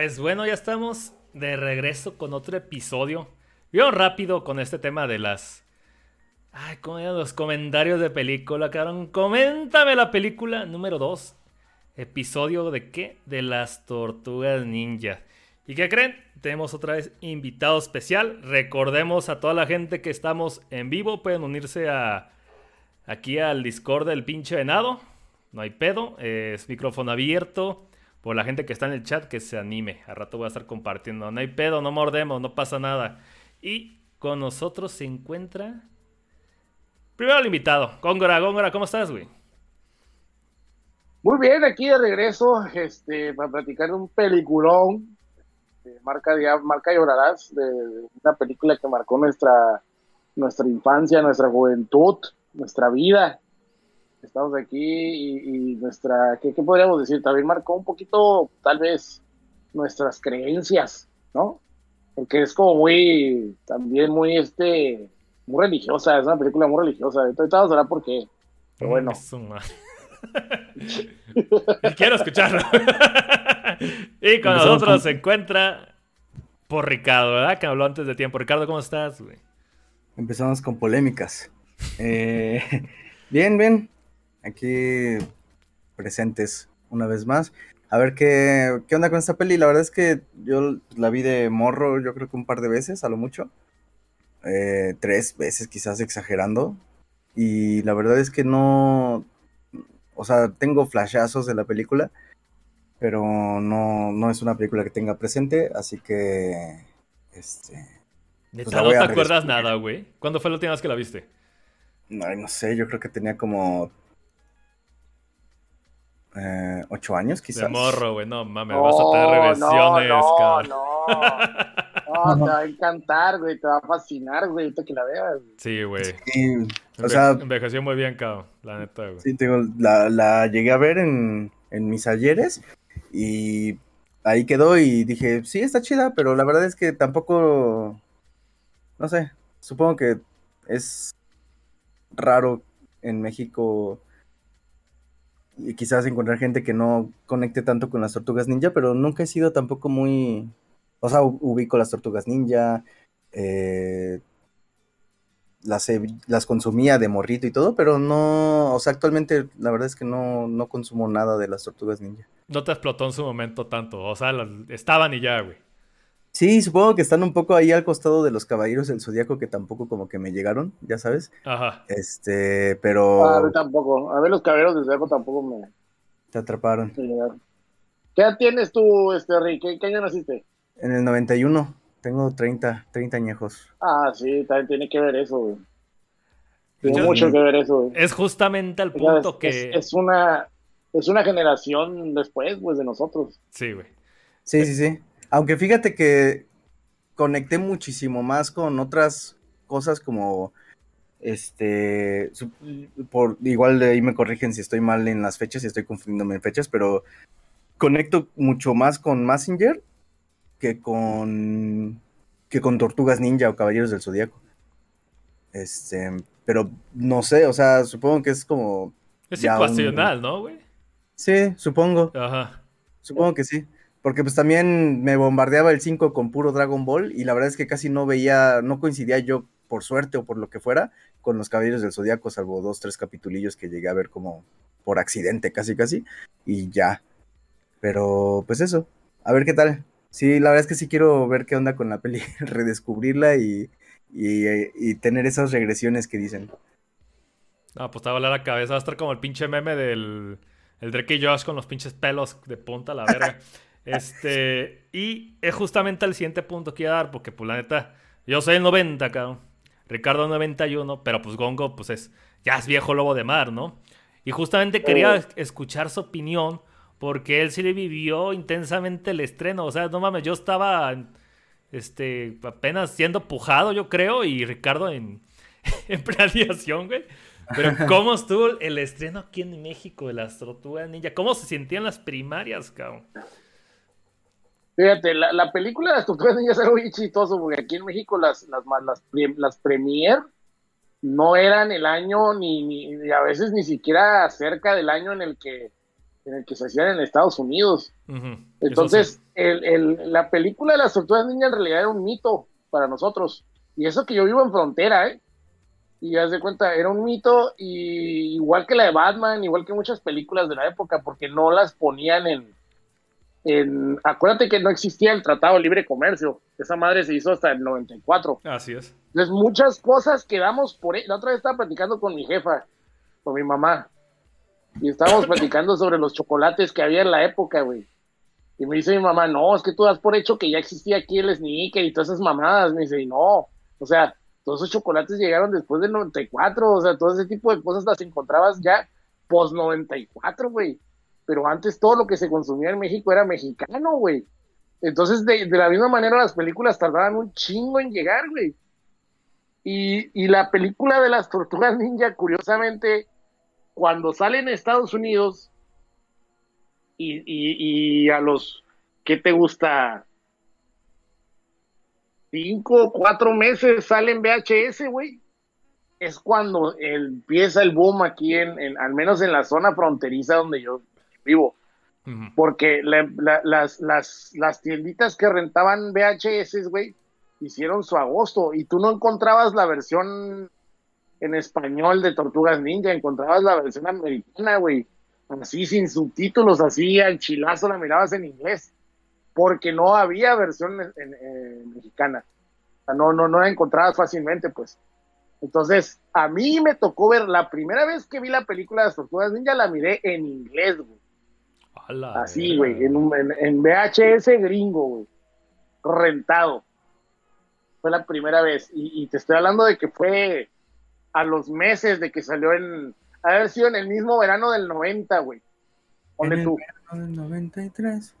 Pues bueno, ya estamos de regreso con otro episodio. Bien rápido con este tema de las. Ay, ¿cómo eran los comentarios de película, cabrón? Coméntame la película número 2. Episodio de qué? De las tortugas ninja. ¿Y qué creen? Tenemos otra vez invitado especial. Recordemos a toda la gente que estamos en vivo. Pueden unirse a aquí al Discord del pinche venado. No hay pedo. Es micrófono abierto. Por la gente que está en el chat, que se anime. A rato voy a estar compartiendo. No hay pedo, no mordemos, no pasa nada. Y con nosotros se encuentra. Primero el invitado, Góngora. Góngora, ¿cómo estás, güey? Muy bien, aquí de regreso este, para platicar un peliculón marca, marca Llorarás, de, una película que marcó nuestra, nuestra infancia, nuestra juventud, nuestra vida. Estamos aquí y, nuestra, ¿qué, ¿qué, podríamos decir? También marcó un poquito, tal vez, nuestras creencias, ¿no? Porque es como muy, también muy, este, muy religiosa, es una película muy religiosa. Entonces vamos a hablar por qué. Pero bueno. Quiero escucharlo. y con nosotros se encuentra por Ricardo, ¿verdad? Que habló antes de tiempo. Ricardo, ¿cómo estás, güey? Empezamos con polémicas. Eh, bien, bien. Aquí presentes una vez más. A ver qué, qué onda con esta peli. La verdad es que yo la vi de morro, yo creo que un par de veces, a lo mucho. Eh, tres veces quizás exagerando. Y la verdad es que no... O sea, tengo flashazos de la película pero no, no es una película que tenga presente, así que, este... Pues no te acuerdas nada, güey? ¿Cuándo fue la última vez que la viste? No, no sé, yo creo que tenía como eh, ocho años, quizás. De morro, güey, no mames, vas a tener revisiones, no, cabrón. No, no, te va a encantar, güey, te va a fascinar, güey, ahorita que la veas. Sí, güey. Sí, o sea... Envejeció muy bien, cabrón, la neta, güey. Sí, tengo, la, la llegué a ver en, en mis ayeres y ahí quedó y dije, sí, está chida, pero la verdad es que tampoco, no sé, supongo que es raro en México y quizás encontrar gente que no conecte tanto con las tortugas ninja, pero nunca he sido tampoco muy, o sea, ubico las tortugas ninja, eh, las, las consumía de morrito y todo, pero no, o sea, actualmente la verdad es que no, no consumo nada de las tortugas ninja. No te explotó en su momento tanto, o sea, estaban y ya, güey. Sí, supongo que están un poco ahí al costado de los caballeros del zodiaco que tampoco como que me llegaron, ya sabes. Ajá. Este, pero. A ver, tampoco. A ver, los caballeros del zodiaco tampoco me. Te atraparon. ¿Qué edad tienes tú, este, Rick? ¿Qué, ¿Qué, año naciste? En el 91. Tengo 30, 30 añejos. Ah, sí, también tiene que ver eso, güey. Tiene mucho que ver eso, güey. Es justamente el punto que. Es, una. Es una generación después, pues, de nosotros. Sí, güey. Sí, sí, sí. Aunque fíjate que conecté muchísimo más con otras cosas como este por igual de ahí me corrigen si estoy mal en las fechas y estoy confundiéndome en fechas, pero conecto mucho más con Messenger que con que con Tortugas Ninja o Caballeros del Zodíaco. Este, pero no sé, o sea, supongo que es como es situacional, ¿no, güey? Sí, supongo. Ajá. Supongo que sí. Porque pues también me bombardeaba el 5 con puro Dragon Ball y la verdad es que casi no veía, no coincidía yo por suerte o por lo que fuera con los Caballeros del Zodíaco, salvo dos, tres capitulillos que llegué a ver como por accidente casi casi y ya. Pero pues eso, a ver qué tal. Sí, la verdad es que sí quiero ver qué onda con la peli, redescubrirla y, y, tener esas regresiones que dicen. Ah, pues te va a volar la cabeza, va a estar como el pinche meme del el Drake y Josh con los pinches pelos de punta a la verga. este, y es justamente el siguiente punto que iba a dar, porque pues la neta, yo soy el 90, cabrón. Ricardo 91, pero pues Gongo, pues es, ya es viejo lobo de mar, ¿no? Y justamente quería oh. escuchar su opinión porque él sí le vivió intensamente el estreno. O sea, no mames, yo estaba este, apenas siendo pujado, yo creo, y Ricardo en, en güey. Pero ¿cómo estuvo el estreno aquí en México de las Tortugas Ninja? ¿Cómo se sentían las primarias, cabrón? Fíjate, la, película de las Tortugas Ninja es algo muy chistoso, porque aquí en México las, las, las, las premier no eran el año ni, ni, a veces ni siquiera cerca del año en el que en el que se hacían en Estados Unidos. Entonces, la película de las tortugas ninja en realidad era un mito para nosotros. Y eso que yo vivo en frontera, ¿eh? Y haz de cuenta, era un mito, y igual que la de Batman, igual que muchas películas de la época, porque no las ponían en, en, acuérdate que no existía el Tratado de Libre Comercio. Esa madre se hizo hasta el 94. Así es. Entonces, muchas cosas quedamos por... E, la otra vez estaba platicando con mi jefa, con mi mamá, y estábamos platicando sobre los chocolates que había en la época, güey. Y me dice mi mamá, no, es que tú das por hecho que ya existía aquí el sneaker y todas esas mamadas. Me dice, y no, o sea, todos esos chocolates llegaron después del 94, o sea, todo ese tipo de cosas las encontrabas ya post 94, güey. Pero antes todo lo que se consumía en México era mexicano, güey. Entonces, de, la misma manera, las películas tardaban un chingo en llegar, güey. Y, y la película de las tortugas ninja, curiosamente, cuando sale en Estados Unidos y, y, a los, ¿qué te gusta? Cinco, cuatro meses sale en VHS, güey. Es cuando empieza el boom aquí, en, al menos en la zona fronteriza donde yo vivo. Porque las, las, las tienditas que rentaban VHS, güey, hicieron su agosto y tú no encontrabas la versión en español de Tortugas Ninja, encontrabas la versión americana, güey, así sin subtítulos, así al chilazo la mirabas en inglés, porque no había versión mexicana, o sea, no, no, no la encontrabas fácilmente, pues. Entonces, a mí me tocó ver, la primera vez que vi la película de Tortugas Ninja, la miré en inglés, güey. Así, güey, en, en, VHS gringo, güey, rentado. Fue la primera vez, y te estoy hablando de que fue a los meses de que salió en. Haber sido en el mismo verano del 90, güey. En el verano del 93.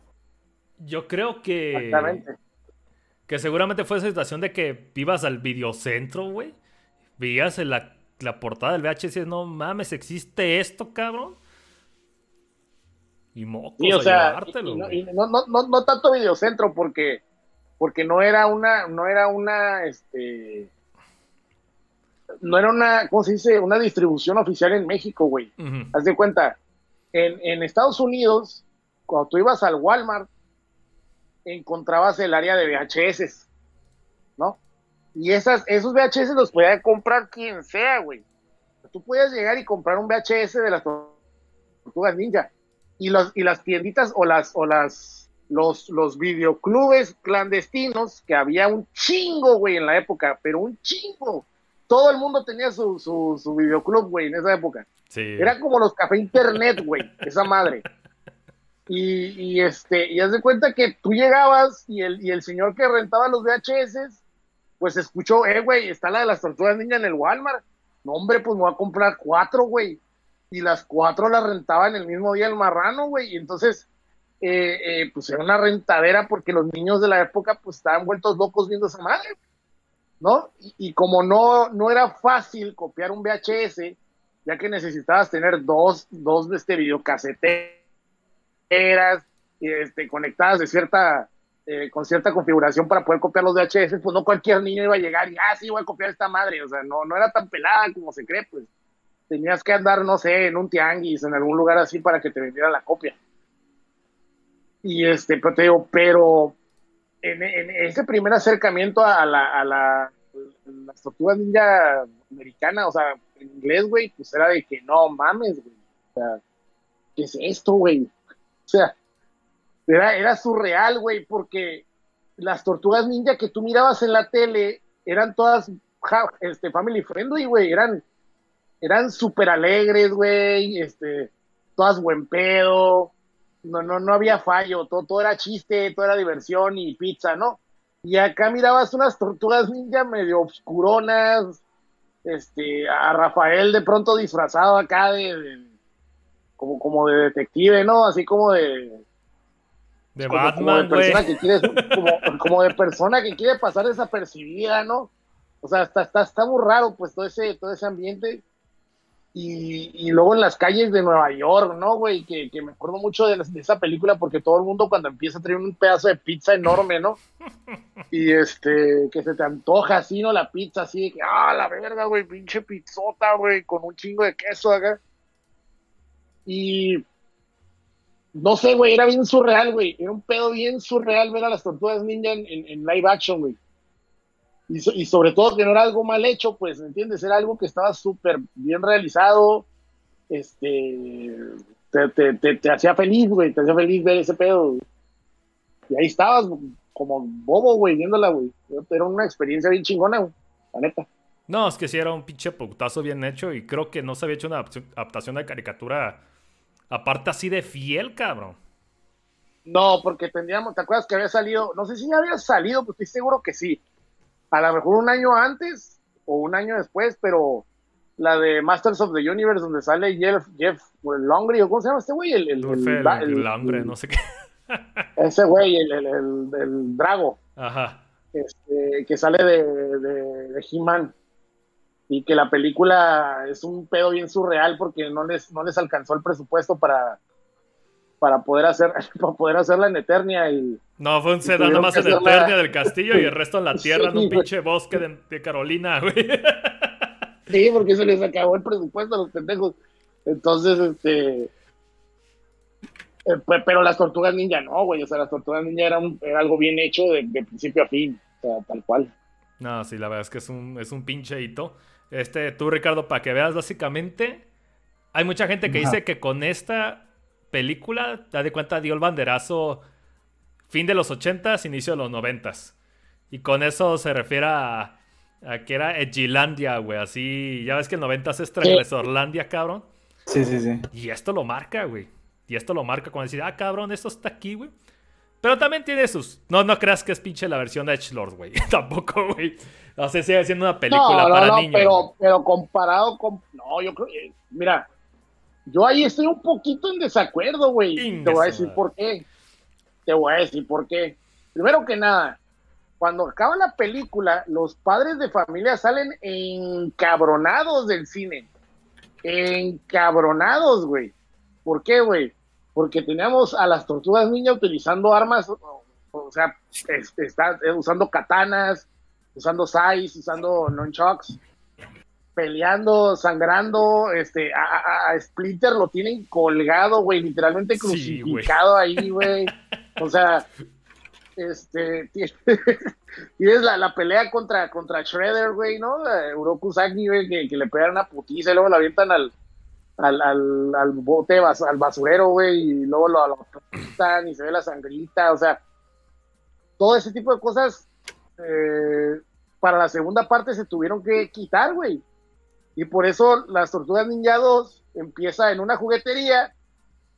Yo creo que. Exactamente. Que seguramente fue esa situación de que vivas al videocentro, güey. Veías la, la portada del VHS y no mames, ¿existe esto, cabrón? Y mocos o sea, no, no, no, no, tanto videocentro porque porque no era una no era una este no era una, ¿cómo se dice? Una distribución oficial en México, güey. Haz de cuenta, en, Estados Unidos, cuando tú ibas al Walmart, encontrabas el área de VHS, ¿no? Y esas, esos VHS los podía comprar quien sea, güey. Tú podías llegar y comprar un VHS de las tortugas ninja. Y, los, y las tienditas o las, o las, los, los videoclubes clandestinos, que había un chingo, güey, en la época, pero un chingo todo el mundo tenía su, su, videoclub, güey, en esa época. Era como los café internet, güey, esa madre. Y, y, este, y haz de cuenta que tú llegabas y el, y el señor que rentaba los VHS, pues escuchó, eh, güey, está la de las tortugas niña en el Walmart. No, hombre, pues me voy a comprar cuatro, güey. Y las cuatro las rentaba en el mismo día el marrano, güey. Y entonces, eh, eh, pues era una rentadera porque los niños de la época, pues estaban vueltos locos viendo esa madre. ¿no? Y, como no, no era fácil copiar un VHS, ya que necesitabas tener dos, dos este, videocaseteras este, conectadas de cierta, eh, con cierta configuración para poder copiar los VHS, pues no cualquier niño iba a llegar y, ah, sí, voy a copiar esta madre, o sea, no, no era tan pelada como se cree, pues tenías que andar, no sé, en un tianguis, en algún lugar así para que te vendiera la copia. Y este, pero te digo, pero en, ese primer acercamiento a la, a la las tortugas ninja americana, o sea, en inglés, güey, pues era de que no mames, güey. O sea, ¿qué es esto, güey? O sea, era, era surreal, güey, porque las tortugas ninja que tú mirabas en la tele eran todas este, family friendly, güey, eran, eran súper alegres, güey, este, todas buen pedo, no, no, no había fallo, todo, todo era chiste, todo era diversión y pizza, ¿no? Y acá mirabas unas tortugas ninja medio obscuronas, este, a Rafael de pronto disfrazado acá de, como, como de detective, ¿no? Así como de... De Batman, como, de persona que quiere, como, de persona que quiere pasar desapercibida, ¿no? O sea, está, está, está muy raro, pues, todo ese, todo ese ambiente. Y, luego en las calles de Nueva York, ¿no, güey? Que, me acuerdo mucho de, esa película porque todo el mundo cuando empieza a traer un pedazo de pizza enorme, ¿no? Y este, que se te antoja así, ¿no? La pizza así, de que, ah, la verga, güey, pinche pizzota, güey, con un chingo de queso acá. Y, no sé, güey, era bien surreal, güey. Era un pedo bien surreal ver a las tortugas ninja en, en, live action, güey. Y, y, sobre todo que no era algo mal hecho, pues, ¿me entiendes? Era algo que estaba súper bien realizado. Este. Te, te, te, te hacía feliz, güey. Te hacía feliz ver ese pedo. Y ahí estabas como bobo, güey, viéndola, güey. Era una experiencia bien chingona, güey. La neta. No, es que sí era un pinche putazo bien hecho y creo que no se había hecho una adaptación de caricatura aparte así de fiel, cabrón. No, porque tendríamos, ¿te acuerdas que había salido? No sé si ya había salido, pues estoy seguro que sí. A lo mejor un año antes o un año después, pero la de Masters of the Universe, donde sale Jeff, Jeff Longry, o cómo se llama este güey, el, el, el, no sé qué. Ese güey, el, el, Drago. Ajá. Este, que sale de, de, He-Man. Y que la película es un pedo bien surreal porque no les, no les alcanzó el presupuesto para, para poder hacer para poder hacerla en Eternia y no fue un sedán nomás en Eternia del castillo y el resto en la tierra en un pinche bosque de, Carolina güey sí porque se les acabó el presupuesto a los pendejos entonces este eh, pero las tortugas ninja no, güey. O sea, las tortugas ninja era, era algo bien hecho de, principio a fin. O sea, tal cual. No, sí, la verdad es que es un, es un pinche hito. Este, tú, Ricardo, para que veas, básicamente, hay mucha gente que dice que con esta película, da de cuenta, dio el banderazo fin de los 80s, inicio de los 90s. Y con eso se refiere a, que era Edgilandia, güey. Así, ya ves que el 90s es Transgresorlandia, cabrón. Sí, sí, sí. Y esto lo marca, güey. Y esto lo marca cuando decir, ah, cabrón, esto está aquí, güey. Pero también tiene sus. No, no creas que es pinche la versión de Edgelord, güey. Tampoco, güey. O sea, sigue siendo una película para no, niños. Pero, pero comparado con. No, yo creo que. Mira, yo ahí estoy un poquito en desacuerdo, güey. Te voy a decir por qué. Te voy a decir por qué. Primero que nada, cuando acaba la película, los padres de familia salen encabronados del cine. Encabronados, güey. ¿Por qué, güey? porque teníamos a las tortugas niñas utilizando armas, o, sea, está, eh, usando katanas, usando sais, usando nunchucks, peleando, sangrando, este, a, Splinter lo tienen colgado, güey, literalmente crucificado ahí, güey. O sea, este, tienes la, la, pelea contra, contra Shredder, güey, ¿no? Uroku Saki, güey, que, que, le pegan una putiza y luego la avientan al, al, al, al bote, al basurero, güey, y luego lo, lo y se ve la sangrita, o sea, todo ese tipo de cosas eh, para la segunda parte se tuvieron que quitar, güey. Y por eso las Tortugas Ninja 2 empieza en una juguetería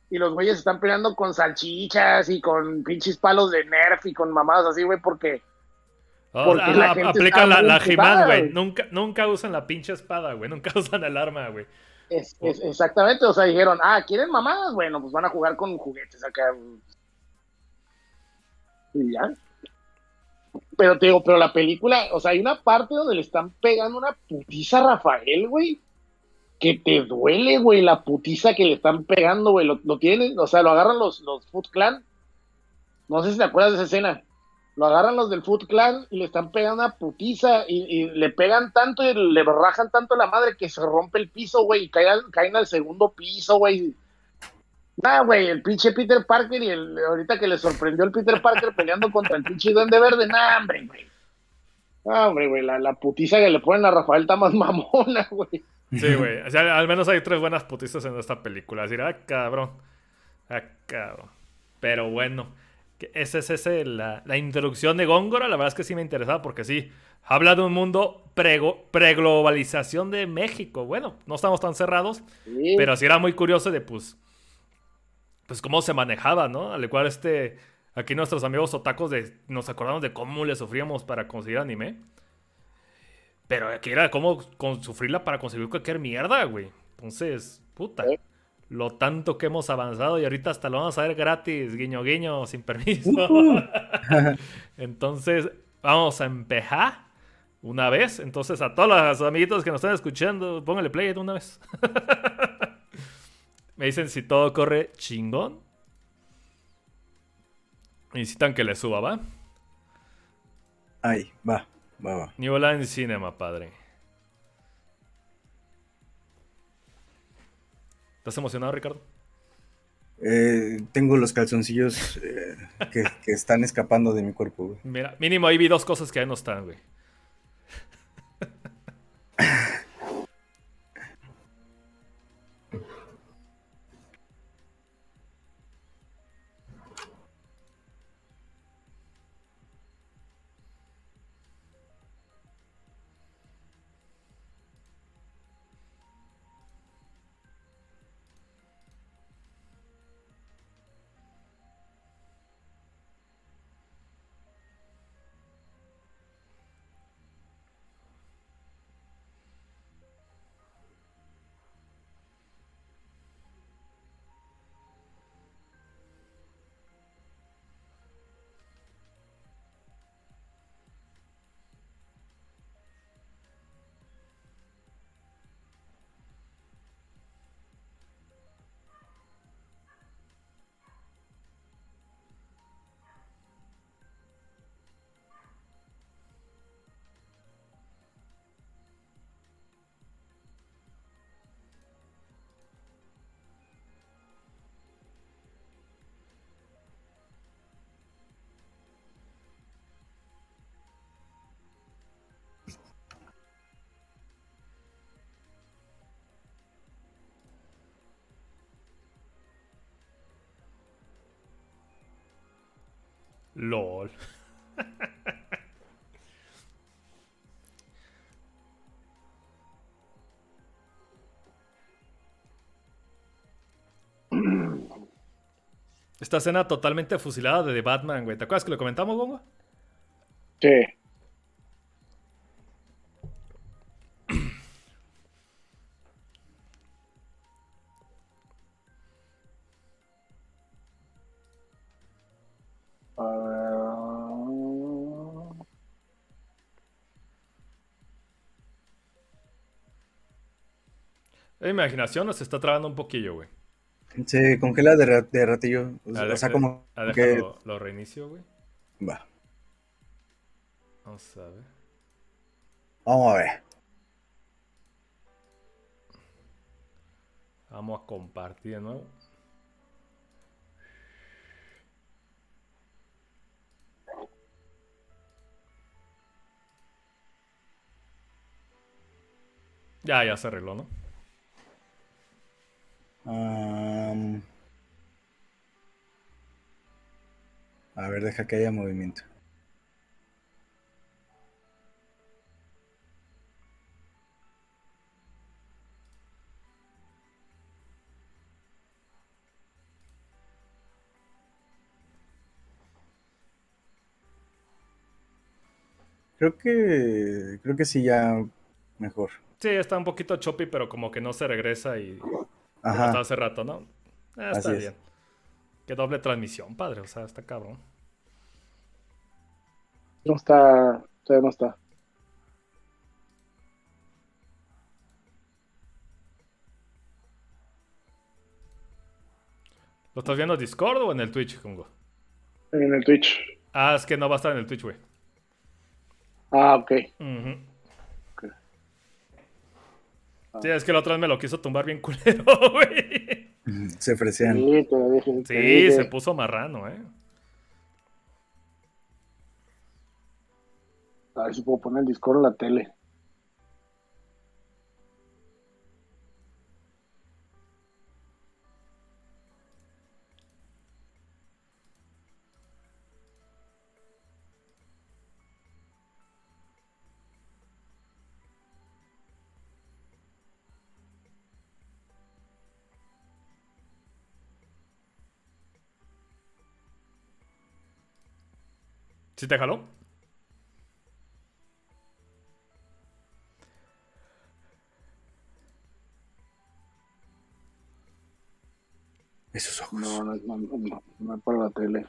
y los güeyes están peleando con salchichas y con pinches palos de Nerf y con mamadas así, güey, porque... Oh, la, aplica la, la güey. Nunca, nunca usan la pinche espada, güey. Nunca usan el arma, güey. Es, exactamente, o sea, dijeron, ah, ¿quieren mamadas? Bueno, pues van a jugar con juguetes acá. Y ya. Pero te digo, pero la película, o sea, hay una parte donde le están pegando una putiza a Rafael, güey. Que te duele, güey, la putiza que le están pegando, güey. Lo, lo tienen, o sea, lo agarran los, los Foot Clan. No sé si te acuerdas de esa escena lo agarran los del Foot Clan y le están pegando una putiza y, le pegan tanto y le rajan tanto la madre que se rompe el piso, güey, y caen, caen al segundo piso, güey. Nada, güey, el pinche Peter Parker y el, ahorita que le sorprendió el Peter Parker peleando contra el pinche Duende Verde, nada, hombre, güey. No, hombre, güey, la, la, putiza que le ponen a Rafael está más mamona, güey. Sí, güey, o sea, al menos hay tres buenas putizas en esta película. Así, ah, cabrón. Ah, cabrón. Pero bueno. Esa es ese, la, introducción de Góngora. La verdad es que sí me interesaba porque sí, habla de un mundo preglobalización de México. Bueno, no estamos tan cerrados, pero sí era muy curioso de pues, pues cómo se manejaba, ¿no? Al cual este, aquí nuestros amigos otacos de, nos acordamos de cómo le sufríamos para conseguir anime. Pero aquí era cómo sufrirla para conseguir cualquier mierda, güey. Entonces, puta lo tanto que hemos avanzado y ahorita hasta lo vamos a ver gratis, guiño guiño, sin permiso. Entonces, vamos a empezar una vez. Entonces, a todos los amiguitos que nos están escuchando, póngale play de una vez. Me dicen si todo corre chingón. Necesitan que le suba, ¿va? Ahí, va, va, va. New Line Cinema, padre. ¿Estás emocionado, Ricardo? Eh, tengo los calzoncillos eh, que, que están escapando de mi cuerpo, güey. Mira, mínimo ahí vi dos cosas que ya no están, güey. LOL. Esta escena totalmente fusilada de The Batman, güey. ¿Te acuerdas que lo comentamos, Gongo? Sí. Imaginación nos está trabando un poquillo, güey. Se congela de, ra- de ratillo. O, o sea, deja- como que... dejarlo lo reinicio, güey. Va. Vamos a ver. Vamos a ver. Vamos a compartir de nuevo. Ya, ya se arregló, ¿no? Am, A ver, deja que haya movimiento. Creo que creo que sí ya mejor. Sí, está un poquito choppy, pero como que no se regresa y Ajá. estaba hace rato, ¿no? Ah, está Así es. bien. Qué doble transmisión, padre. O sea, está cabrón. No está, todavía no está. ¿Lo estás viendo en Discord o en el Twitch, Congo? En el Twitch. Ah, es que no va a estar en el Twitch, güey. Ah, ok. Ok. Sí, es que la otra vez me lo quiso tumbar bien culero, güey. Se ofrecían. Sí, te lo dije. te Sí, dije. se puso marrano, eh. A ver si puedo poner el Discord en la tele. ¿Sí te jaló? Esos ojos. No, no, no, no, no, no es para la tele.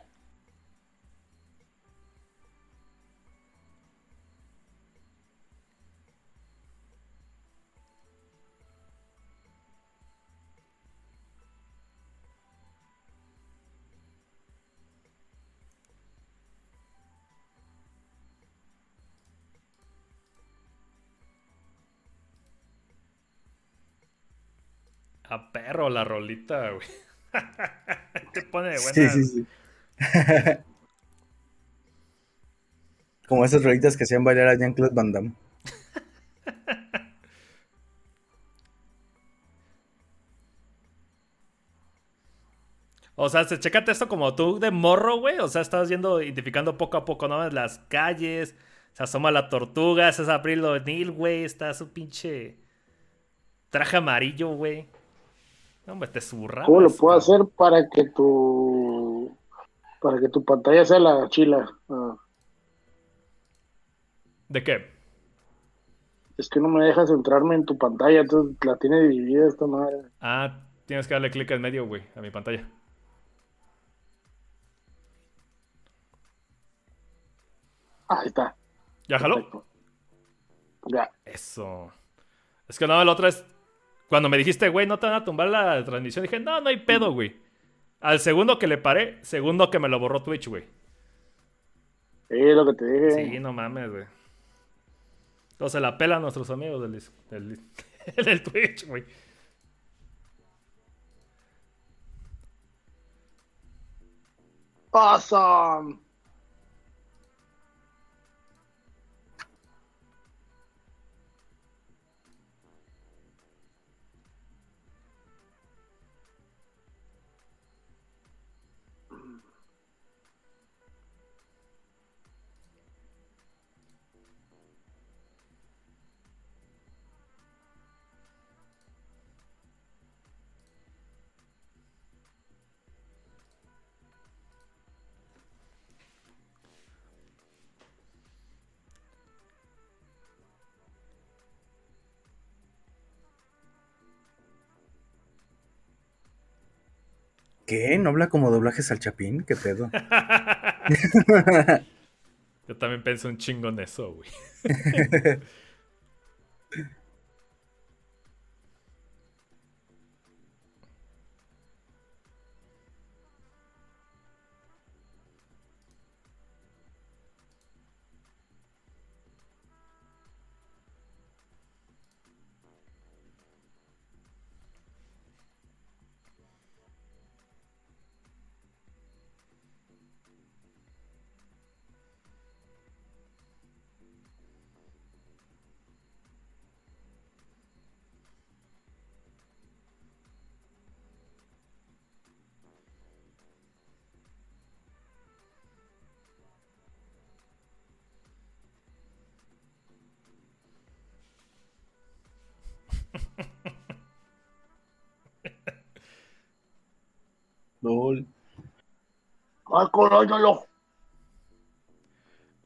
A perro la rolita, güey. Te pone de buena. Sí, sí, sí. Como esas rolitas que hacían bailar a Jean-Claude Van Damme. O sea, se- chécate esto como tú de morro, güey. O sea, estás yendo, identificando poco a poco, ¿no? Las calles, se asoma la tortuga, ese es April O'Neil, güey. Está su pinche traje amarillo, güey. No, hombre, te zurra. ¿Cómo lo puedo hacer para que tu para que tu pantalla sea la chila? Ah, ¿De qué? es que no me dejas centrarme en tu pantalla, entonces la tiene dividida esta madre. Ah, tienes que darle clic en medio, güey, a mi pantalla. Ahí está. ¿Ya jaló? Perfecto. Ya. Eso. Es que no, la otra es. Cuando me dijiste, güey, no te van a tumbar la transmisión, dije, no, no hay pedo, güey. Al segundo que le paré, segundo que me lo borró Twitch, güey. Es lo que te dije. Sí, no mames, güey. Entonces la pelan nuestros amigos del, del, del Twitch, güey. Awesome. ¿Qué? ¿No habla como doblajes al Chapín? ¿Qué pedo? Yo también pensé un chingo en eso, güey.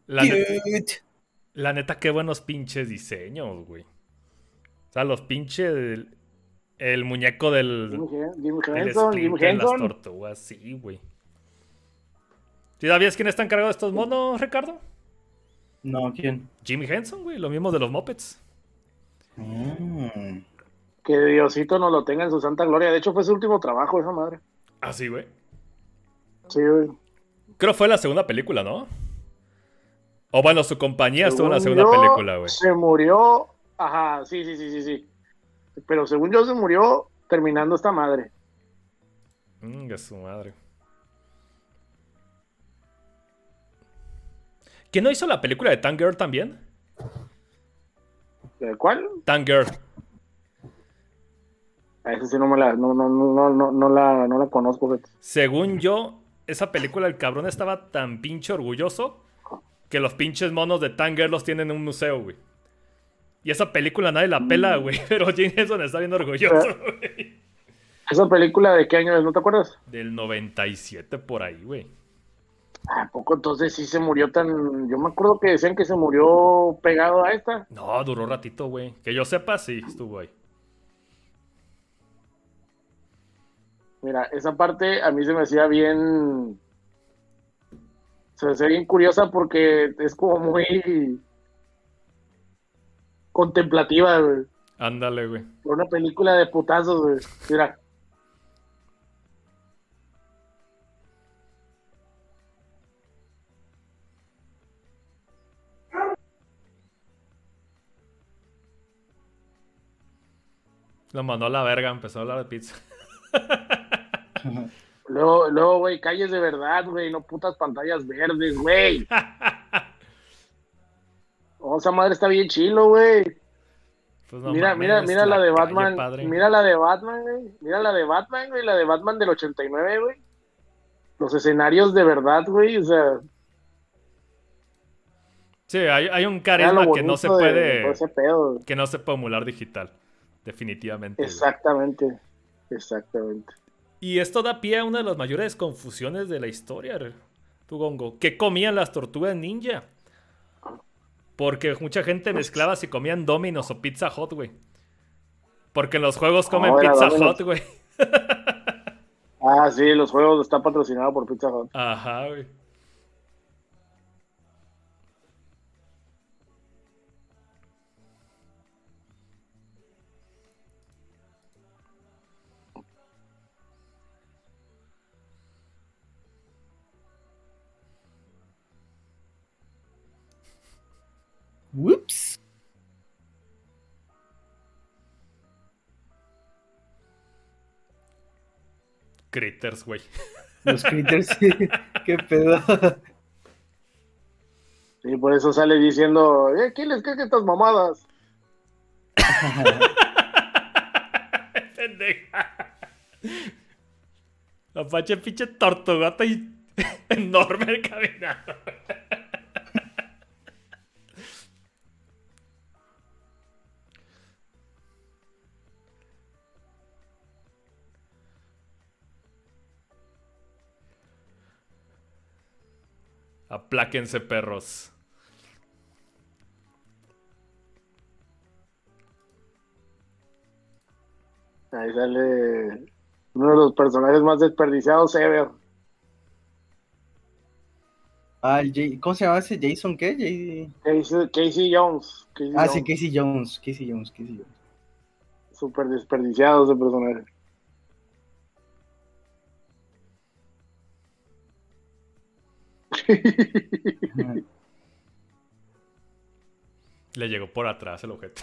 La, ne- Cute. la neta, qué buenos pinches diseños, güey. O sea, los pinches. El, el muñeco del. Jim, Jim Henson, Jim Splinter, las Henson. tortugas, sí, güey. ¿Sí sabías quién está encargado de estos monos, Ricardo? No, ¿quién? Jimmy Henson, güey, lo mismo de los Muppets. Mm. Que Diosito nos lo tenga en su santa gloria. De hecho, fue su último trabajo, esa madre. Ah, sí, güey. Sí, güey. Creo fue la segunda película, ¿no? O bueno, su compañía estuvo en la segunda yo, película, güey. Se murió. Ajá, sí, sí, sí, sí, sí. Pero según yo, se murió terminando esta madre. Mm, su madre. ¿Quién no hizo la película de Tangirl también? ¿De cuál? Tangirl. A esa sí no me la, no, no, no, no, no, no la, no la conozco. Según yo, esa película, el cabrón estaba tan pinche orgulloso que los pinches monos de Tangirl los tienen en un museo, güey. Y esa película nadie la pela, güey. Pero Jim Henson está bien orgulloso, güey. ¿Esa película de qué año es? ¿No te acuerdas? Del 97 por ahí, güey. ¿A poco entonces sí se murió tan.? Yo me acuerdo que decían que se murió pegado a esta. No, duró ratito, güey. Que yo sepa, sí, estuvo ahí. Mira, esa parte a mí se me hacía bien. Se me hacía bien curiosa porque es como muy. contemplativa, güey. Ándale, güey. Por una película de putazos, güey. Mira. Lo mandó a la verga, empezó a hablar de pizza. Luego, luego, güey, calles de verdad, güey, no putas pantallas verdes, güey. Oh, esa madre está bien chilo, güey. Pues no mira, mira, mira la de Batman. padre. Mira la de Batman, güey. Mira la de Batman, güey. La de Batman del 89, güey. Los escenarios de verdad, güey. O sea, Sí, hay, hay un carisma que no se bonito de- de puede. pedo, que no se puede emular digital. Definitivamente. güey. Exactamente. Y esto da pie a una de las mayores confusiones de la historia, tu Gongo. ¿Qué comían las tortugas ninja? Porque mucha gente mezclaba si comían Domino's o Pizza Hut, güey. Porque en los juegos comen No, Pizza Domino's. Hut, güey. Ah, sí, los juegos están patrocinados por Pizza Hut. Ajá, güey. Whoops. Critters, güey. Los critters. Qué pedo. Sí, por eso sale diciendo, eh, ¿quién les caga estas mamadas? Pendeja. Apache pinche tortugata y enorme caminando. Apláquense, perros. Ahí sale uno de los personajes más desperdiciados ever. Ah, el Jay- ¿Cómo se llama ese? ¿Jason qué? Jay- Casey, Casey Jones. Casey Ah, sí. Casey Jones. Casey Jones, Casey Jones. Súper desperdiciado ese personaje. Le llegó por atrás el objeto.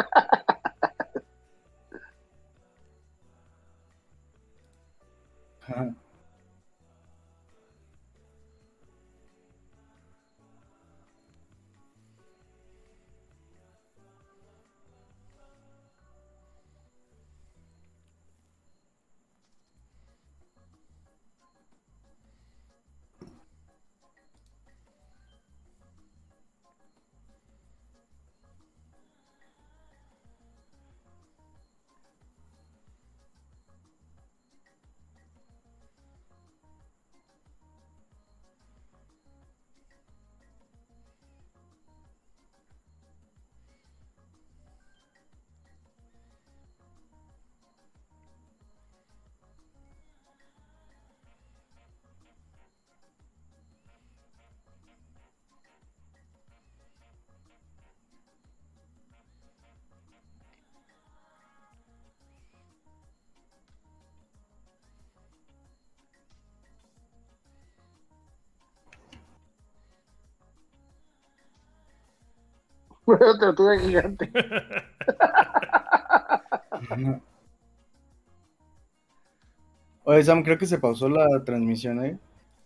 Una tortuga gigante. Oye, Sam, creo que se pausó la transmisión, ¿eh?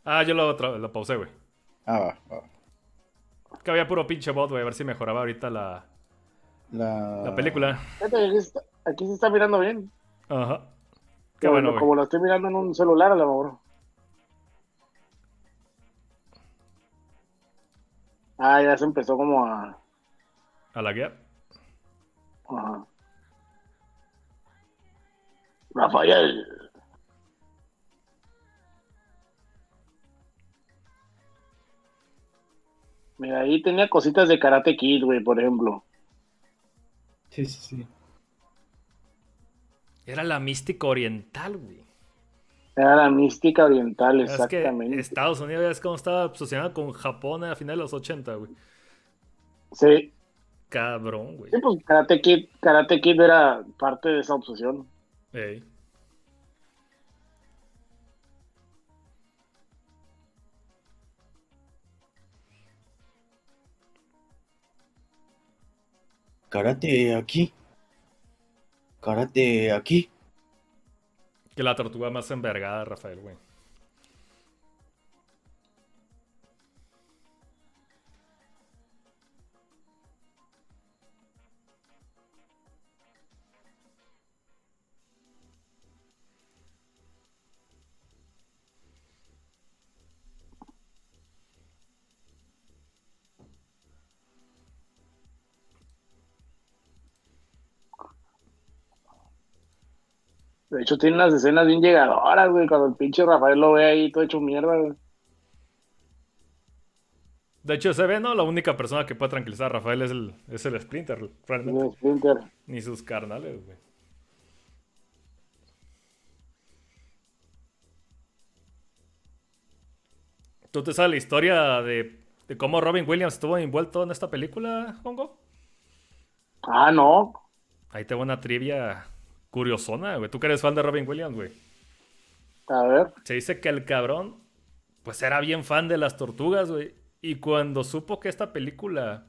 Ah, yo lo, lo pausé, güey. Ah, va, va. Que había puro pinche bot, güey. A ver si mejoraba ahorita la, La... la película. Aquí, está- aquí se está mirando bien. Ajá. Qué bueno, güey. Como lo estoy mirando en un celular a lo mejor. Ah, ya se empezó como a. A la guía. Ajá. Rafael. Mira, ahí tenía cositas de Karate Kid, güey, por ejemplo. Sí, sí, sí. Era la mística oriental, güey. Era la mística oriental, Es que exactamente. Estados Unidos es como estaba obsesionado con Japón a finales de los 80, güey. Sí, Cabrón, güey. sí, pues Karate Kid, Karate Kid era parte de esa obsesión. Ey. Karate aquí. Karate aquí. Que la tortuga más envergada, Rafael, güey. De hecho, tiene unas escenas bien llegadoras, güey, cuando el pinche Rafael lo ve ahí todo hecho mierda, güey. De hecho, se ve, ¿no? La única persona que puede tranquilizar a Rafael es el, es el Splinter, realmente. de Splinter. Ni sus carnales, güey. ¿Tú te sabes la historia de, de cómo Robin Williams estuvo envuelto en esta película, Hongo? Ah, no. Ahí te va una trivia curiosona, güey. Tú que eres fan de Robin Williams, güey. A ver. Se dice que el cabrón, pues era bien fan de las tortugas, güey. Y cuando supo que esta película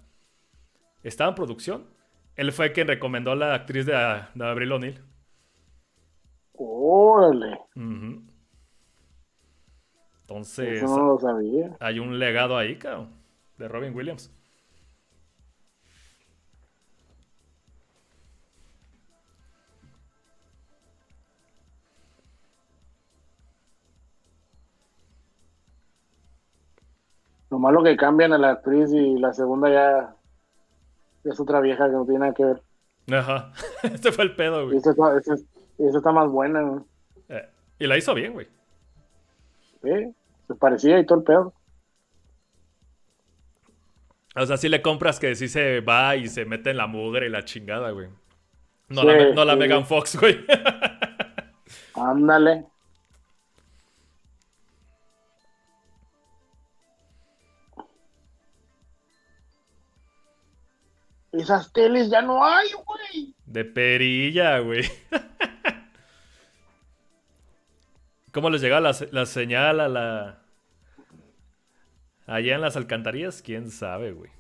estaba en producción, él fue quien recomendó a la actriz de, de Abril O'Neill. Órale. Entonces, Eso no lo sabía. hay un legado ahí, cabrón, de Robin Williams. Lo que cambian a la actriz y la segunda ya es otra vieja que no tiene nada que ver. Ajá. este fue el pedo, Y güey. esta está, esta- está más buena, güey. Eh, y la hizo bien, güey. Sí, se parecía y todo el pedo. O sea, si le compras que sí se va y se mete en la mugre y la chingada, güey. No, Sí, la. Megan Fox, güey. Ándale. Esas teles ya no hay, güey. De perilla, güey. ¿Cómo les llegaba la, la señal a la... Allá en las alcantarillas? ¿Quién sabe, güey?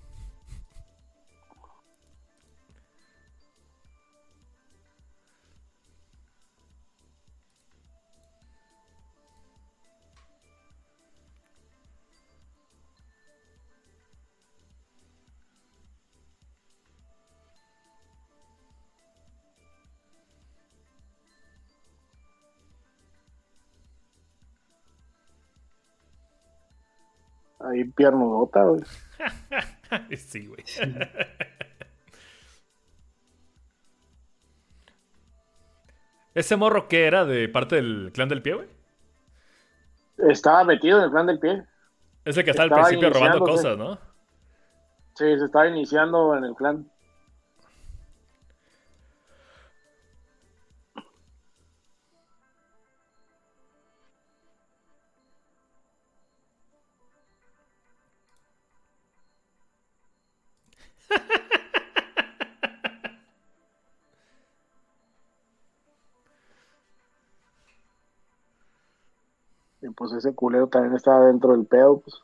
Ahí piernudota, güey. sí, güey. ¿Ese morro qué era de parte del clan del pie, güey? Estaba metido en el plan del pie. Es el que está al principio robando cosas, ¿no? Sí, se estaba iniciando en el clan. Pues ese culero también estaba dentro del pedo, pues.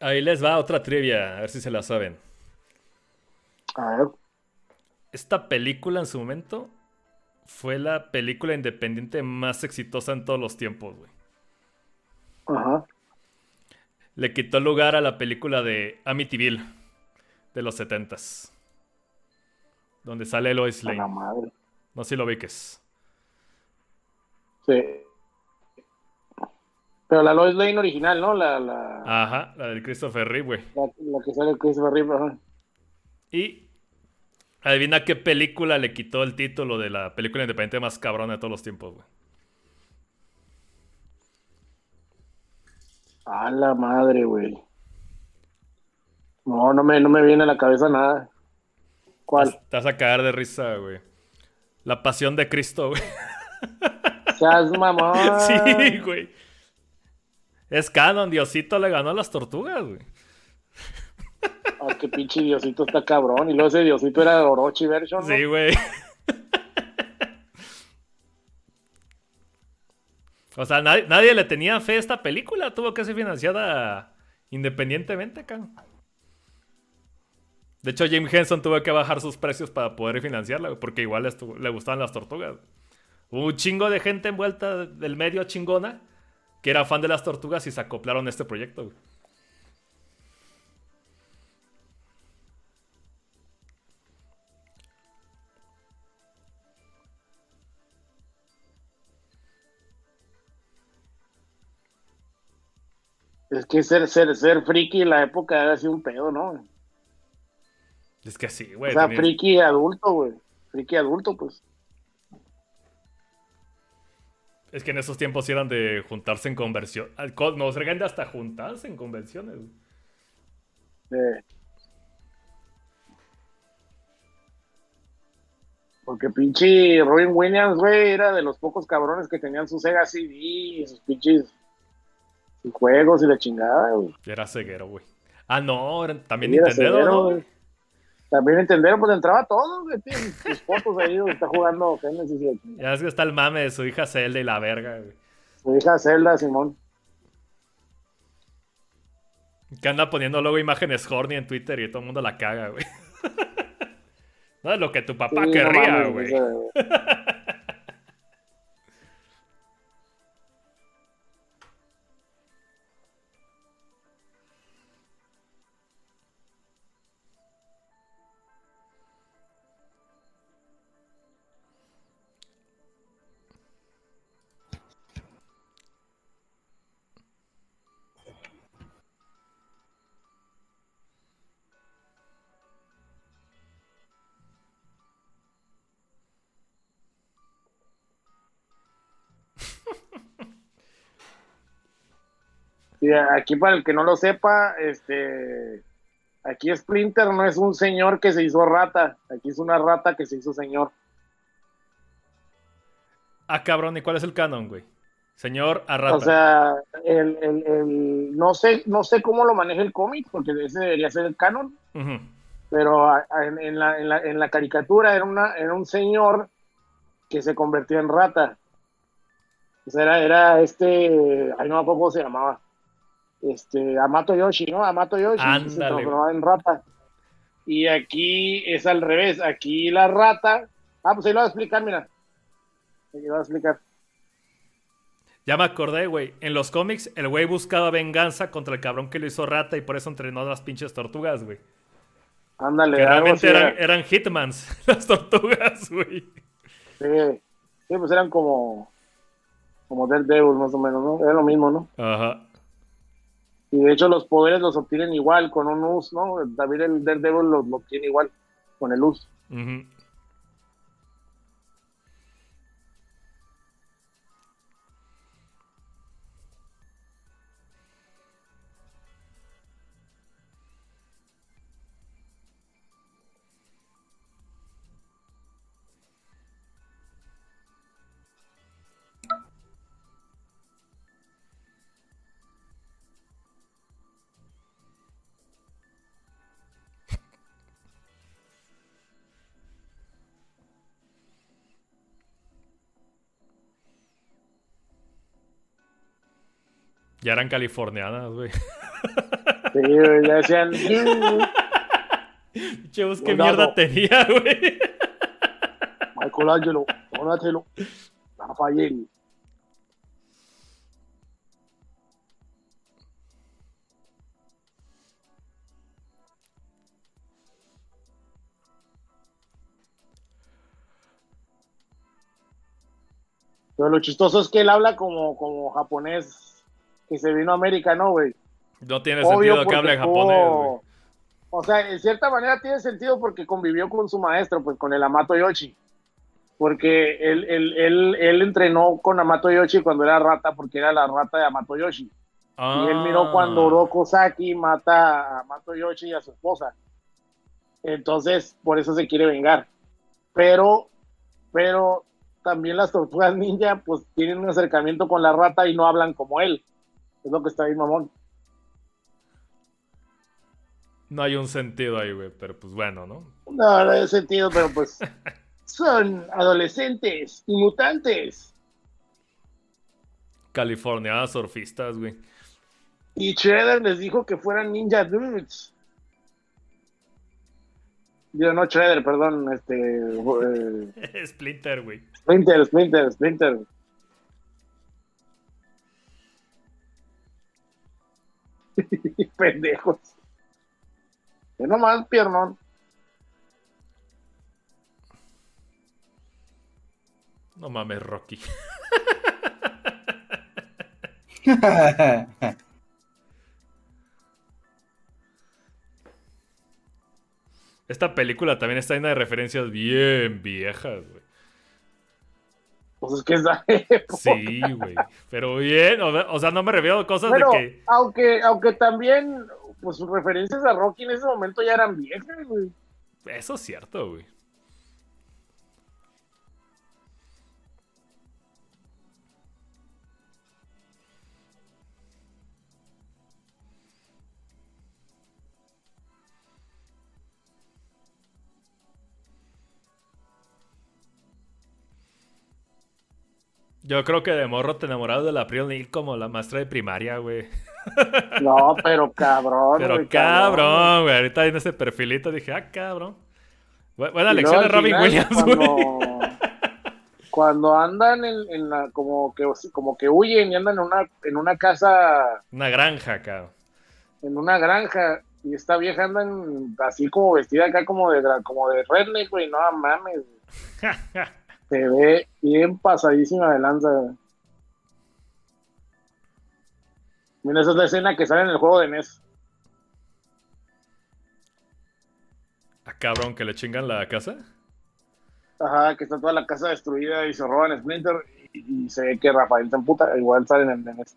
Ahí les va otra trivia, a ver si se la saben. A ver. Esta película en su momento fue la película independiente más exitosa en todos los tiempos, güey. Ajá. Le quitó lugar a la película de Amityville de los 70s. Donde sale Lois A la Lane. madre. No sé si lo ubiques. Sí. Pero la Lois Lane original, ¿no? La, la, Ajá, la del Christopher Reeve, güey. la, la que sale Christopher Reeve. ajá. Y adivina qué película le quitó el título de la película independiente más cabrona de todos los tiempos, güey. A la madre, güey. No, no me, no me viene a la cabeza nada. ¿Cuál? Te vas a caer de risa, güey. La pasión de Cristo, güey. Seas mamón. Sí, güey. Es canon, Diosito le ganó a las tortugas, güey. Ah, qué pinche Diosito está cabrón. Y luego ese Diosito era Orochi version. Sí, güey. O sea, nadie, le tenía fe a esta película. Tuvo que ser financiada independientemente, can. De hecho, Jim Henson tuvo que bajar sus precios para poder financiarla, güey, porque igual le gustaban las tortugas. Hubo un chingo de gente envuelta del medio chingona que era fan de las tortugas y se acoplaron a este proyecto. Es que ser, ser, ser friki en la época era así un pedo, ¿no? Es que sí, O güey. sea, tenía- friki adulto, güey. Friki adulto, pues. Es que en esos tiempos eran de juntarse en conversión. Nos regan de hasta juntarse en convenciones. Eh, Porque pinche Robin Williams, güey, era de los pocos cabrones que tenían su Sega CD y sus pinches sus juegos y la chingada, güey. Era ceguero, güey. Ah, no, también Nintendo, ¿no? güey. También entendieron, pues entraba todo, güey. Sus fotos ahí donde está jugando Genesis y. Ya es que está el mame de su hija Zelda y la verga, güey. su hija Zelda, Simón. Que anda poniendo luego imágenes horny en Twitter y todo el mundo la caga, güey. no es lo que tu papá Sí, no querría, mames, güey. Sí, aquí para el que no lo sepa, este, aquí Splinter no es un señor que se hizo rata, aquí es una rata que se hizo señor. Ah, cabrón, ¿y cuál es el canon, güey? Señor Arrata. O sea, el, el- el- no sé, no sé cómo lo maneja el cómic, porque ese debería ser el canon, pero a- a- en, en la, en, la, en la caricatura era, una, era un señor que se convirtió en rata. O sea, era, era este, ay no me acuerdo cómo se llamaba, este, Amato Yoshi, ¿no? Amato Yoshi se transformaba en rata. Y aquí es al revés, aquí la rata, ah, pues ahí lo voy a explicar, mira. Ahí lo voy a explicar. Ya me acordé, güey. En los cómics, el güey buscaba venganza contra el cabrón que lo hizo rata y por eso entrenó a las pinches tortugas, güey. Ándale, Que realmente eran, era. eran hitmans, las tortugas, güey. Sí, sí, pues eran como, como Daredevil más o menos, ¿no? Era lo mismo, ¿no? Ajá. Y de hecho los poderes los obtienen igual con un US, ¿no? También el Daredevil los lo obtiene igual con el US. Ya eran californianas, güey. Sí, güey, ya decían, Chavos, qué mierda tenía, güey. Michelangelo, Donatello, Rafael. Pero lo chistoso es que él habla como, como japonés, que se vino a América, ¿no, güey? No tiene sentido que hable japonés, güey. O sea, en cierta manera tiene sentido porque convivió con su maestro, pues con el Amato Yoshi. Porque él, él, él, él entrenó con Amato Yoshi cuando era rata, porque era la rata de Amato Yoshi. Y él miró cuando Ah. Oroku Saki mata a Amato Yoshi y a su esposa. Entonces, por eso se quiere vengar. Pero, pero también las tortugas ninja, pues tienen un acercamiento con la rata y no hablan como él. Es lo que está ahí, mamón. No hay un sentido ahí, güey, pero pues bueno, ¿no? No, no hay sentido, pero pues son adolescentes y mutantes. California, surfistas, güey. Y Shredder les dijo que fueran ninja dudes. Digo, no Shredder, perdón, este. eh, Splinter, güey. Splinter, Splinter, Splinter. Pendejos. Yo nomás, piernón. No mames, Rocky. Esta película también está llena de referencias bien viejas, güey. Pues es que es la época. Sí, güey. Pero bien, o, sea, no me refiero a cosas Pero, de que. aunque, aunque también, pues sus referencias a Rocky en ese momento ya eran viejas, güey. Eso es cierto, güey. Yo creo que de morro te enamorabas de la April O'Neil como la maestra de primaria, güey. No, pero cabrón. Pero güey, cabrón, güey. Ahorita en ese perfilito dije, ah, cabrón. Bu- Buena lección de Robin Williams, güey. cuando, cuando andan en, en la, como que, como que huyen y andan en una, en una casa, Una granja, cabrón. en una granja, y esta vieja anda en- así como vestida acá como de, como de redneck, güey, no mames. Se ve bien pasadísima de lanza. Mira, esa es la escena que sale en el juego de NES. Ah, cabrón, que le chingan la casa. Ajá, que está toda la casa destruida y se roban Splinter y, y se ve que Rafael se emputa, igual sale en el E NES.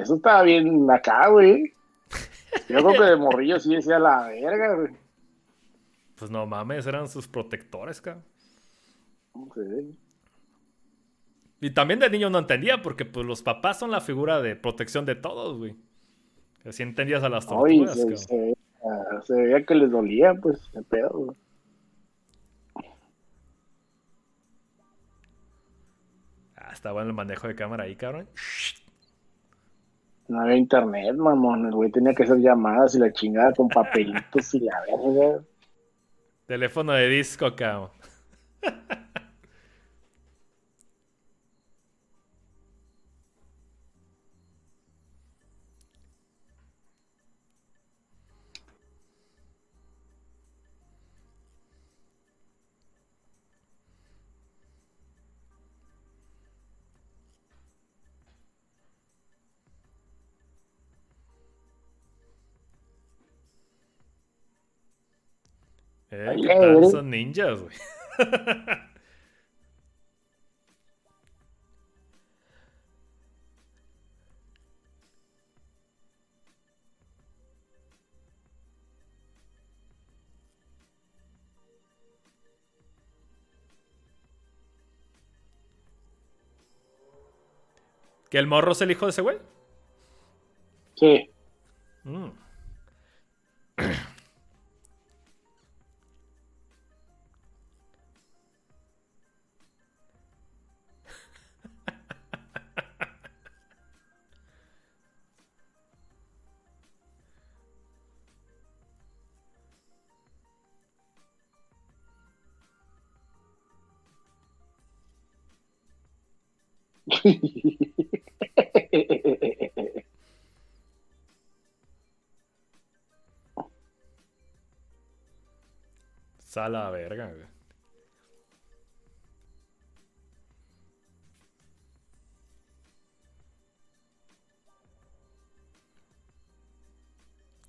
Eso estaba bien acá, güey. Yo creo que de morrillo sí decía la verga, güey. Pues no mames, eran sus protectores, cabrón. Sí. Y también de niño no entendía, porque pues los papás son la figura de protección de todos, güey. Así entendías a las tortugas, se, cabrón. se veía- se veía que les dolía, pues, el pedo. güey. Ah, está bueno el manejo de cámara ahí, cabrón. No había internet, mamón. El güey tenía que hacer llamadas y la chingada con papelitos y la verga. Teléfono de disco, cabrón. Güey. Son ninjas, güey. ¿Que el morro es el hijo de ese güey? Sí. Mm. Sala verga,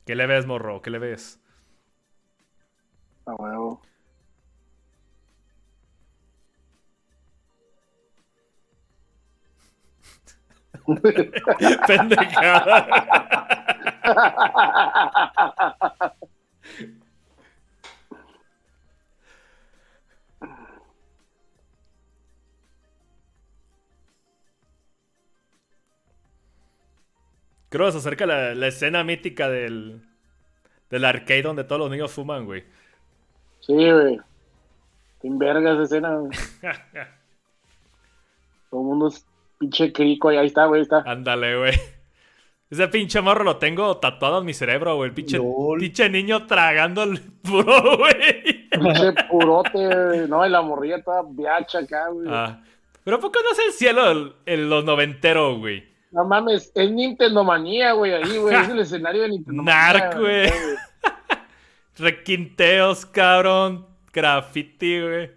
¿Qué le ves, morro? ¿Qué le ves? Ah, bueno. Pendejada. Creo que se acerca la, la escena mítica del, del arcade donde todos los niños fuman, güey. Sí, güey. Qué verga esa escena, güey. Todo el mundo es pinche crico. y Ahí está, güey. Ahí está. Ándale, güey. Ese pinche morro lo tengo tatuado en mi cerebro, güey. El pinche, Lol. pinche niño tragando el puro, güey. Pinche purote, güey. No, y la morrilla toda viacha acá, güey. Ah. Pero ¿a poco no es el cielo el, el- los noventeros, güey? No mames, es Nintendo Manía, güey, ahí, güey. Es el escenario de Nintendo Narc, güey. Requinteos, cabrón. Graffiti, güey.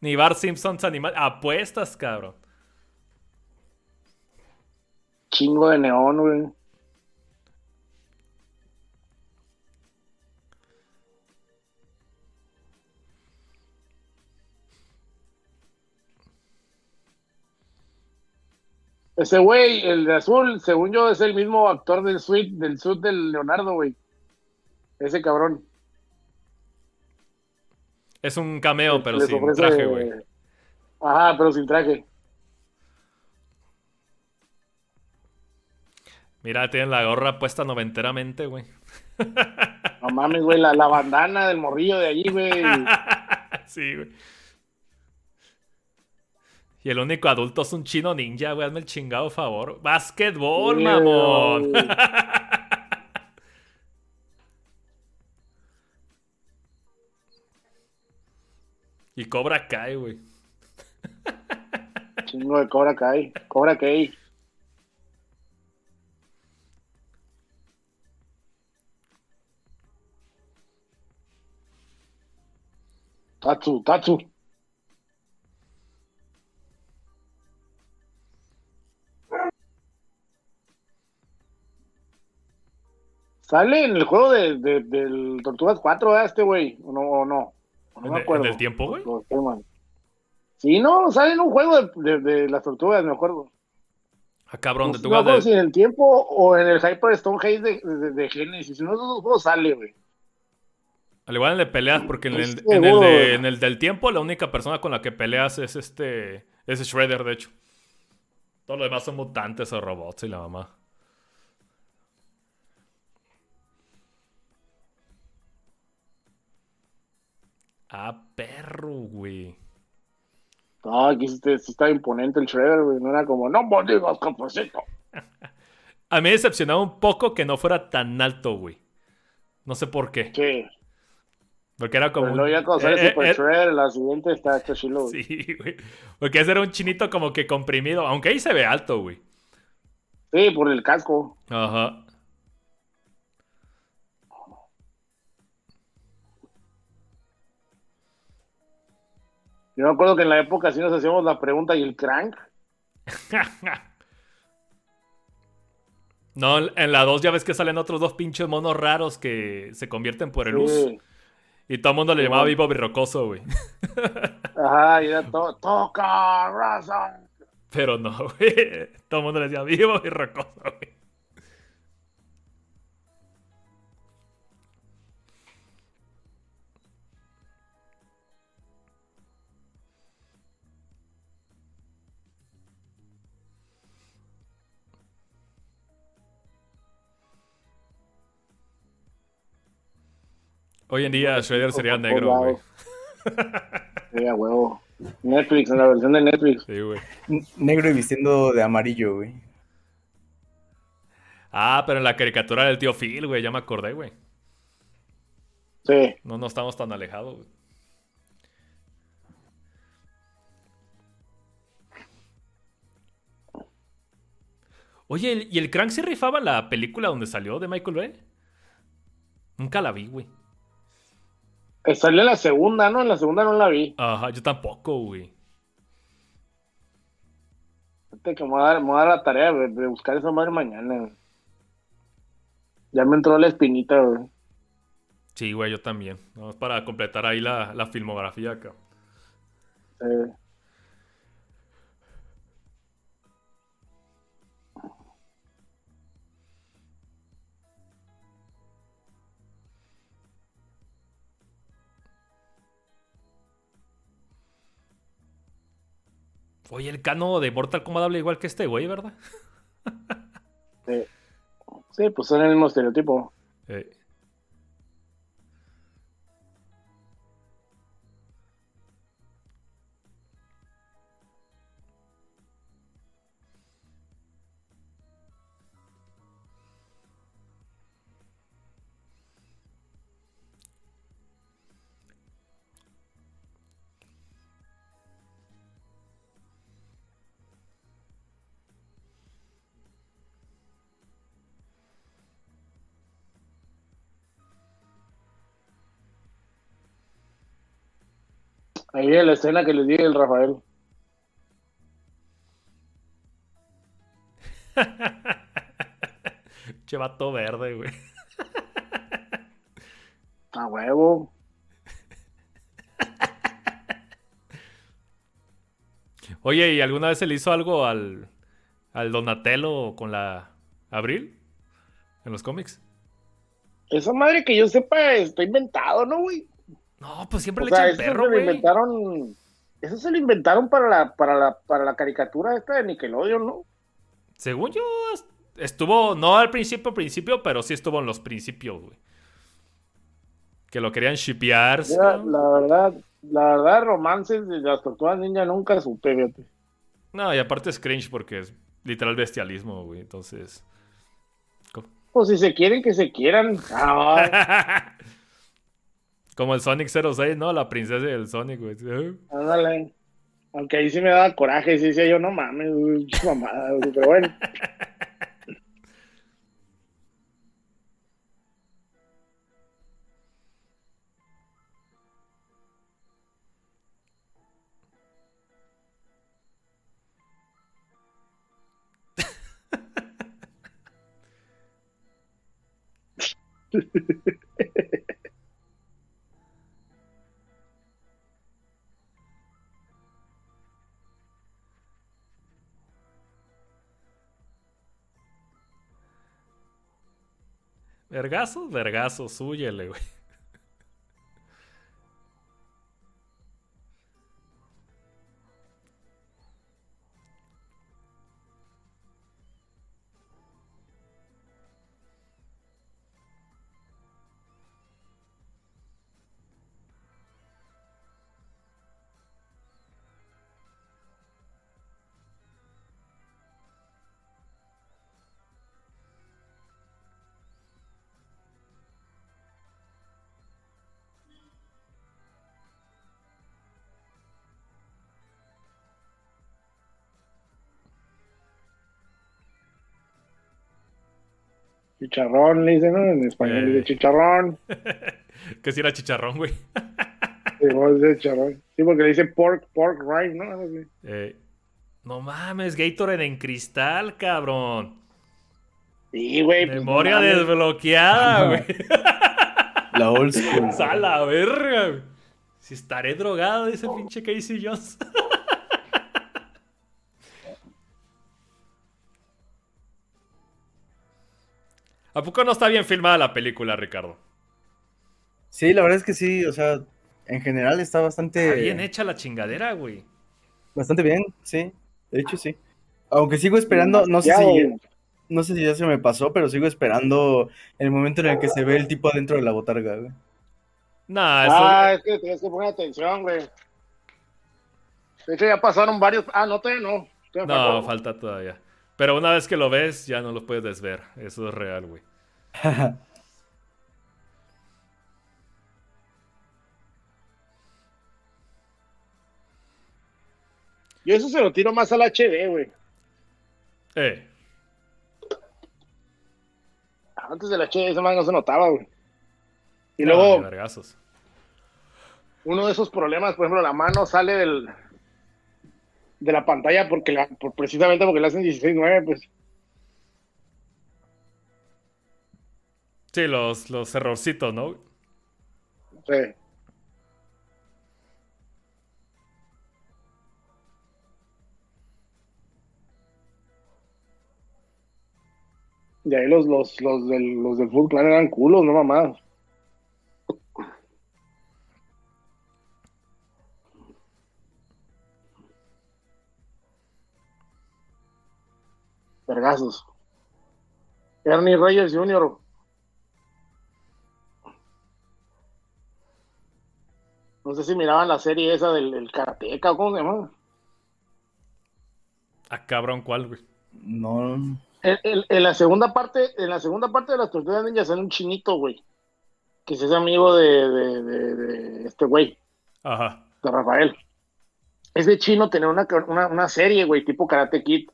Ni Bar Simpsons animal. Apuestas, cabrón. Chingo de neón, güey. Ese güey, el de azul, según yo, es el mismo actor del suite, del suite del Leonardo, güey. Ese cabrón. Es un cameo, pero sin traje, güey. Ajá, pero sin traje. Mira, tienen la gorra puesta noventeramente, güey. No mames, güey, la, la bandana del morrillo de allí, güey. sí, güey. Y el único adulto es un chino ninja, güey. Hazme el chingado favor. ¡Básquetbol, Sí, mamón! y Cobra Kai, güey. Chingo de Cobra Kai. Cobra Kai. Tatsu, Tatsu. Sale en el juego de, de- del Tortugas 4, ¿verdad, este güey? ¿O no? o no? No ¿En me el- acuerdo. en el tiempo, güey? Sí, no, sale en un juego de, de- de las tortugas, me acuerdo. Ah, cabrón, No, de no tu acuerdo de... si en el tiempo o en el Hyper Stone Haze de, de, de Genesis. Si no, esos dos juegos sale, güey. Al igual en el de peleas, porque en el, Estoy en, el seguro, de- güey. en el del tiempo, la única persona con la que peleas es este. Es Shredder, de hecho. Todo lo demás son mutantes o robots y la mamá. Ah, perro, güey. No, aquí sí, está imponente el Shredder, güey. No era como, no me digas. A mí me decepcionaba un poco que no fuera tan alto, güey. No sé por qué. Sí. Porque era como. Pero luego ya cuando sale eh, eh, Super eh, Shredder, la siguiente está hecho chilo, güey. Sí, güey. Porque ese era un chinito como que comprimido. Aunque ahí se ve alto, güey. Sí, por el casco. Ajá. Yo me acuerdo que en la época sí nos hacíamos la pregunta, ¿y el crank? No, en la 2 ya ves que salen otros dos pinches monos raros que se convierten por el luz. Sí. Y todo el mundo le llamaba Simón. Vivo Birrocoso, güey. Ajá, y era todo, toca, raza. Pero no, güey. Todo el mundo le decía Vivo Birrocoso, güey. Hoy en día Shredder sería negro, güey. lados. Sí, a huevo. Netflix, en la versión de Netflix. Sí, güey. Negro y vistiendo de amarillo, güey. Ah, pero en la caricatura del tío Phil, güey, ya me acordé, güey. Sí. No, no estamos tan alejados, güey. Oye, ¿el- ¿y el Crank se rifaba la película donde salió de Michael Bay? Nunca la vi, güey. Salió en la segunda, ¿no? En la segunda no la vi. Ajá, yo tampoco, güey. Fíjate que me voy a dar, me voy a dar la tarea de, de buscar esa madre mañana. güey. Ya me entró la espinita, güey. Sí, güey, yo también. Vamos para completar ahí la, la filmografía, cabrón. Eh, Oye, el cano de Mortal Kombat habla igual que este güey, ¿verdad? eh, sí, pues son el mismo estereotipo. Eh, Ahí en la escena que les dije el Rafael. che vato verde, güey. A huevo. Oye, ¿y alguna vez se le hizo algo al, al Donatello con la Abril? En los cómics. Esa madre que yo sepa está inventado, ¿no, güey? No, pues siempre O le sea, echan perro, güey. inventaron. Eso se lo inventaron para la, para la, para la caricatura esta de Nickelodeon, ¿no? Según yo, est- estuvo, no al principio, principio, pero sí estuvo en los principios, güey. Que lo querían shipear. Mira, ¿no? la verdad, la verdad, romances de las tortugas ninja nunca supe, fíjate. No, y aparte es cringe porque es literal bestialismo, güey. Entonces. Pues si se quieren, que se quieran. Ah, Como el Sonic 06, ¿no? La princesa del Sonic, güey. ándale. Aunque ahí sí me daba coraje, sí decía yo, no mames, mamada, güey, pero bueno. Vergazos, vergazos, huyele, güey. Chicharrón, le dicen, ¿no? En español Eh. dice chicharrón. que si era chicharrón, güey. Sí, vos dice chicharrón. Sí, porque le dice pork, pork rice, ¿no? Así. Eh, no mames, Gatorade en cristal, cabrón. Sí, güey. pues, Memoria desbloqueada, güey. La old school. Sala, verga, güey. Si estaré drogado, dice el pinche Casey Jones. ¿A poco no está bien filmada la película, Ricardo? Sí, la verdad es que sí, o sea, en general está bastante Está bien hecha la chingadera, güey. bastante bien, sí. De hecho, sí. Aunque sigo esperando, no sé si no sé si ya se me pasó, pero sigo esperando el momento en el que se ve el tipo adentro de la botarga, güey. Nah, eso... Ah, es que tienes que poner atención, güey. De hecho, ya pasaron varios. Ah, no, todavía no. Todavía No, falta. falta todavía. Pero una vez que lo ves, ya no lo puedes ver. Eso es real, güey. Yo eso se lo tiro más al HD, güey. Eh, Antes del HD ese man no se notaba, güey. Y no, luego, vergazos. uno de esos problemas, por ejemplo, la mano sale del de la pantalla porque la, por, precisamente porque le hacen 16-9, pues. Sí, los, los errorcitos, ¿no? Sí. Y ahí los, los, los, del, los del Clan eran culos, no mamadas. Vergazos. Ernie Reyes Jr. No sé si miraban la serie esa del, del Karateka, ¿cómo se llama? Ah, cabrón, ¿cuál, güey? No. En, en- en la segunda parte, en la segunda parte de las tortugas ninjas sale un chinito, güey. Que es amigo de, de, de- de este güey, Ajá. de Rafael. Ese chino tenía una, una, una serie, güey, tipo Karate Kid,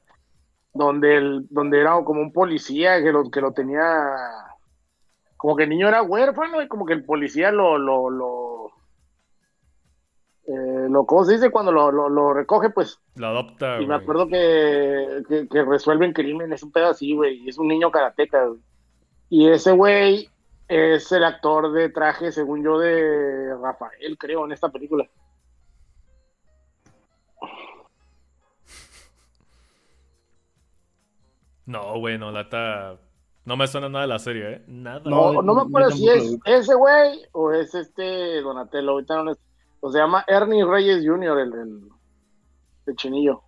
donde, el, donde era como un policía que lo, que lo tenía. Como que el niño era huérfano y como que el policía lo. lo, lo eh, lo, ¿Cómo se dice? Cuando lo, lo, lo recoge, pues Lo adopta, y me acuerdo que, que, que resuelven crímenes, un pedo así, güey. Y es un niño karateca, güey. Y ese güey es el actor de traje, según yo, de Rafael, creo, en esta película. No, güey, no, lata. No me suena nada de la serie, ¿eh? Nada. No, No, no me acuerdo si es ese güey o es este Donatello. Ahorita no les- O se llama Ernie Reyes Jr., el, el, el chinillo.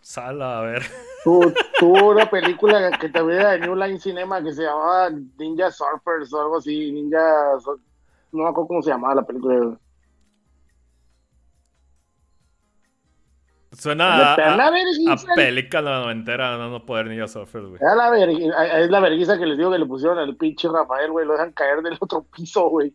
Sala, a ver. Tu- Tuvo una película que te veía de New Line Cinema que se llamaba Ninja Surfers o algo así. Ninja. No me acuerdo cómo se llamaba la película. Suena a, la a, a película noventera, no, no poder ni a surfer, güey. la es la vergüenza que les digo que le pusieron al pinche Rafael, güey. Lo dejan caer del otro piso, güey.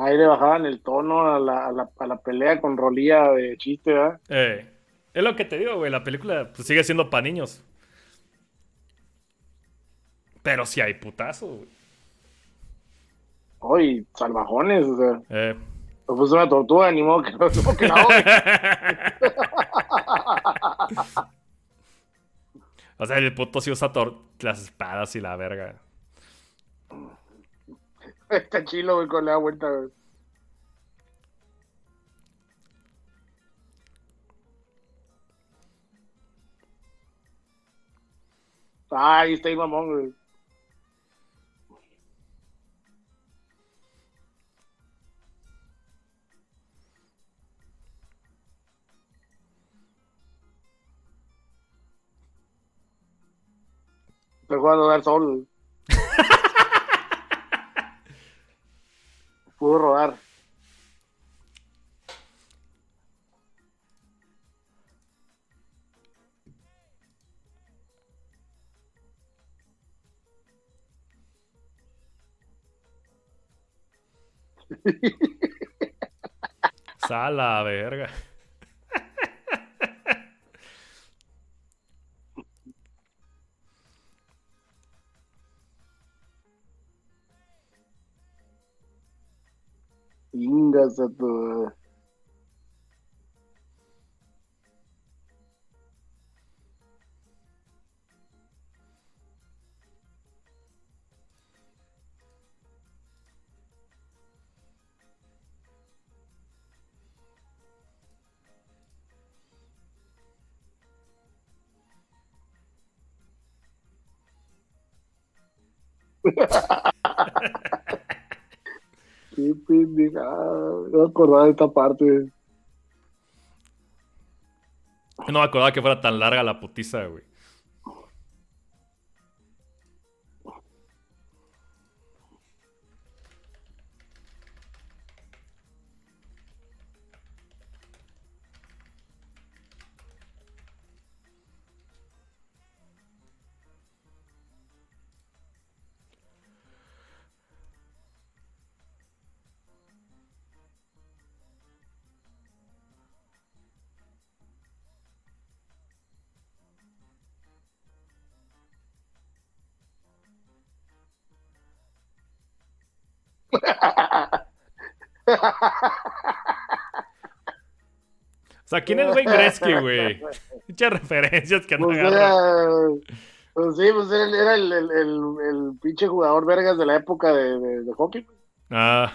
Ahí le bajaban el tono a la, a la, a la pelea con rolía de chiste, ¿verdad? Eh, es lo que te digo, güey. La película pues, sigue siendo para niños. Pero sí hay putazos, güey. Oye, salvajones, o sea. Eh. Pues puso una tortuga, ni modo que, no, que la o sea, el puto sí usa las espadas y la verga. Está chilo, güey, con la vuelta. Ay, está ahí mamón, güey. Estoy jugando a dar sol. Pudo rodar. Sala, verga. fingers at the Qué pendejada. No me acordaba de esta parte. No me acordaba que fuera tan larga la putiza, güey. Sea, ¿quién es Wayne Gretzky, güey? Muchas referencias que no Pues pues sí, pues era, el- era el, el, el- el pinche jugador vergas de la época de, de- de hockey. Ah,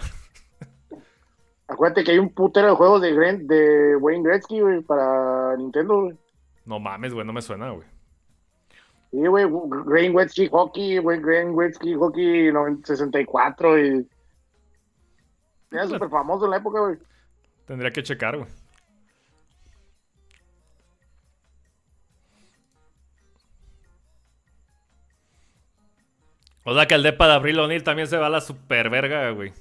Acuérdate que hay un putero de juegos de, de Wayne Gretzky, güey, para Nintendo, güey. no mames, güey, no me suena, güey. Sí, güey, Wayne Gretzky Hockey, güey, Wayne Gretzky Hockey 90 64 y... Era súper famoso en la época, güey. Tendría que checar, güey. O sea que el depa de Abril O'Neill también se va a la super verga, güey.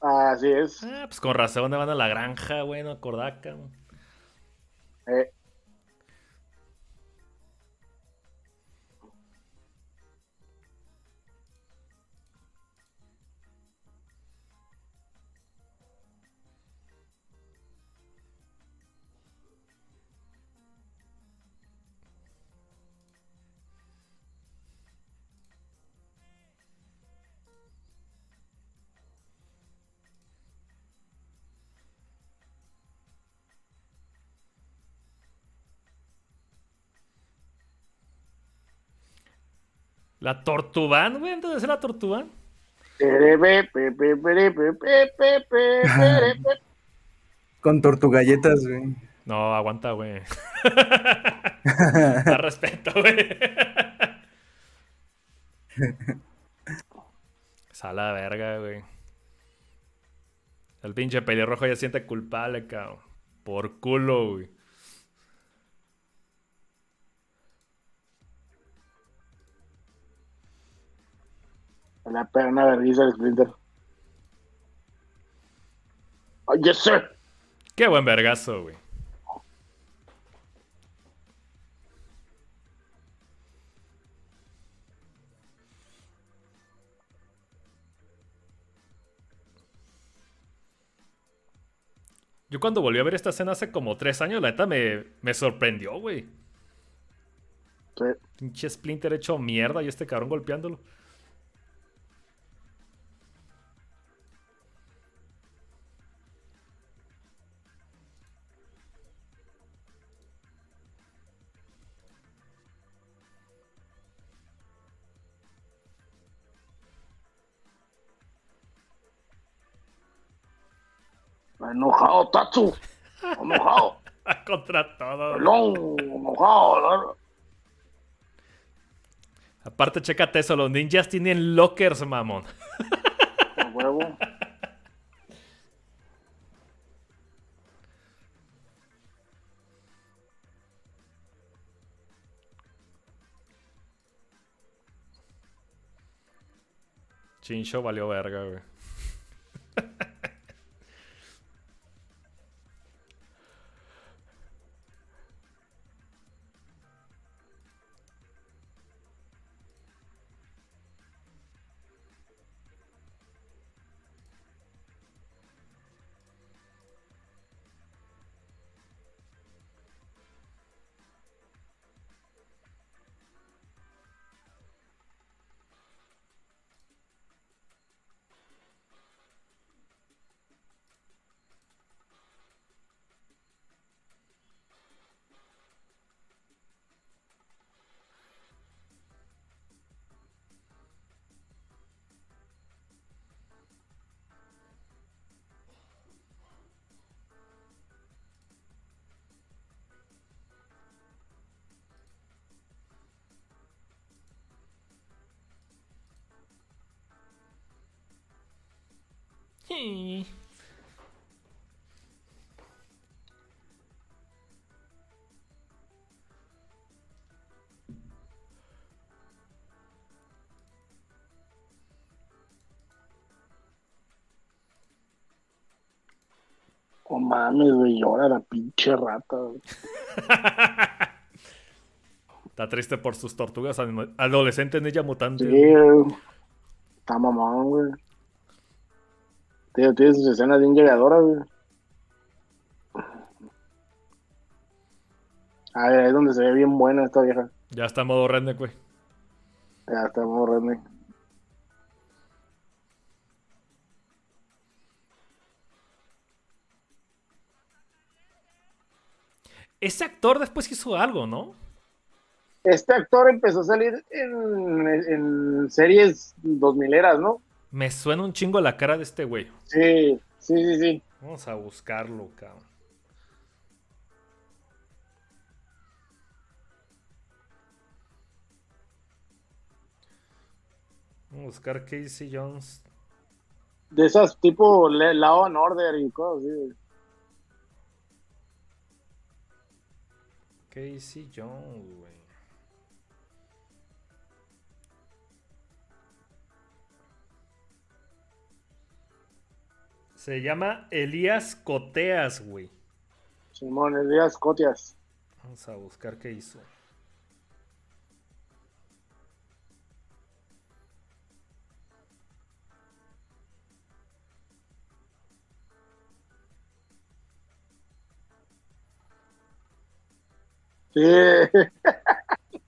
Así es. Ah, pues con razón van a la granja, güey, no güey. Eh, pere, pe, pe, pe, pe, pere, pe. Con tortugalletas, güey. No, aguanta, güey. Da respeto, güey. Sala verga, güey. El pinche pelirrojo ya siente culpable, cabrón. Por culo, güey. La perna vergüenza del Splinter. Oh, yes, sir. Qué buen vergazo, güey. Yo cuando volví a ver esta escena hace como tres años, la neta me, me sorprendió, güey. Sí. Pinche Splinter hecho mierda y este cabrón golpeándolo. Enojado, Tatsu. Enojado. Contra todo. Pelón, enojado. Aparte, chécate eso, los ninjas tienen lockers, mamón. Huevo. Chincho valió verga, güey. Oh mames, güey, llora la pinche rata. Está triste por sus tortugas adolescentes ninja mutantes. Sí, güey. Está mamón, güey. Tiene, tiene sus escenas bien llegadoras, güey. Ahí es donde se ve bien buena esta vieja. Ya está en modo redneck, güey. Ya estamos redneck. Ese actor después hizo algo, ¿no? Este actor empezó a salir en, en series dos mileras, ¿no? Me suena un chingo la cara de este güey. Sí, sí, sí, sí. Vamos a buscarlo, cabrón. Vamos a buscar Casey Jones. De esas tipo Law and Order y cosas así. Casey Jones, güey. Se llama Elías Coteas, güey. Simón, Elías Cotias. Vamos a buscar qué hizo. Sí.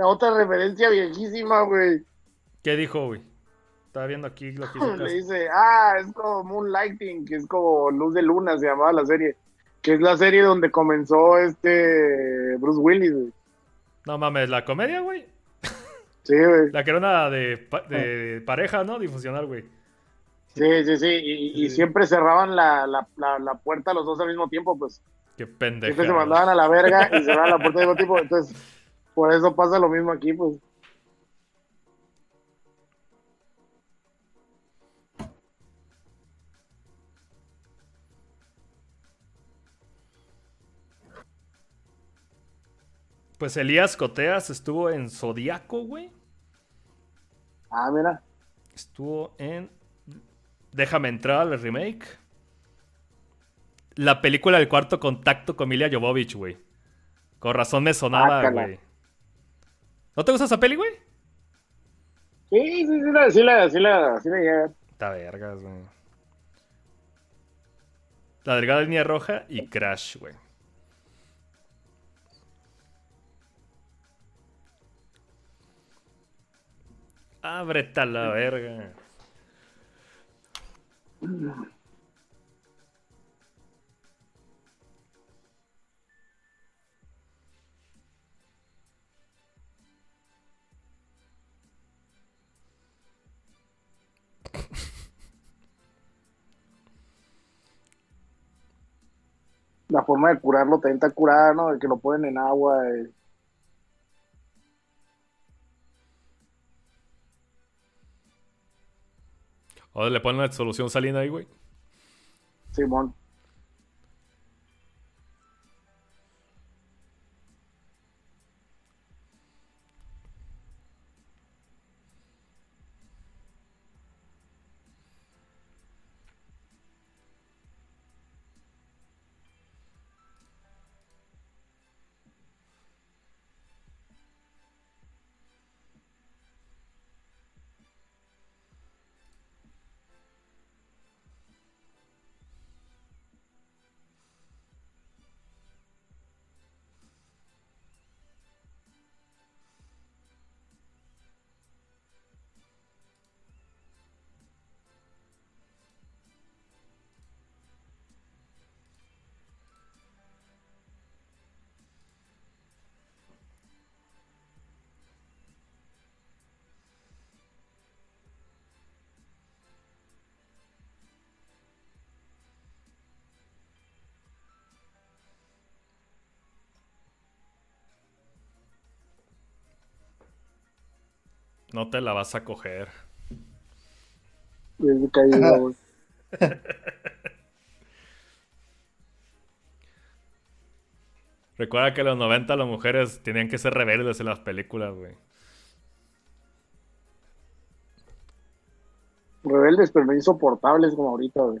Otra referencia viejísima, güey. ¿Qué dijo, güey? Estaba viendo aquí lo que hizo Le dice, ah, es como Moonlighting, que es como Luz de Luna, se llamaba la serie. Que es la serie donde comenzó este Bruce Willis, güey. No mames, la comedia, güey. Sí, güey. La que era una de, pa- de pareja, ¿no? Difusional, güey. Sí, sí, sí. Y, siempre cerraban la, la, la, la puerta los dos al mismo tiempo, pues. Qué pendeja. Siempre se mandaban a la verga y cerraban la puerta al mismo tiempo. Entonces, por eso pasa lo mismo aquí, pues. Pues Elías Coteas estuvo en Zodíaco, güey. Ah, mira. Estuvo en Déjame entrar, el remake. La película del cuarto contacto con Emilia Jovovich, güey. Con razón me sonaba, güey. ¿No te gusta esa peli, güey? Sí, sí, sí, la, sí, la, sí, la, sí la. Está vergas, güey. La delgada línea roja y Crash, güey. Ábrete a la verga. Forma de curarlo también está curada, ¿no? De que lo ponen en agua. eh. Ahora le ponen la solución salina ahí, güey. Simón. No te la vas a coger. Desde caída, güey. Recuerda que en los 90 las mujeres tenían que ser rebeldes en las películas, güey. Rebeldes, pero no insoportables como ahorita, güey.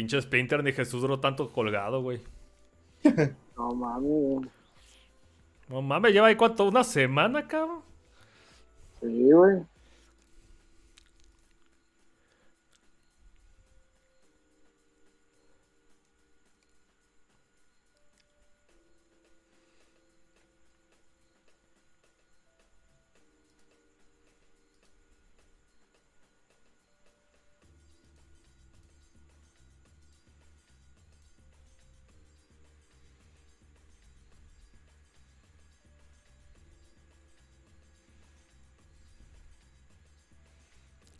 Pinche Splinter ni Jesús duró tanto colgado, güey. No mames. No mames, lleva ahí cuánto, una semana, cabrón. Sí, güey.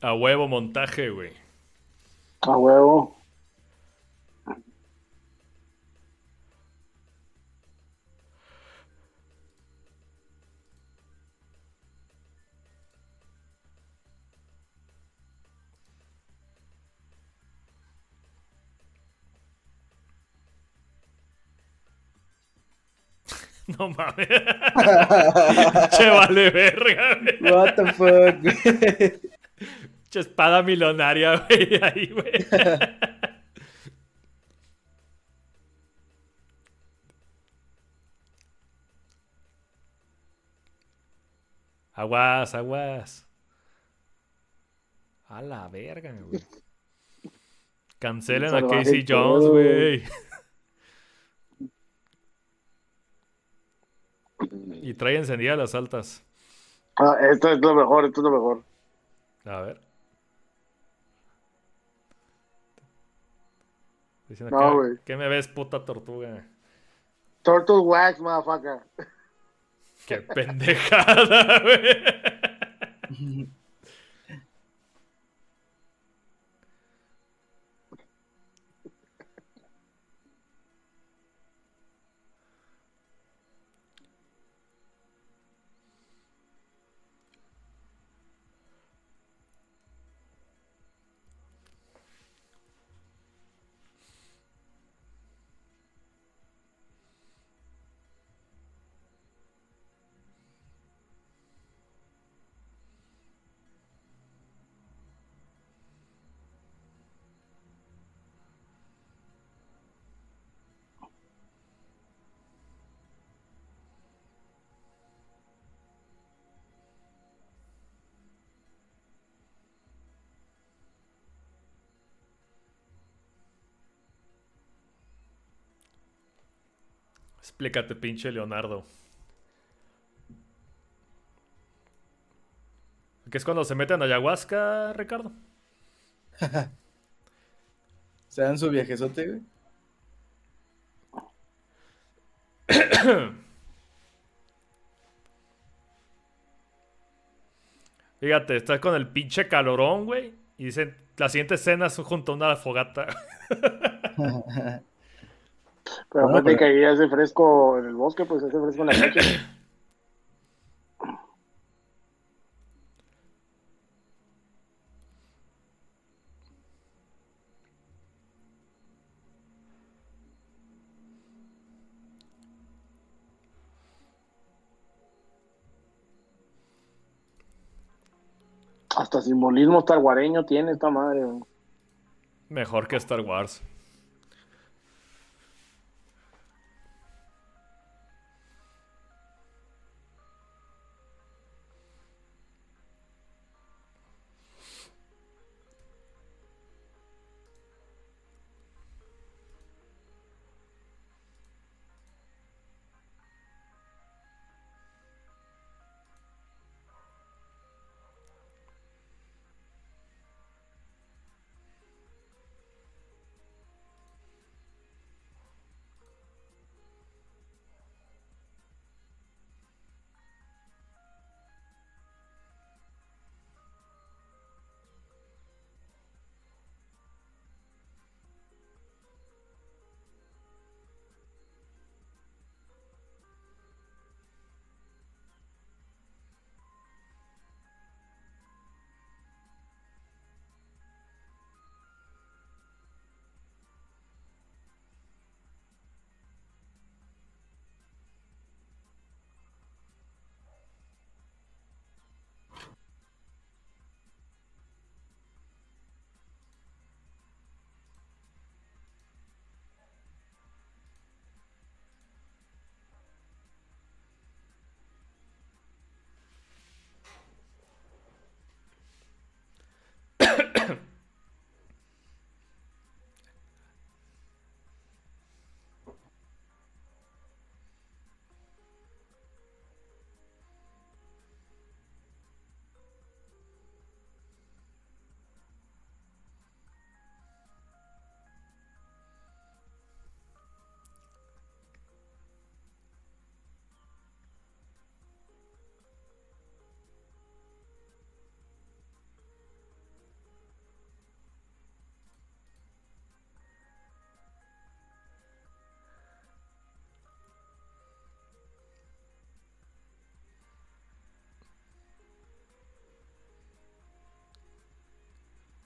A huevo montaje, güey. A huevo. No mames. che, vale verga. What the fuck, espada milenaria, güey. Ahí, güey. Aguas, aguas. A la verga, güey. Cancelen a Casey Jones, güey. Y trae encendidas las altas. Ah, esto es lo mejor, esto es lo mejor. A ver. No, acá, güey. ¿Qué me ves, puta tortuga? Turtle wax, motherfucker. Qué pendejada, güey. Explícate, pinche Leonardo. ¿Qué es cuando se meten a ayahuasca, Ricardo? Se dan su viajezote, güey. Fíjate, estás con el pinche calorón, güey. Y dicen, la siguiente escena es junto a una fogata. Pero No, aparte pero- que ahí hace fresco en el bosque, pues hace fresco en la noche. Hasta simbolismo targuareño tiene esta madre. Mejor que Star Wars.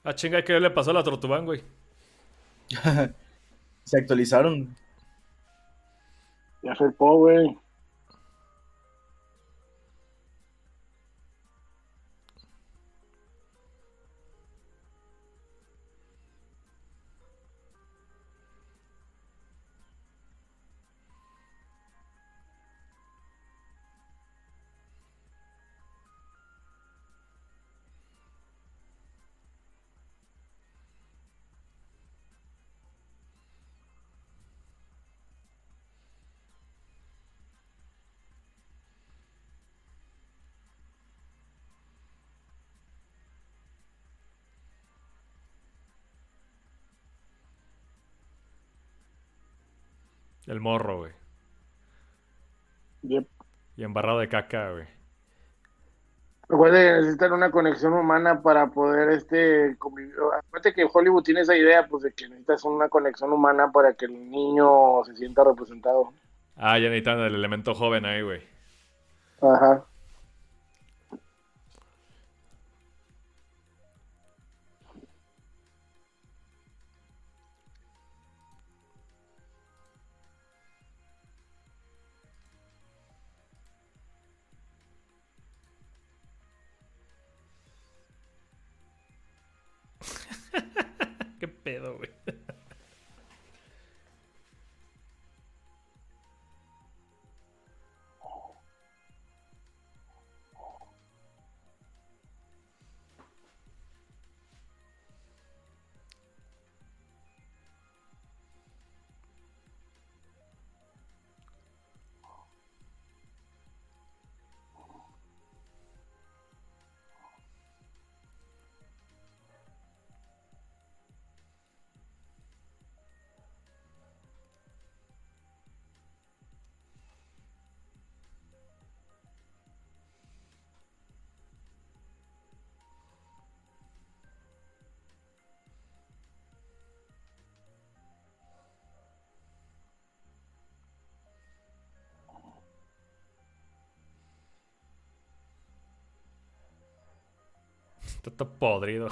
Ah, chinga, ¿qué le pasó a la Tortubán, güey? Se actualizaron. Ya felpó, güey. El morro, güey. Yep. Y embarrado de caca, güey. Recuerda que necesitan una conexión humana para poder este convivir. Acuérdate que Hollywood tiene esa idea, pues, de que necesitas una conexión humana para que el niño se sienta representado. Ah, ya necesitan el elemento joven ahí, güey. Ajá. Está todo podrido.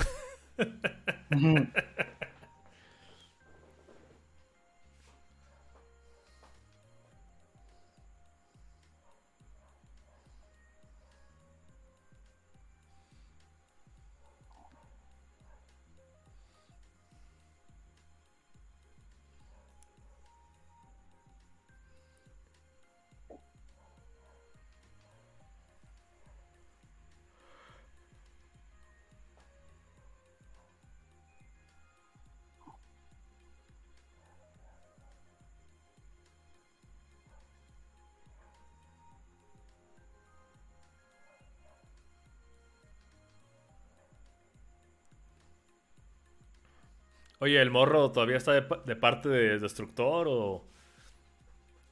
Oye, ¿el morro todavía está de, pa- de parte de Destructor o,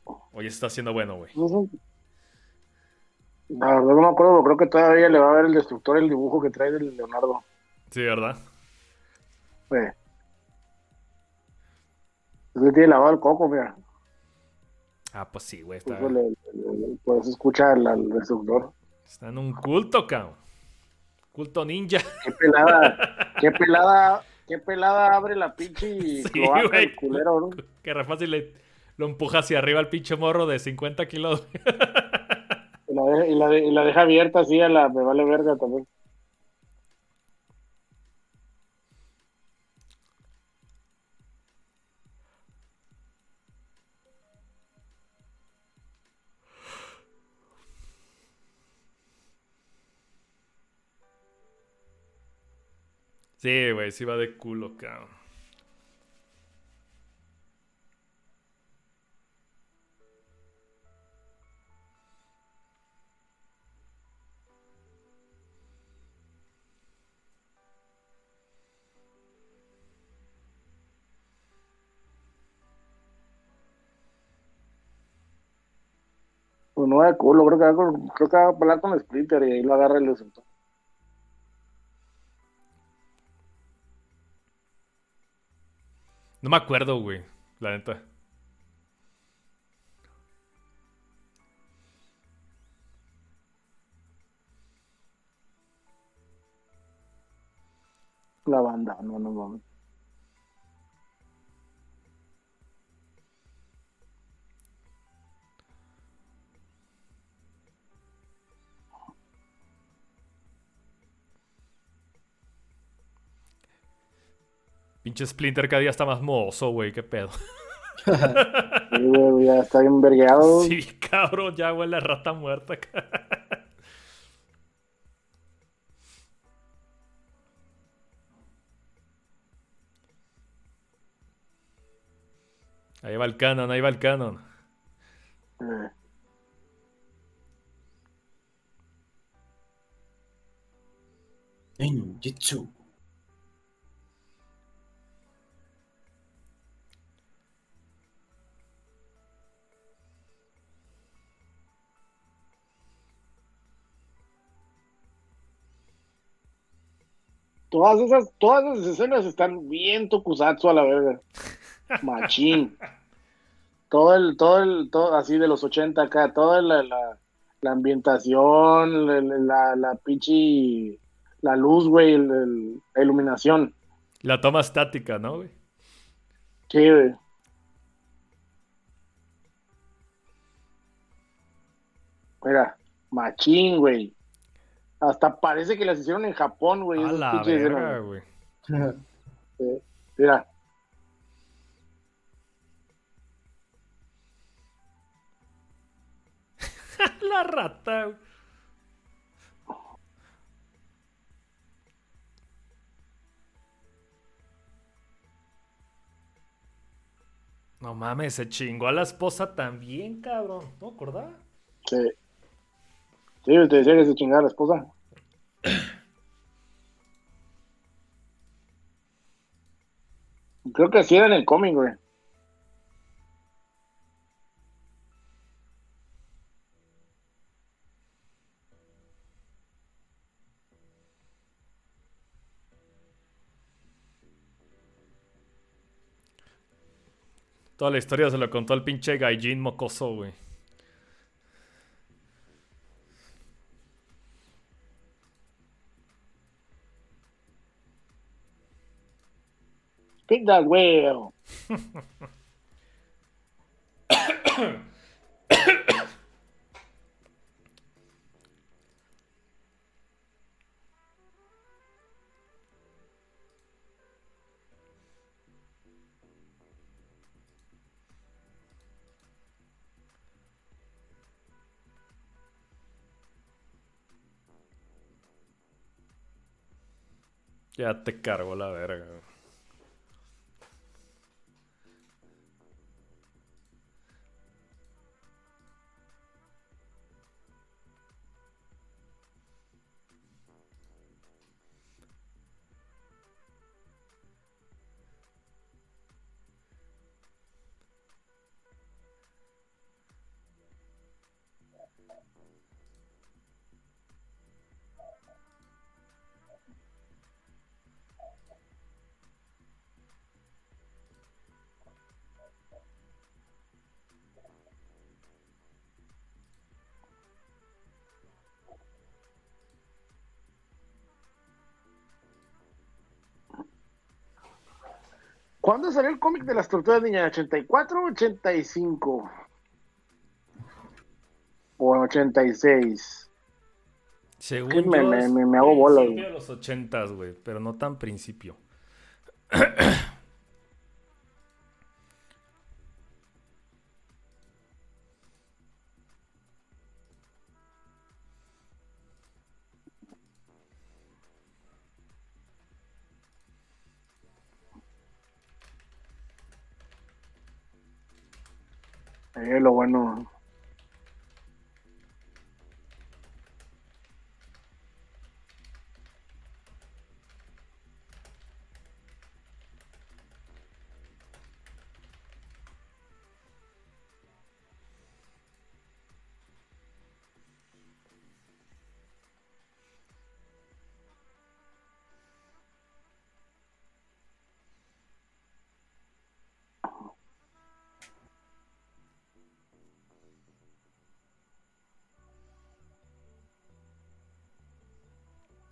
o ya se está haciendo bueno, güey? La verdad no me acuerdo, creo que todavía le va a ver el destructor el dibujo que trae del Leonardo. Sí, ¿verdad? Eh. Le tiene lavado el coco, mira. Ah, pues sí, güey. Por Está, por eso escucha al, al destructor. está en un culto, cabrón. Culto ninja. Qué pelada, qué pelada, qué pelada abre la pinche Sí, cloaca güey. el culero, ¿no? Que re fácil le, lo empuja hacia arriba al pinche morro de 50 kilos. Y la, deja, y, la de- y la deja abierta así a la me vale verga también. Sí, güey, sí va de culo, cabrón. Pues no de culo, creo que va, a hablar con Splinter y ahí lo agarra el destructor. No me acuerdo, güey. La neta. La banda, no, no. Pinche Splinter cada día está más mozo, güey. Qué pedo. Sí, güey, ya está bien vergueado. Sí, cabrón, ya huele a rata muerta. Ahí va el canon, ahí va el canon. Eh, Ninjutsu. Todas esas, todas esas escenas están bien tokusatsu a la verga. Machín. Todo el, todo el, todo así de los 80 acá, toda la, la, la ambientación, la, la, la pinche, la luz, güey, el- el- la iluminación. La toma estática, ¿no, güey? Sí, güey. Mira, machín, güey. Hasta parece que las hicieron en Japón, güey. A la verga, güey. Sí. Mira, La rata, güey. No mames, se chingó a la esposa también, cabrón. ¿No acordaba? sí. Sí, te decía que se chingaba la esposa. Creo que así era en el cómic, güey. Toda la historia se lo contó el pinche Gaijin mocoso, güey. Spin that wheel. Ya te cargo la verga. ¿Cuándo salió el cómic de las tortugas niñas? ¿84 o 85? O 86. Según yo, me- me- me hago bola, principio güey. de los ochentas, güey, pero no tan principio. bueno.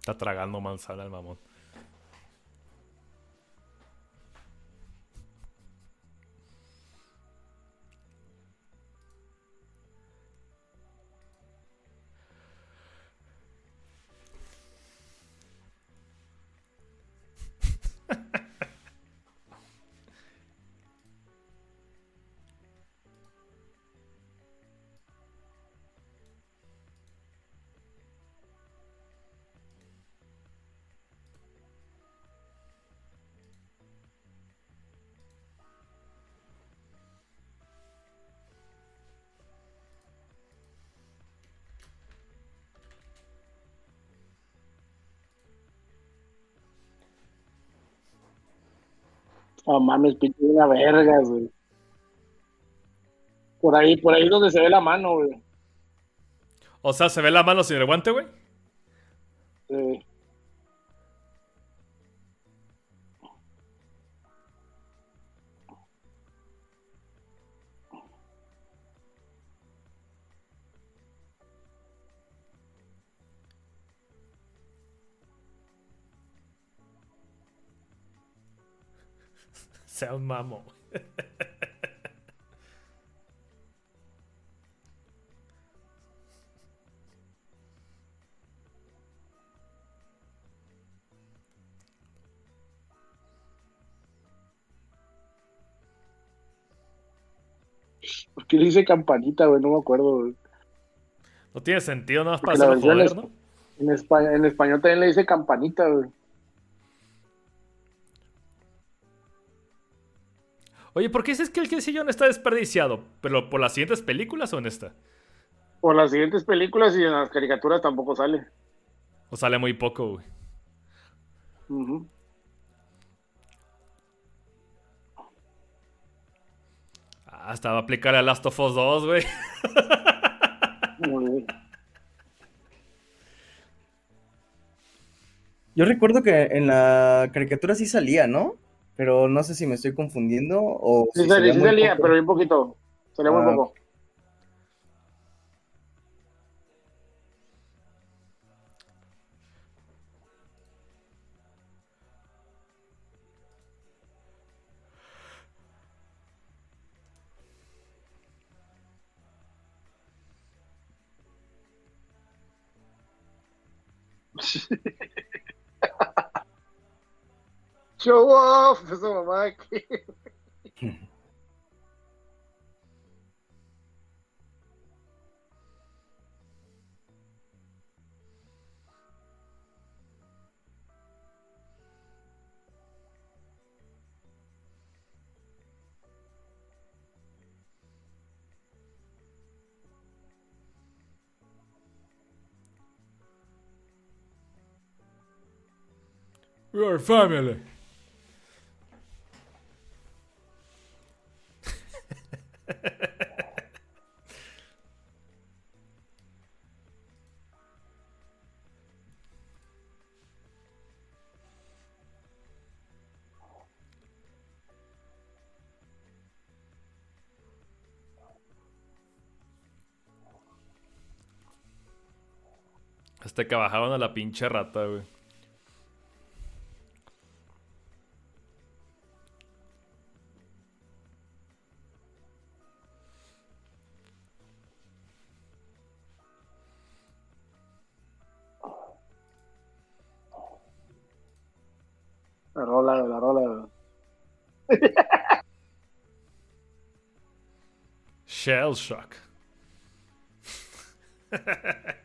Está tragando manzana el mamón. Oh mames, pinche una verga, güey. Por ahí, por ahí donde se ve la mano, güey. O sea, ¿se ve la mano sin el guante, güey? Sí. Sea un mamo. ¿Por qué le dice campanita, güey? No me acuerdo, güey. No tiene sentido nada más para joder, es- ¿no? En, España, en español también le dice campanita, güey. Oye, ¿por qué dices que el quesillo está desperdiciado? ¿Pero por las siguientes películas o en esta? Por las siguientes películas y en las caricaturas tampoco sale. ¿O sale muy poco, güey? Ah, hasta va a aplicar a Last of Us 2, güey. Muy bien. Yo recuerdo que en la caricatura sí salía, ¿no? pero no sé si me estoy confundiendo o... Sí, si pero bien poquito, salía ah, muy poco. Show off, mamá que. We are family. Hasta que bajaban a la pinche rata, güey. shock.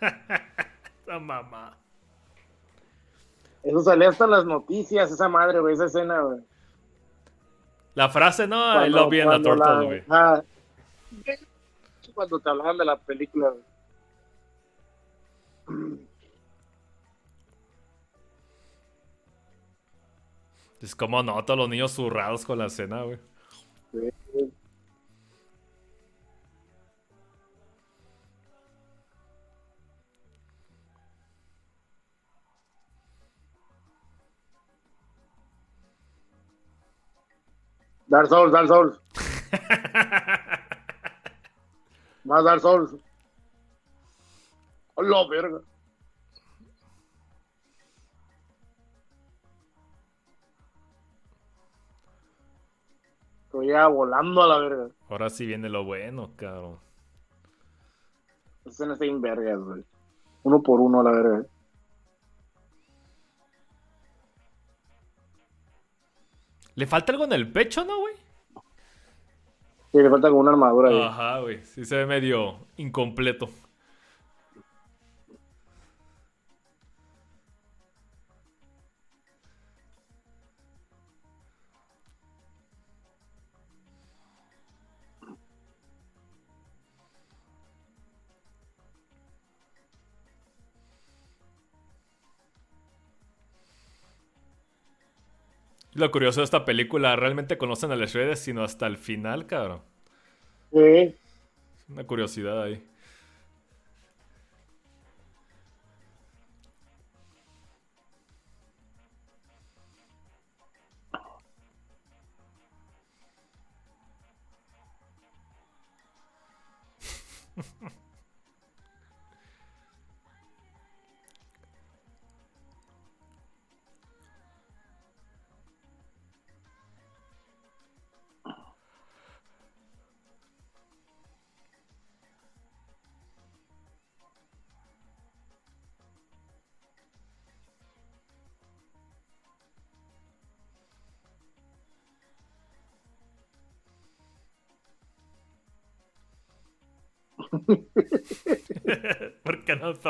La mamá. Eso salía hasta las noticias, esa madre, güey, esa escena, güey. La frase, no, I Cuando- love you in the cuando turtle, güey. ah, Cuando te hablaban de la película, güey. Es como no, todos los niños zurrados con la escena, güey. Sí. Dark Souls, Dark Souls. Más Dark Souls. Hola, verga. Estoy ya volando a la verga. Ahora sí viene lo bueno, cabrón. Esa escena está en vergas, güey. Uno por uno a la verga. Le falta algo en el pecho, ¿no, güey? Sí, le falta como una armadura ahí. Ajá, güey. Sí se ve medio incompleto. Lo curioso de esta película, realmente conocen a Les Shredders, sino hasta el final, cabrón. Sí. Una curiosidad ahí.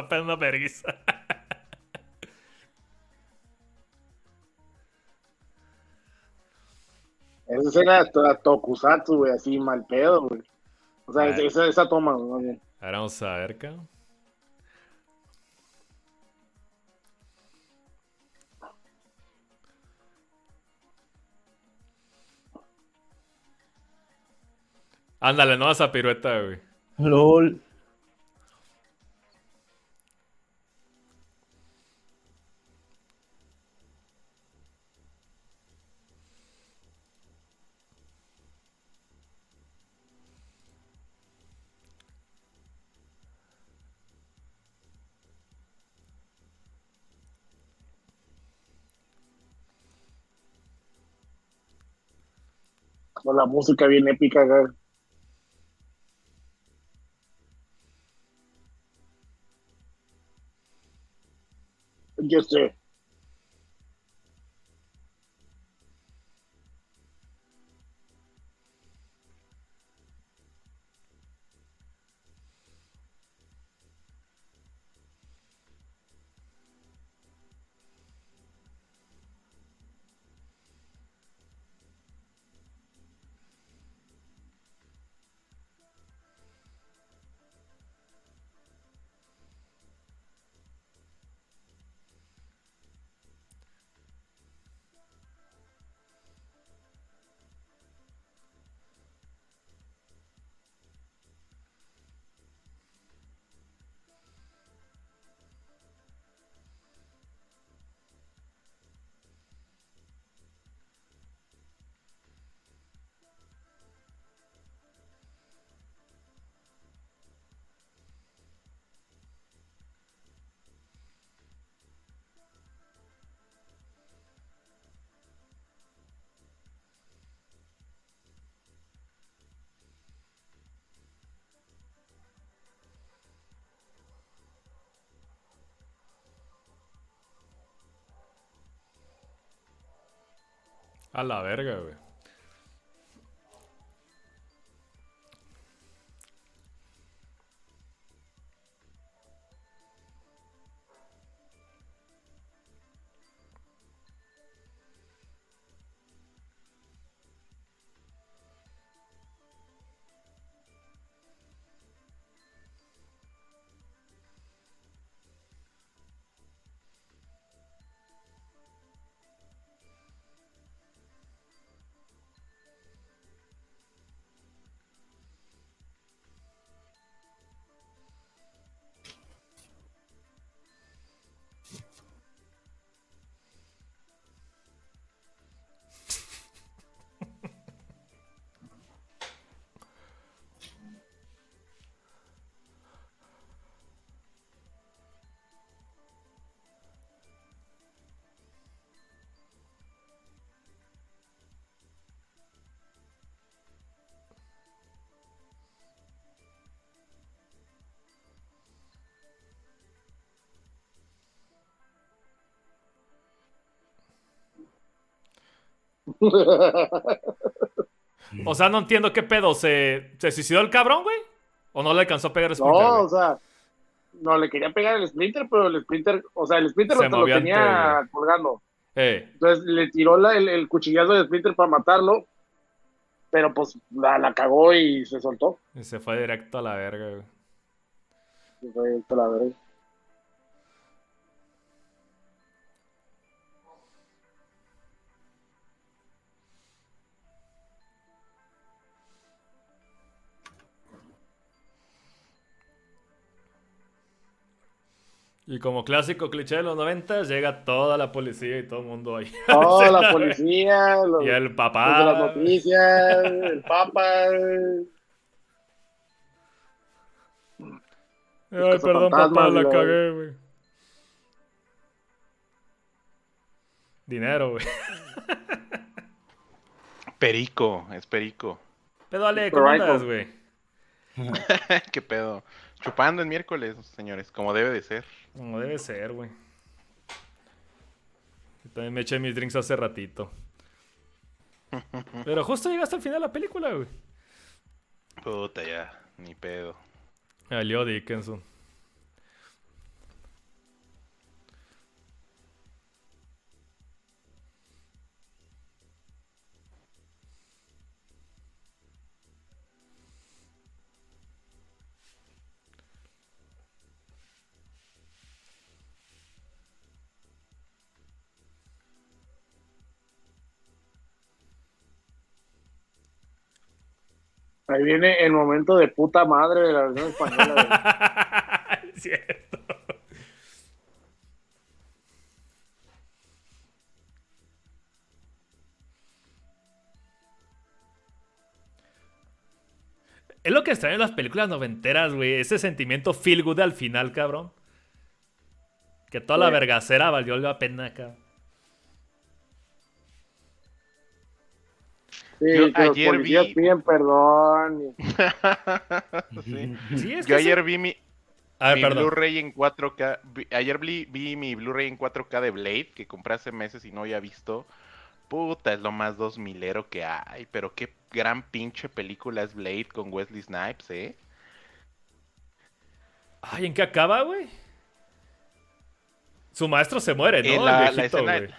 Pegando una vergüenza. Esa escena es toda tokusatsu, güey, así mal pedo, güey. O sea, Ay. esa, esa toma, güey, más bien. Ahora vamos a ver, cabrón. Ándale, no esa pirueta, güey. LOL. Con la música bien épica. Yo sé. A la verga, güey. O sea, no entiendo qué pedo. ¿Se, ¿se suicidó el cabrón, güey? ¿O no le alcanzó a pegar el Splinter? No, güey? o sea, no le quería pegar el Splinter, pero el Splinter, o sea, el Splinter Se lo, tenía colgando. Eh, Entonces le tiró la- el, el cuchillazo de Splinter para matarlo, pero pues la, la cagó y se soltó. y se fue directo a la verga, güey. Y fue directo a la verga. Y como clásico cliché de los 90, llega toda la policía y todo el mundo ahí. Toda la policía, los, Y el los de las papá. noticias, el papa. Ay, perdón, papá, la güey. cagué, güey. Dinero, güey. Perico, es perico. Pero Ale, ¿cómo andas, güey? ¿Qué pedo? Chupando el miércoles, señores, como debe de ser. Como debe ser, güey. Yo también me eché mis drinks hace ratito. Pero justo llegaste al final de la película, güey. Puta ya, ni pedo. Leo Dickinson. Ahí viene el momento de puta madre de la versión española. Es cierto. Es lo que extraño en las películas noventeras, güey. Ese sentimiento feel good al final, cabrón. Que toda la vergacera valió la pena, cabrón. Sí, Yo que los ayer policías vi- piden perdón. y- Sí. Sí, es que Yo sí. ayer vi mi, A ver, mi. Blu-ray en 4K. vi- ayer vi, vi mi Blu-ray en 4K de Blade, que compré hace meses y no había visto. Puta, es lo más dos milero que hay. Pero qué gran pinche película es Blade con Wesley Snipes, ¿eh? Ay, ¿en qué acaba, güey? Su maestro se muere, ¿no? El la- la escena-.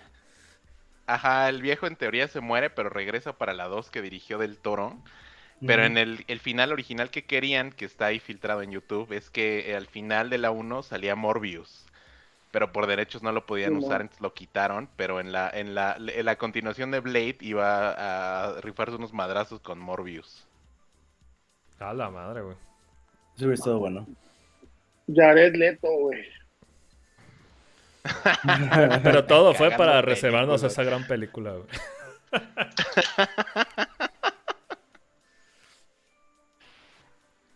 Ajá, el viejo en teoría se muere, pero regresa para la 2 que dirigió del Toro. Pero en el, el final original que querían, que está ahí filtrado en YouTube, es que al final de la 1 salía Morbius. Pero por derechos no lo podían usar, entonces lo quitaron. Pero en la, en la, en la continuación de Blade iba a rifarse unos madrazos con Morbius. A la madre, güey. Eso hubiera estado bueno. Jared Leto, güey. Pero todo fue para reservarnos películas. esa gran película, güey.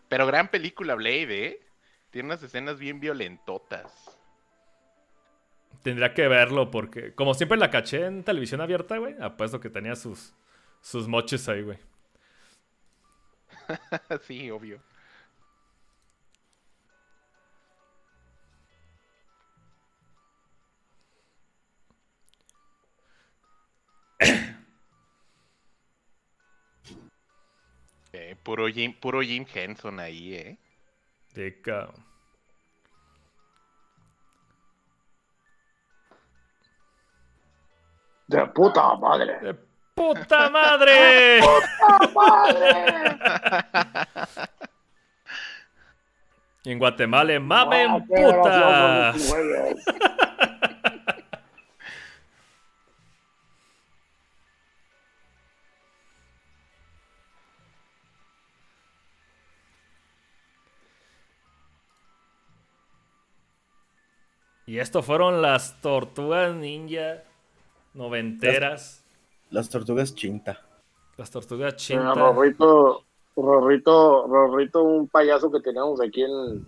Pero gran película Blade, ¿eh? Tiene unas escenas bien violentotas. Tendría que verlo porque, como siempre la caché en televisión abierta, güey, apuesto que tenía sus, sus moches ahí, güey. sí, obvio. Eh, puro, Jim, puro Jim Henson ahí, ¿eh? Cabrón. De puta madre. ¡De ¡Puta madre! madre! Y en Guatemala, mamen Ah, puta. Y esto fueron las tortugas ninja noventeras. Las tortugas chinta. Las tortugas chinta. Rorrito, Rorrito, Rorrito, un payaso que teníamos aquí en,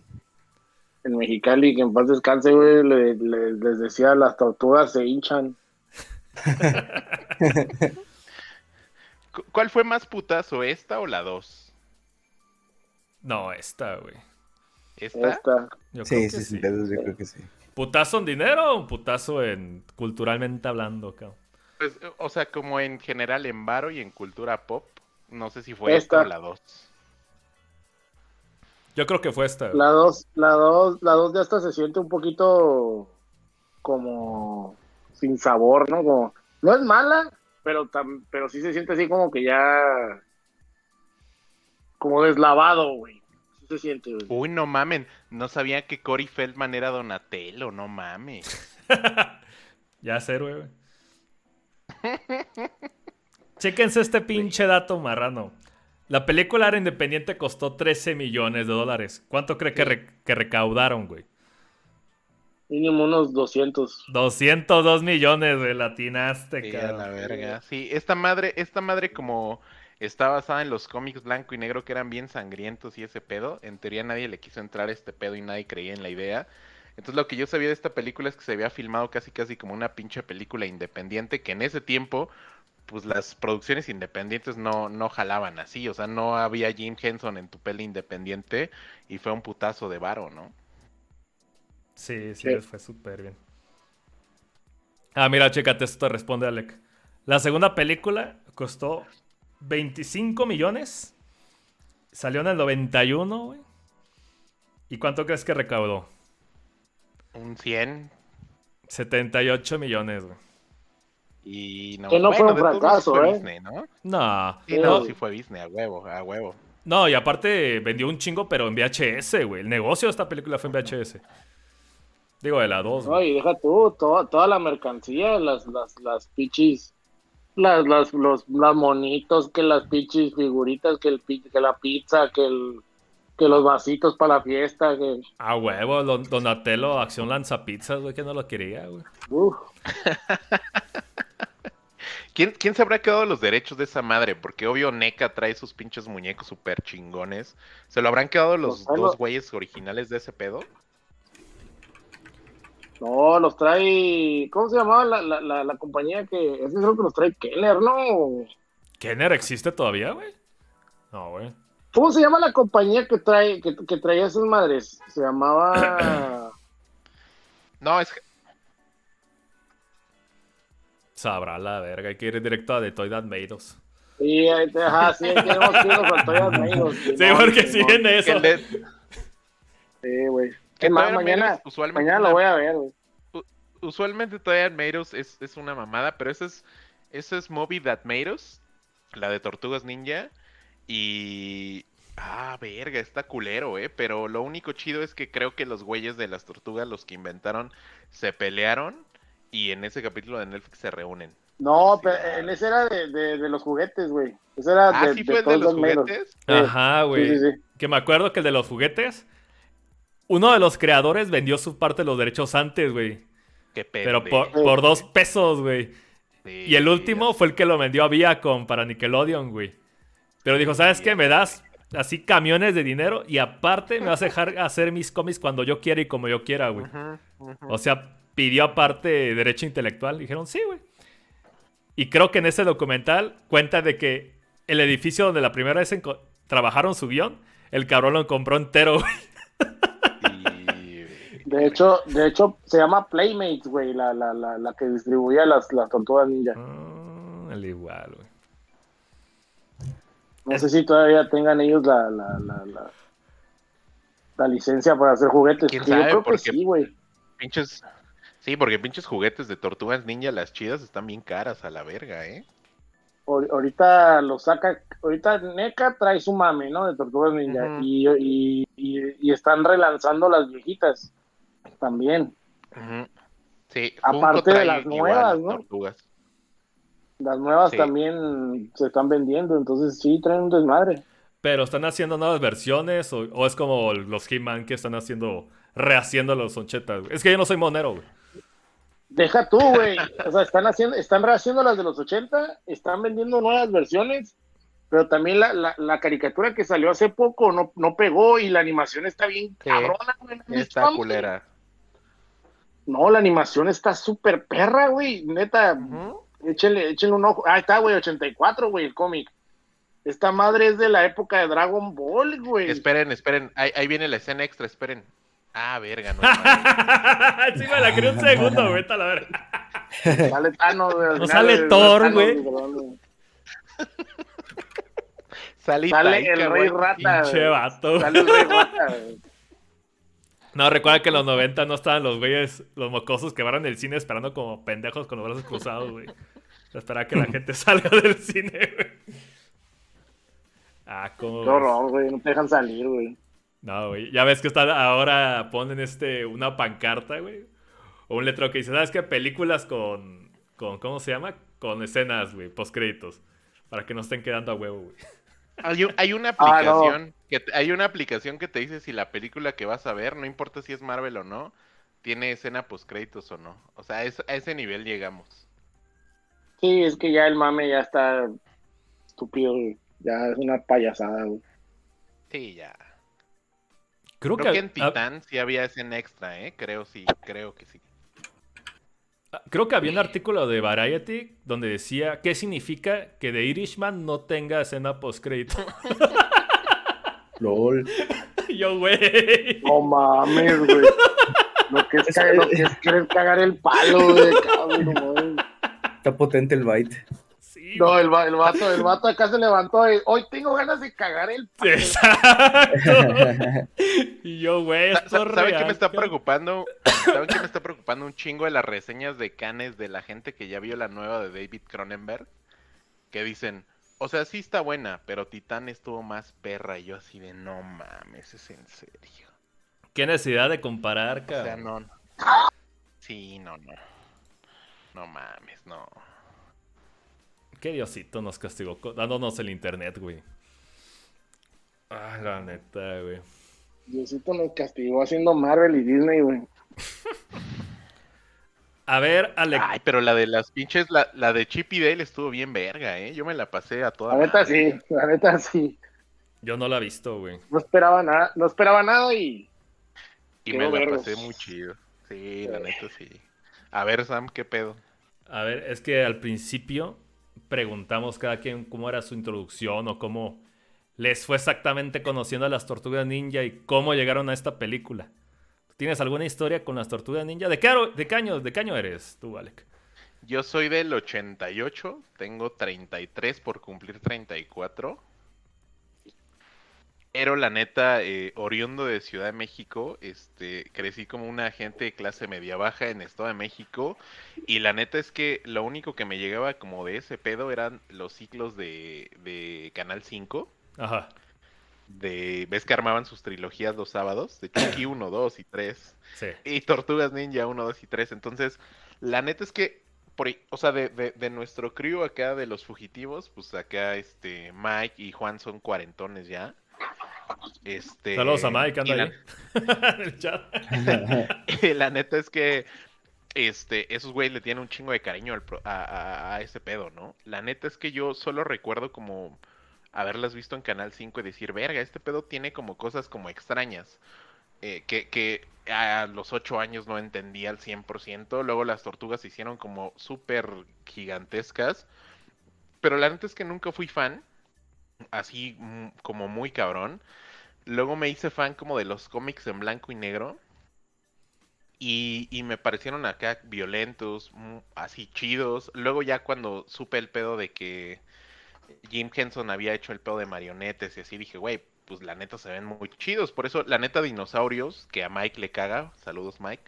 en Mexicali, que en paz descanse, güey, le- le- les decía, las tortugas se hinchan. Cu- ¿Cuál fue más putazo, esta o la 2? No, esta, güey. ¿Esta? Esta. Yo creo Sí, que sí, sí. sí, yo creo que sí. ¿Putazo en dinero o un putazo en culturalmente hablando, cabrón? Pues, o sea, como en general en varo y en cultura pop. No sé si fue esta, Esta. o la 2. Yo creo que fue esta. La dos, la dos, la dos de esta se siente un poquito como sin sabor, ¿no? Como, no es mala, pero tam- pero sí se siente así como que ya como deslavado, güey. Sí se siente, güey. Uy, no mamen. No sabía que Cory Feldman era Donatello, no mames. Ya sé, güey. Chéquense este pinche dato marrano. La película era independiente costó 13 millones de dólares. ¿Cuánto cree que, re- que recaudaron, güey? Mínimo unos 200. 202 millones, güey. Latinaste, Sí, a cabrón. la verga. Sí, esta madre, esta madre como está basada en los cómics blanco y negro que eran bien sangrientos y ese pedo, en teoría nadie le quiso entrar a este pedo y nadie creía en la idea. Entonces lo que yo sabía de esta película es que se había filmado casi casi como una pinche película independiente que en ese tiempo pues las producciones independientes no, no jalaban así, o sea, no había Jim Henson en tu peli independiente y fue un putazo de varo, ¿no? Sí, sí, Sí. les fue súper bien. Ah, mira, chécate, esto te responde Alec. La segunda película costó 25 millones. Salió en el 91, güey. ¿Y cuánto crees que recaudó? Un 100 78 millones, güey. y no, Que no fue un fracaso, fue ¿eh? Disney, ¿no? No, Sí, no, no, sí fue Disney, a huevo, a huevo. no, y aparte vendió un chingo, pero en VHS, güey. El negocio de esta película fue en VHS. Digo, de la 2, No, güey. y deja tú, toda, toda la mercancía, las, las, las pichis, las, las, los, las monitos, que las pichis figuritas, que el que la pizza, que el, que los vasitos para la fiesta, que Ah, huevo, Don- Donatello, acción lanzapizzas, güey, que no lo quería, güey. ¿Quién, ¿Quién se habrá quedado los derechos de esa madre? Porque obvio NECA trae sus pinches muñecos super chingones. ¿Se lo habrán quedado los Pues, dos güeyes originales de ese pedo? No, los trae, ¿cómo se llamaba la, la, la, la compañía que, ese creo que los trae Keller, ¿no? ¿Kenner existe todavía, güey? No, güey. ¿Cómo se llama la compañía que trae que, que traía esas madres? Se llamaba. No, es que- Sabrá la verga, hay que ir directo a The Toy That Made Us. Sí, ahí te- ajá, sí, tenemos que irnos con Toy That Made Us, Sí, porque siguen que eso. Sí, güey. Es más, mañana, usualmente mañana lo voy a ver, güey. usualmente Toy Us es, es una mamada, pero ese es, ese es Movie That Made Us, la de Tortugas Ninja. Y. Ah, verga, está culero, eh. Pero lo único chido es que creo que los güeyes de las tortugas, los que inventaron, se pelearon. Y en ese capítulo de Netflix se reúnen. No, Sí, pero ah. en ese era de, de, de los juguetes, güey. Ese era Ah, de, sí de fue el de los juguetes. Sí. Ajá, güey. Sí, sí, sí. Que me acuerdo que el de los juguetes, uno de los creadores vendió su parte de los derechos antes, güey. Qué Pero por, dos pesos, güey. Sí, Y el último fue el que lo vendió a Viacom para Nickelodeon, güey. Pero dijo, ¿sabes qué? Me das así camiones de dinero y aparte me vas a dejar hacer mis cómics cuando yo quiera y como yo quiera, güey. O sea, pidió aparte derecho intelectual. Dijeron, sí, güey. Y creo que en ese documental cuenta de que el edificio donde la primera vez trabajaron su guion, el cabrón lo compró entero, güey. De hecho, de hecho, se llama Playmates, güey, la, la, la, la que distribuía las, las tortugas ninja. Ah, al igual, güey. No sé si todavía tengan ellos la, la, la, la, la licencia para hacer juguetes. ¿Quién que yo sabe? creo que sí, güey. Pinches. Sí, porque pinches juguetes de tortugas ninja, las chidas, están bien caras a la verga, ¿eh? Ahor- Ahorita lo saca, ahorita NECA trae su mame, ¿no? De Tortugas Ninja. Y, y, y están relanzando las viejitas también. Ujú. Sí, Aparte de las nuevas, ¿no? Tortugas. Las nuevas Sí. también se están vendiendo, entonces sí, traen un desmadre. Pero están haciendo nuevas versiones o, o es como los He-Man que están haciendo, rehaciendo los onchetas, güey. Es que yo no soy monero, güey. Deja tú, güey. O sea, están haciendo, están rehaciendo las de los 80, están vendiendo nuevas versiones, pero también la, la, la caricatura que salió hace poco no, no pegó y la animación está bien Sí. cabrona, güey. ¿No has visto, Está culera. No, la animación está súper perra, güey. Neta, Ujú. échenle, échenle un ojo. Ah, está, güey, 84, güey, el cómic. Esta madre es de la época de Dragon Ball, güey. Esperen, esperen. Ahí, ahí viene la escena extra, esperen. Ah, verga, no. sí, me la creí un segundo, güey. a la verga. Sale Thanos, güey. No sale Thor, güey. Sale, el rey rata. Pinche vato. Sale el rey rata, güey. No, recuerda que en los 90 no estaban los güeyes, los mocosos que van el cine esperando como pendejos con los brazos cruzados, güey. Esperar que la gente salga del cine, güey. Ah, como. Qué horror, güey. No te dejan salir, güey. No, güey. Ya ves que está ahora ponen este una pancarta, güey. O un letrero que dice, ¿sabes qué? Películas con, con ¿cómo se llama? Con escenas, güey, postcréditos. Para que no estén quedando a huevo, güey. Hay, un- hay una Ah, no. aplicación que te- hay una aplicación que te dice si la película que vas a ver, no importa si es Marvel o no, tiene escena post créditos o no. O sea, es- a ese nivel llegamos. Sí, es que ya el mame ya está estúpido. Ya es una payasada, güey. Sí, ya. Creo, Creo que que, en Titán sí había escena extra, ¿eh? Creo sí, creo que sí. Creo que había un artículo de Variety donde decía qué significa que The Irishman no tenga escena postcrédito. LOL. Yo, güey. No mames, güey. Lo que es, cagar, lo que es querer cagar el palo, güey. cabrón, mames. Está potente el bite. No, el, va- el vato, el vato acá se levantó y hoy tengo ganas de cagar el. Exacto. Y yo, güey, esto sa- es ¿Saben qué me está cabrón. preocupando? ¿Saben qué me está preocupando un chingo de las reseñas de Canes de la gente que ya vio la nueva de David Cronenberg? Que dicen, o sea, sí está buena, pero Titán estuvo más perra. Y yo así de, no mames, es en serio. Qué necesidad de comparar, O sea, cabrón. no. no. Sí, no, no. No mames, no. Qué Diosito nos castigó dándonos el internet, güey. Ah, la neta, güey. Diosito nos castigó haciendo Marvel y Disney, güey. A ver, Ale, Ay, pero la de las pinches, la, la de Chip y Dale estuvo bien verga, ¿eh? Yo me la pasé a toda La neta madre. sí, la neta sí. yo no la he visto, güey. No esperaba nada, no esperaba nada y Y Quedó me la pasé muy chido. Sí, la neta sí. A ver, Sam, ¿qué pedo? A ver, es que al principio preguntamos cada quien cómo era su introducción o cómo les fue exactamente conociendo a las tortugas ninja y cómo llegaron a esta película. ¿Tienes alguna historia con las tortugas ninja? ¿De qué, de qué de qué año eres tú, Alec? Yo soy del 88, tengo 33 por cumplir 34. Pero la neta, eh, oriundo de Ciudad de México, este, crecí como una gente de clase media baja en Estado de México. Y la neta es que lo único que me llegaba como de ese pedo eran los ciclos de, de Canal 5. Ajá. De, ¿Ves que armaban sus trilogías los sábados? De Chucky 1, 2 y 3. Sí. Y Tortugas Ninja 1, 2 y 3. Entonces, la neta es que por, o sea, de, de, de, nuestro crew acá de los fugitivos, pues acá este Mike y Juan son cuarentones ya. Este, Saludos a Mike, anda la, ahí. en el chat. la neta es que este, esos güeyes le tienen un chingo de cariño al a, a, a, ese pedo, ¿no? La neta es que yo solo recuerdo como haberlas visto en Canal 5 y decir, verga, este pedo tiene como cosas como extrañas. Eh, que, que, a los 8 años no entendía al 100%. Luego las tortugas se hicieron como súper gigantescas. Pero la neta es que nunca fui fan. Así como muy cabrón. Luego me hice fan como de los cómics en blanco y negro. Y, y, me parecieron acá violentos, así chidos. Luego ya cuando supe el pedo de que Jim Henson había hecho el pedo de marionetes y así dije, güey, pues la neta se ven muy chidos. Por eso, la neta, dinosaurios, que a Mike le caga, saludos Mike,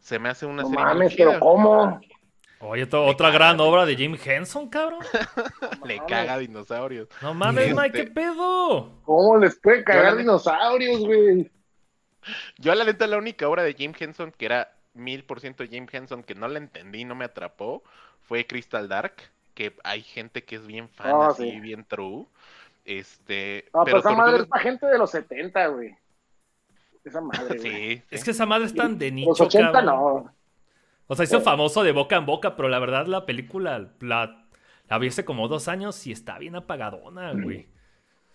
se me hace una no serie mames, muy chida. pero ¿cómo? Oye, to- otra gran obra de Jim Henson, cabrón. Le caga dinosaurios. No mames, Mike, Este- ¿qué pedo? ¿Cómo les puede cagar dinosaurios, güey? Yo, la neta, la única obra de Jim Henson que era mil por ciento Jim Henson que no la entendí, no me atrapó, fue Crystal Dark, que hay gente que es bien fan, Ah, así, sí. bien true. Este, No, pero esa madre es para gente de los 70, güey. Esa madre, güey. Sí, Es que esa madre es tan de nicho, Los 80 cabrón. no. O sea, hizo famoso de boca en boca, pero la verdad la película la, la vi hace como dos años y está bien apagadona, güey.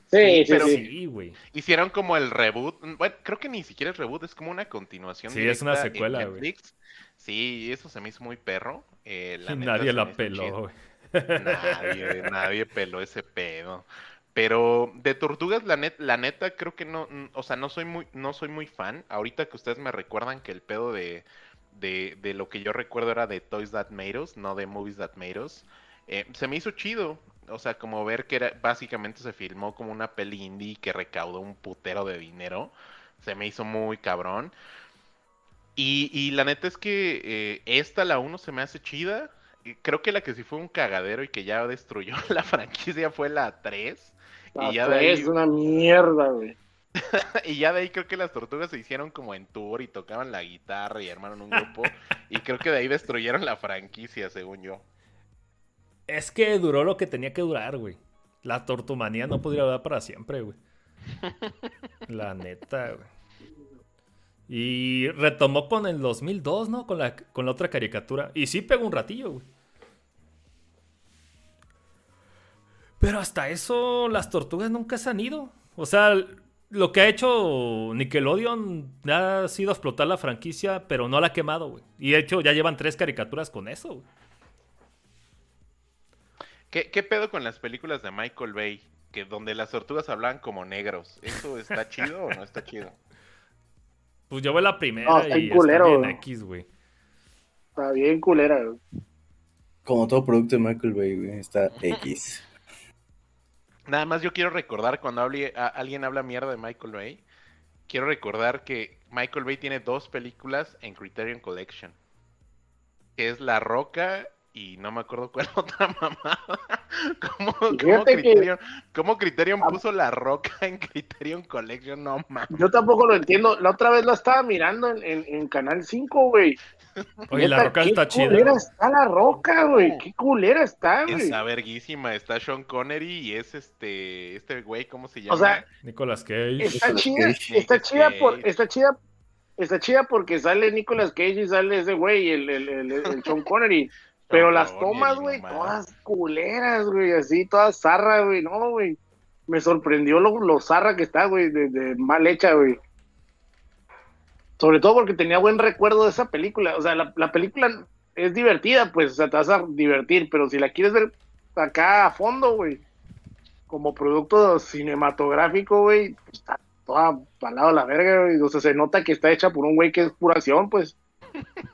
Sí, sí, pero- sí. Sí, güey. Hicieron como el reboot. Bueno, creo que ni siquiera es reboot, es como una continuación. Sí, es una secuela, güey. Netflix. Sí, eso se me hizo muy perro. eh, la Y neta nadie la peló, güey. Nadie, nadie peló ese pedo. Pero de tortugas, la, net, la neta, creo que no, o sea, no soy muy, no soy muy fan. Ahorita que ustedes me recuerdan que el pedo de, de, de lo que yo recuerdo era de Toys That Made Us, no de Movies That Made Us, eh, se me hizo chido. O sea, como ver que era, básicamente se filmó como una peli indie que recaudó un putero de dinero. Se me hizo muy cabrón. Y, y la neta es que eh, esta, la 1, se me hace chida. Creo que la que sí fue un cagadero y que ya destruyó la franquicia fue la 3. La Y ya de tres ahí, es una mierda, güey. y ya de ahí creo que las tortugas se hicieron como en tour y tocaban la guitarra y armaron un grupo. y creo que de ahí destruyeron la franquicia, según yo. Es que duró lo que tenía que durar, güey. La tortumanía no podría durar para siempre, güey. La neta, güey. Y retomó con el 2002, ¿no? Con la, con la otra caricatura. Y sí pegó un ratillo, güey. Pero hasta eso las tortugas nunca se han ido. O sea, lo que ha hecho Nickelodeon ha sido explotar la franquicia, pero no la ha quemado, güey. Y de hecho ya llevan tres caricaturas con eso, güey. ¿Qué, qué pedo con las películas de Michael Bay? Que donde las tortugas hablaban como negros. ¿Eso está chido o no está chido? Pues yo veo la primera No, está y culero, está bien güey. X, güey. Está bien culera, güey. Como todo producto de Michael Bay, güey, está X. Nada más yo quiero recordar cuando alguien habla mierda de Michael Bay, quiero recordar que Michael Bay tiene dos películas en Criterion Collection. Que es La Roca y no me acuerdo cuál otra mamada. ¿Cómo, cómo Fíjate que- Criterion, cómo Criterion Ah. puso La Roca en Criterion Collection? No mames. Yo tampoco lo entiendo. La otra vez la estaba mirando en, en, en Canal 5, güey. Oye, la roca qué está chida. culera güey. está la roca, güey. Qué culera está, güey. Está verguísima, está Sean Connery y es este, este güey, ¿cómo se llama? O sea, Nicolas Cage. está Nicolas chida, Cage. está chida por, está chida, está chida porque sale Nicolas Cage y sale ese güey, el, el, el, el Sean Connery. Pero las tomas, güey, todas culeras, güey, así, todas zarra, güey, no, güey. Me sorprendió lo, lo zarra que está, güey, de, de mal hecha, güey. Sobre todo porque tenía buen recuerdo de esa película. O sea, la, la película es divertida, pues, o sea, te vas a divertir, pero si la quieres ver acá a fondo, güey, como producto cinematográfico, güey, pues, está toda al lado de la verga, güey. O sea, se nota que está hecha por un güey que es pura acción, pues.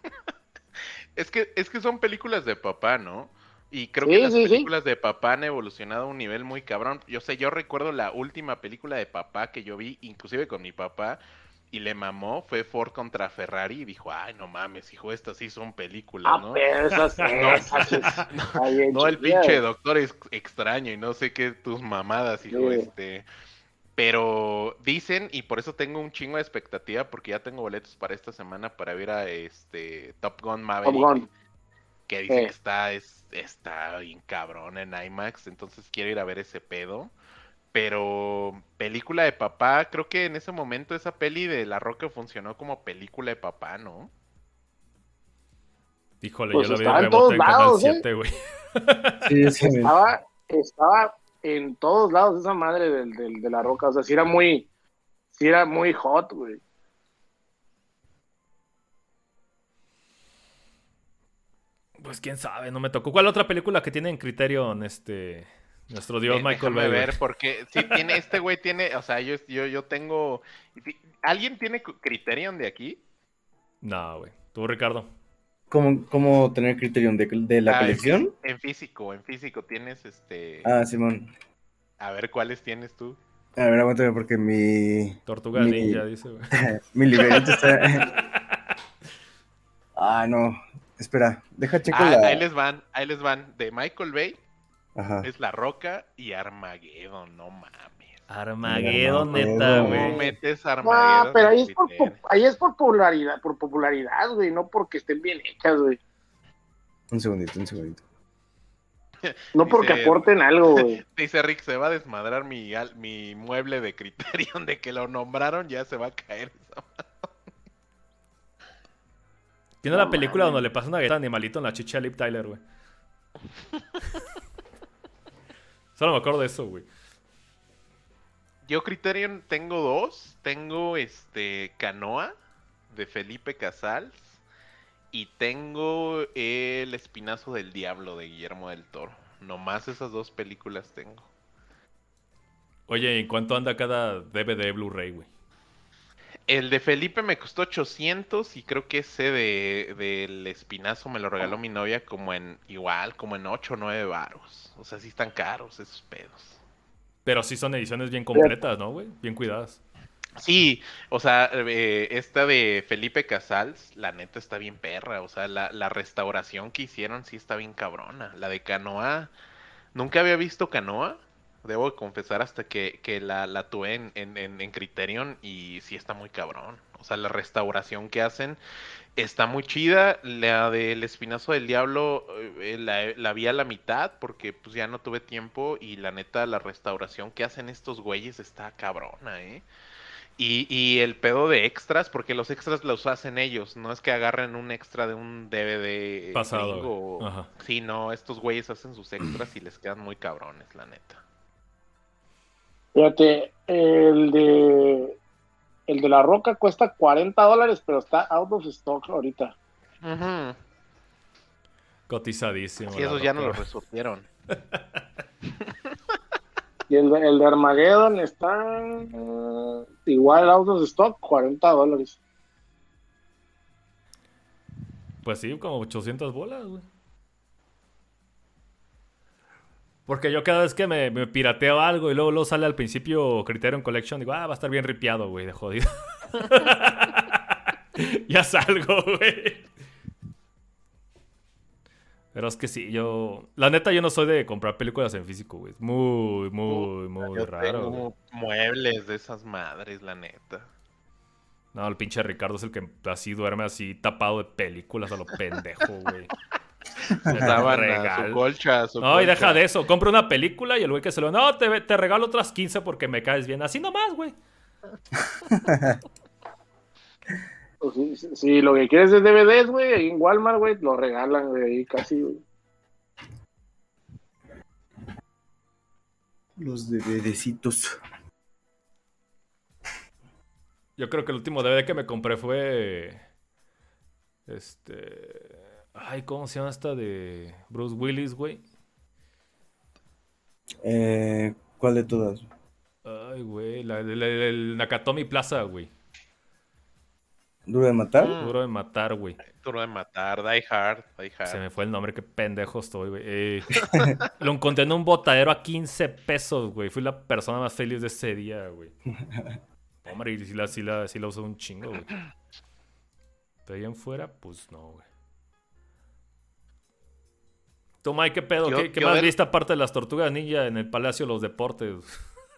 Es que, es que son películas de papá, ¿no? Y creo Sí, que las sí, sí. películas de papá han evolucionado a un nivel muy cabrón. Yo sé, yo recuerdo la última película de papá que yo vi, inclusive con mi papá, y le mamó, fue Ford contra Ferrari, y dijo, ay, no mames, hijo, estas sí son películas, Ah, ¿no? pero esas, esas, está bien No, el pinche doctor es extraño y no sé qué tus mamadas, hijo, este. Pero dicen, y por eso tengo un chingo de expectativa, porque ya tengo boletos para esta semana para ver a este Top Gun Maverick. Top Gun. Que dicen Eh. que está, es, está bien cabrón en IMAX, entonces quiero ir a ver ese pedo. Pero película de papá, creo que en ese momento esa peli de La Roca funcionó como película de papá, ¿no? Híjole, Pues yo la vi en en Canal lados, ¿eh? 7, güey. Sí, sí, Estaba, estaba en todos lados esa madre del, del- de la roca. O sea, sí era muy, sí era muy hot, güey. Pues quién sabe, no me tocó. ¿Cuál otra película que tiene en Criterion este nuestro dios Eh, Michael Bay? ver, porque si tiene, este güey tiene, o sea, yo, yo, yo tengo. ¿Alguien tiene Criterion de aquí? No, güey. Tú, Ricardo. ¿Cómo, cómo tener criterion de, de la Ah, colección? En físico, en físico tienes este. Ah, Simón. A ver cuáles tienes tú. A ver, aguántame porque mi, Tortuga Mi- Ninja, dice, güey. mi librerito está... Ah, no. Espera, deja checo Ah, la... ahí les van, ahí les van. De Michael Bay Ajá. es La Roca y Armageddon, no mames. Armageddon, neta, No, ¿Cómo güey. metes Armageddon? Ah, pero ahí es por, Criterion? po- ahí es por popularidad, por popularidad, güey, no porque estén bien hechas, güey. Un segundito, un segundito. No porque Dice- aporten algo, güey. Dice Rick, se va a desmadrar mi, al- mi mueble de Criterion de que lo nombraron, ya se va a caer. esa Tiene No la película donde le pasa una galleta animalito en la chicha a Lip Tyler, güey. Solo me acuerdo de eso, güey. Yo Criterion tengo dos. Tengo este Canoa de Felipe Casals y tengo El Espinazo del Diablo de Guillermo del Toro. Nomás esas dos películas tengo. Oye, ¿en cuánto anda cada DVD Blu-ray, güey? El de Felipe me costó 800 y creo que ese de del Espinazo me lo regaló mi novia como en igual, como en 8 o 9 varos. O sea, sí están caros esos pedos. Pero sí son ediciones bien completas, ¿no, güey? Bien cuidadas. Sí, o sea, eh, esta de Felipe Casals, la neta está bien perra. O sea, la, la restauración que hicieron sí está bien cabrona. La de Canoa, nunca había visto Canoa. Debo confesar hasta que, que la, la tuve en, en, en- en Criterion y sí está muy cabrón. O sea, la restauración que hacen está muy chida. La del Espinazo del Diablo eh, la, la vi a la mitad porque pues ya no tuve tiempo y la neta la restauración que hacen estos güeyes está cabrona, ¿eh? Y, y el pedo de extras, porque los extras los hacen ellos, no es que agarren un extra de un DVD Pasado, gringo. Ajá. Sí, no, estos güeyes hacen sus extras y les quedan muy cabrones, la neta. Fíjate, el de el de la roca cuesta 40 dólares, pero está out of stock ahorita. Ujú. Cotizadísimo. Sí, esos ya no los güey. resolvieron. Y el de, el de Armageddon está eh, igual out of stock, 40 dólares. Pues sí, como 800 bolas, güey. Porque yo cada vez que me, me pirateo algo y luego, luego sale al principio Criterion Collection, digo, ah, va a estar bien ripiado, güey, de jodido. ya salgo, güey. Pero es que sí, yo... La neta, yo no soy de comprar películas en físico, güey. Muy, muy, muy Yo raro, tengo muebles de esas madres, la neta. No, el pinche Ricardo es el que así duerme así tapado de películas a lo pendejo, güey. Su colcha, su No, y deja de eso. Compra una película y el güey que se lo... No, te, te regalo otras 15 porque me caes bien. Así nomás, güey. Pues sí, sí, sí, lo que quieres es DVDs, güey, ahí en Walmart, güey, lo regalan, güey, ahí casi, güey. Los DVDcitos. Yo creo que el último DVD que me compré fue... Este... Ay, ¿cómo se llama esta de Bruce Willis, güey? Eh, ¿Cuál de todas? Ay, güey, la, la- la- el Nakatomi Plaza, güey. ¿Duro de matar? Mm. Duro de matar, güey. Duro de matar, Die Hard, Die Hard. Se me fue el nombre, qué pendejo estoy, güey. Eh, lo encontré en un botadero a 15 pesos, güey. Fui la persona más feliz de ese día, güey. Hombre, y si la, si la, si la uso un chingo, güey. De ahí en fuera, pues no, güey. Tú, Mike, ¿qué pedo? Yo- ¿Qué, qué yo más ver- viste aparte de las tortugas ninja en el Palacio de los Deportes?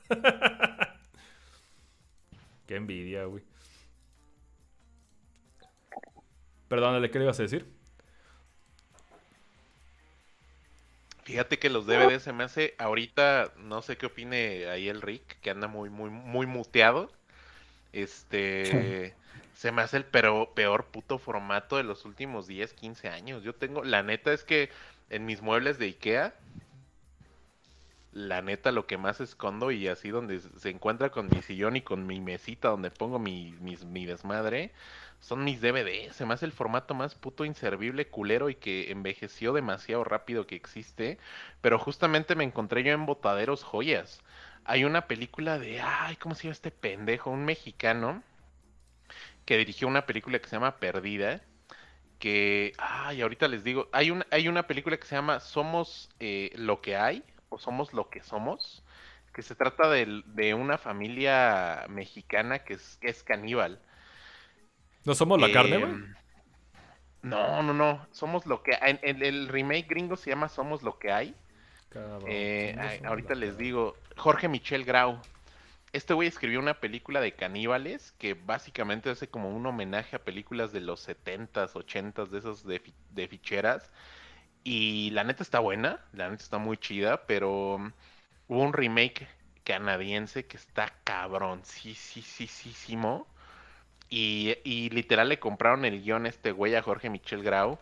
qué envidia, güey. Perdónale, ¿qué le ibas a decir? Fíjate que los DVDs se me hace ahorita, no sé qué opine ahí el Rick, que anda muy, muy, muy muteado. Este, se me hace el peor puto formato de los últimos 10, 15 años. Yo tengo, la neta es que en mis muebles de Ikea, la neta lo que más escondo y así donde se encuentra con mi sillón y con mi mesita donde pongo mi, mis- mi desmadre, son mis DVDs. Se me hace el formato más puto inservible, culero y que envejeció demasiado rápido que existe. Pero justamente me encontré yo en Botaderos Joyas. Hay una película de, ay, ¿cómo se llama este pendejo? Un mexicano que dirigió una película que se llama Perdida. Que, ay, ahorita les digo, hay, un, hay una película que se llama Somos eh, lo que hay o Somos lo que somos. Que se trata del- de, una familia mexicana que es, que es caníbal. ¿No somos la carne, güey? No, no, no. Somos lo que en, en el remake gringo se llama Somos lo que hay. Cabrón, Eh, ahorita les digo, Jorge Michel Grau. Este güey escribió una película de caníbales que básicamente hace como un homenaje a películas de los 70s, 80s, de esos de, fi- de ficheras. Y la neta está buena, la neta está muy chida, pero mm, hubo un remake canadiense que está cabrón, sí, sí, sí, sí. Y, y literal le compraron el guion a este güey a Jorge Michel Grau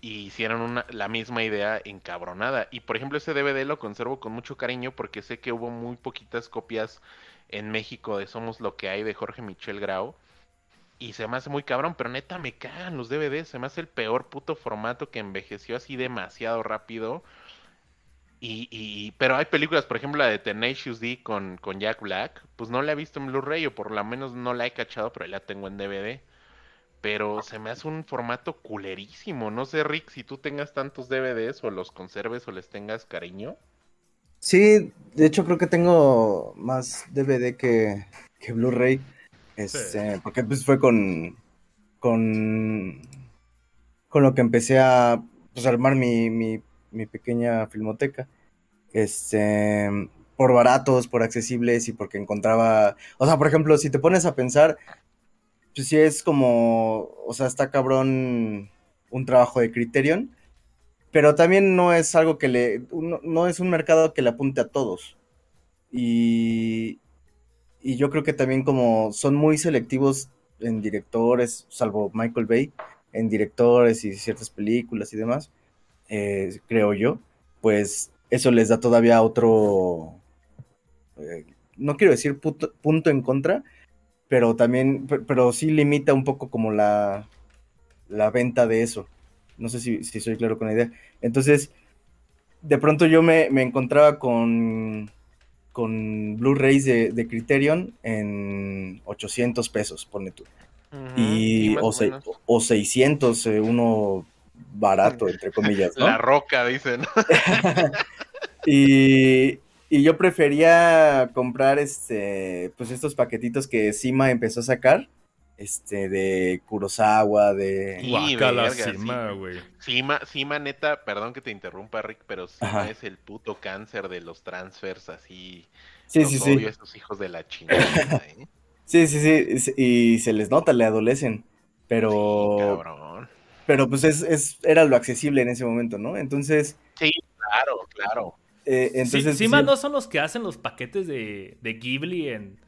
y hicieron una, la misma idea encabronada. Y por ejemplo, ese DVD lo conservo con mucho cariño porque sé que hubo muy poquitas copias en México de Somos lo que hay de Jorge Michel Grau. Y se me hace muy cabrón, pero neta me cagan los DVDs. Se me hace el peor puto formato que envejeció así demasiado rápido. Y, y- pero hay películas, por ejemplo, la de Tenacious D con, con Jack Black. Pues no la he visto en Blu-ray o por lo menos no la he cachado, pero la tengo en DVD. Pero se me hace un formato culerísimo. No sé, Rick, si tú tengas tantos DVDs o los conserves o les tengas cariño. Sí, de hecho creo que tengo más DVD que, que Blu-ray. Este, porque pues fue con, con, con lo que empecé a pues, armar mi, mi, mi pequeña filmoteca. Este, por baratos, por accesibles y porque encontraba, o sea, por ejemplo, si te pones a pensar, pues sí es como, o sea, está cabrón un trabajo de Criterion, pero también no es algo que le, no, es un mercado que le apunte a todos. Y, y yo creo que también como son muy selectivos en directores, salvo Michael Bay, en directores y ciertas películas y demás, eh, creo yo, pues eso les da todavía otro, eh, no quiero decir punto en contra, pero también, pe- pero sí limita un poco como la, la venta de eso. No sé si, si soy claro con la idea. Entonces, de pronto yo me, me encontraba con, con Blu-rays de, de Criterion en 800 pesos, pone tú. Y, o, se- o 600, eh, uno barato, entre comillas, ¿no? La roca, dicen. Y, y yo prefería comprar este, pues estos paquetitos que Sima empezó a sacar, este, de Kurosawa, de... Sí, Guacala sí. güey. Cima, Cima, neta, perdón que te interrumpa, Rick, pero Cima Ajá. es el puto cáncer de los transfers, así. Sí, Los sí, sí. a esos hijos de la chingada, ¿eh? Sí, sí, sí. Y se les nota, le adolecen. Sí, Pero, cabrón. pero pues es, es, era lo accesible en ese momento, ¿no? Entonces, Claro, claro. Eh, entonces... sí, pues, no son los que hacen los paquetes de, de Ghibli en...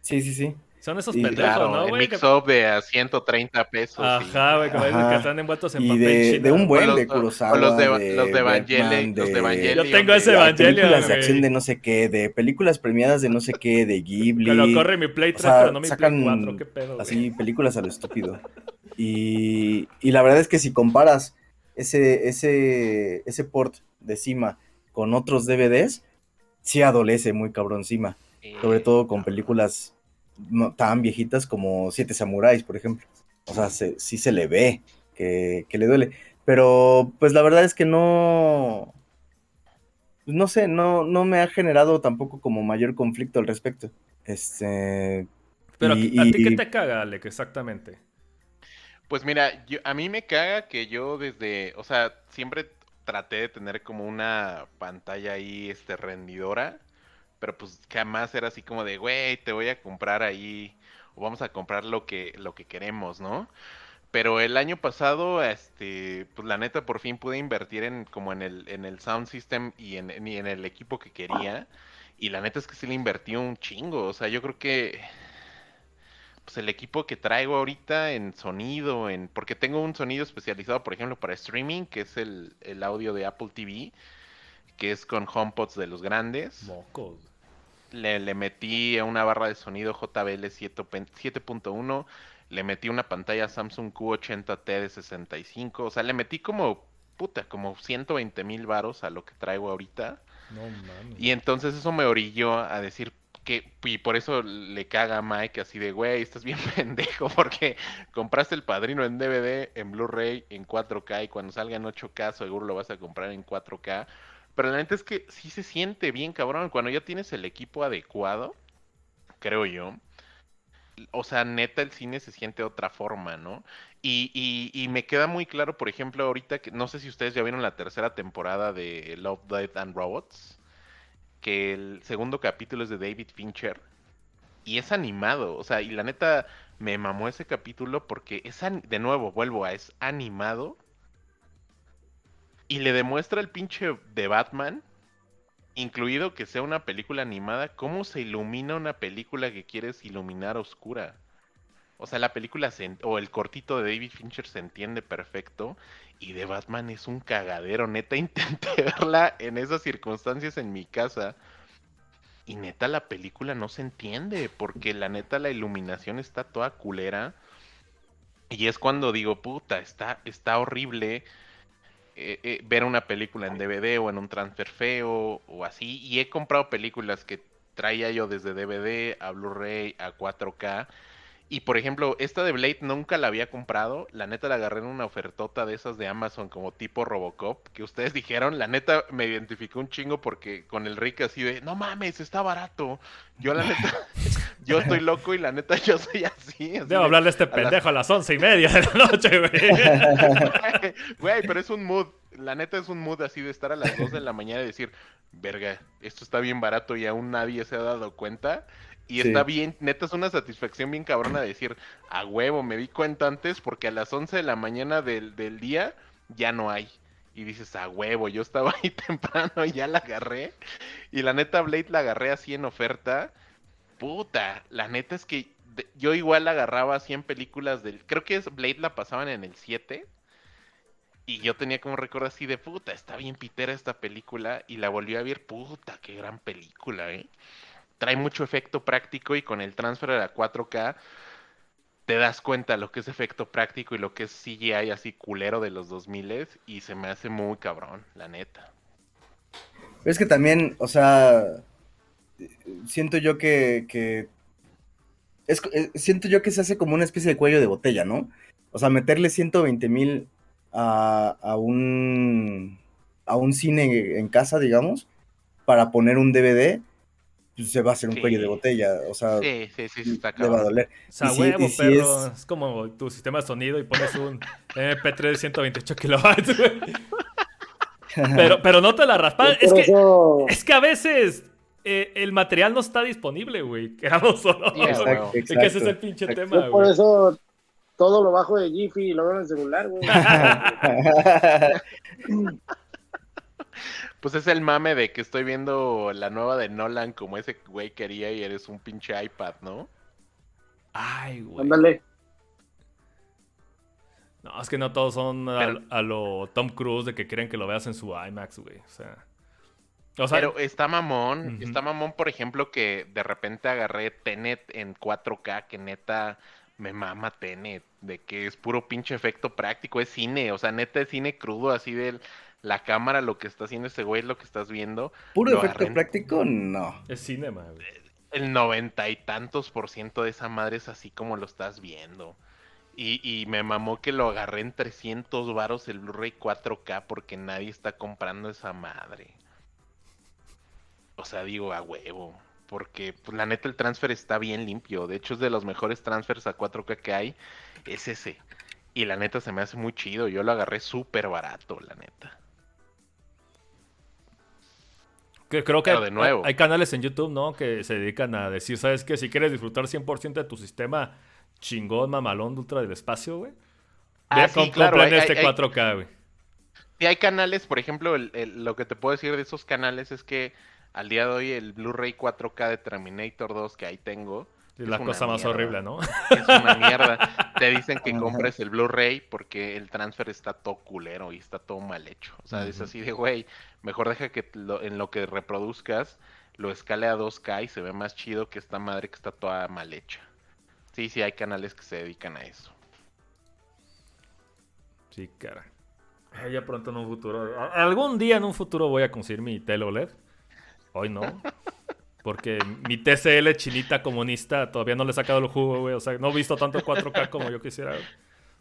sí, sí, sí. Son esos pendejos, Claro, ¿no, güey? Mix-up de a 130 pesos. sí. Ajá, güey, como que están envueltos en Y papel de, chino. de un buen O los- de o- Kurosawa, o los de- de los de Evangelion, los de Evangelion. Yo tengo ese de- de Evangelion, películas de güey. acción de no sé qué, de películas premiadas de no sé qué, de Ghibli. Que lo corre mi Play O 3, sea, pero no mi sacan Play 4. ¿Qué pedo, güey? así películas a lo estúpido. Y, y la verdad es que si comparas ese, ese, ese port de Cima con otros DVDs, sí adolece muy cabrón encima. Sobre Eh, todo con películas no tan viejitas como Siete Samuráis, por ejemplo. O sea, se- sí se le ve que, que le duele. Pero, pues la verdad es que no. No sé, no, no me ha generado tampoco como mayor conflicto al respecto. Este. Pero y- ¿a ti qué te caga, Alec, exactamente? Pues mira, yo, a mí me caga que yo desde, o sea, siempre traté de tener como una pantalla ahí, este, rendidora, pero pues jamás era así como de, güey, te voy a comprar ahí, o vamos a comprar lo que, lo que queremos, ¿no? Pero el año pasado, este, pues la neta por fin pude invertir en como en el, en el sound system y en, en- en el equipo que quería. Y la neta es que sí le invertí un chingo. O sea, yo creo que pues el equipo que traigo ahorita en sonido, en porque tengo un sonido especializado, por ejemplo, para streaming, que es el, el audio de Apple TV, que es con HomePods de los grandes. Mocos. Le, le metí a una barra de sonido JBL 7 pen- 7.1, le metí una pantalla Samsung Q80T de 65, o sea, le metí como, puta, como 120 mil varos a lo que traigo ahorita. No mames. Y entonces eso me orilló a decir que, y por eso le caga a Mike así de, güey, estás bien pendejo porque compraste el padrino en DVD, en Blu-ray, en 4K y cuando salga en 8K seguro lo vas a comprar en 4K. Pero la neta es que sí se siente bien cabrón cuando ya tienes el equipo adecuado, creo yo. O sea, neta el cine se siente de otra forma, ¿no? Y, y, y me queda muy claro, por ejemplo, ahorita que no sé si ustedes ya vieron la tercera temporada de Love, Death and Robots que el segundo capítulo es de David Fincher y es animado, o sea, y la neta me mamó ese capítulo porque es de nuevo, vuelvo a es animado y le demuestra el pinche de Batman, incluido que sea una película animada, cómo se ilumina una película que quieres iluminar oscura. O sea, la película se o el cortito de David Fincher se entiende perfecto y de Batman es un cagadero. Neta, intenté verla en esas circunstancias en mi casa. Y neta, la película no se entiende, porque la neta, la iluminación está toda culera. Y es cuando digo, puta, está, está horrible eh, eh, ver una película en DVD o en un transfer feo o así. Y he comprado películas que traía yo desde DVD a Blu-ray a 4K. Y por ejemplo, esta de Blade nunca la había comprado. La neta la agarré en una ofertota de esas de Amazon como tipo Robocop. Que ustedes dijeron, la neta me identificó un chingo porque con el Rick así de, no mames, está barato. Yo la neta, yo estoy loco y la neta yo soy así. así Debo de, hablarle a este pendejo a las once y media de la noche, güey. Güey, pero es un mood. La neta es un mood así de estar a las 2 de la mañana y decir, verga, esto está bien barato y aún nadie se ha dado cuenta. Y Sí. está bien, neta es una satisfacción bien cabrona de decir, a huevo, me di cuenta antes porque a las 11 de la mañana del, del día ya no hay. Y dices, a huevo, yo estaba ahí temprano y ya la agarré. Y la neta Blade la agarré así en oferta. Puta, la neta es que yo igual agarraba así en películas del... Creo que es Blade la pasaban en el 7. Y yo tenía como recuerdo así de puta, está bien pitera esta película. Y la volví a ver, puta, qué gran película, ¿eh? Trae mucho efecto práctico y con el transfer a la 4K te das cuenta lo que es efecto práctico y lo que es CGI así culero de los 2000 y se me hace muy cabrón, la neta. Es que también, o sea, siento yo que, siento yo que se hace como una especie de cuello de botella, ¿no? O sea, meterle 120 mil a, a un a un cine en casa, digamos, para poner un DVD, se va a hacer un Sí. cuello de botella, o sea, Sí, sí, sí, sí, está le va a doler. O sea, huevo, si perro. es- Es... como tu sistema de sonido y pones un MP3 de 128 kilobytes, güey. Pero, pero no te la raspan. Por Es que, es que a veces eh, el material no está disponible, güey. Quedamos solos. Yeah. Es que ese es el pinche exacto. tema, yo por güey. eso todo lo bajo de Jiffy y lo veo en el celular, güey. Pues es el mame de que estoy viendo la nueva de Nolan como ese güey quería y eres un pinche iPad, ¿no? Ay, güey. Ándale. No, es que no todos son a, Pero- a lo Tom Cruise de que quieren que lo veas en su IMAX, güey. O sea. O sea, Pero está mamón, Ujú. está mamón, por ejemplo, que de repente agarré Tenet en 4K, que neta me mama Tenet, de que es puro pinche efecto práctico, es cine, o sea, neta es cine crudo, así del, la cámara, lo que está haciendo ese güey, lo que estás viendo. Puro efecto práctico, no. Es cinema, güey. El noventa y tantos por ciento de esa madre es así como lo estás viendo. Y, y me mamó que lo agarré en 300 varos el Blu-ray 4K porque nadie está comprando esa madre. O sea, digo, a huevo. Porque pues, la neta el transfer está bien limpio. De hecho es de los mejores transfers a 4K que hay. Es ese. Y la neta se me hace muy chido. Yo lo agarré súper barato, la neta. Creo que Pero hay, de nuevo. hay canales en YouTube, ¿no? Que se dedican a decir, ¿sabes qué? Si quieres disfrutar 100% de tu sistema chingón, mamalón, de ultra del espacio, güey. Ah, ve, sí, claro, hay- este hay- hay- 4K, güey. Hay canales, por ejemplo, el- el- lo que te puedo decir de esos canales es que al día de hoy el Blu-ray 4K de Terminator 2 que ahí tengo Es la cosa más horrible, ¿no? es una mierda. Te dicen que compres el Blu-ray porque el transfer está todo culero y está todo mal hecho. O sea, es así de, güey, mejor deja que lo- en lo que reproduzcas lo escale a 2K y se ve más chido que esta madre que está toda mal hecha. Sí, sí, hay canales que se dedican a eso. Sí, cara. Ay, Ya pronto en un futuro. Algún día en un futuro voy a conseguir mi tele OLED. Hoy no. Porque mi TCL chinita comunista todavía no le he sacado el jugo, güey. O sea, no he visto tanto 4K como yo quisiera. güey.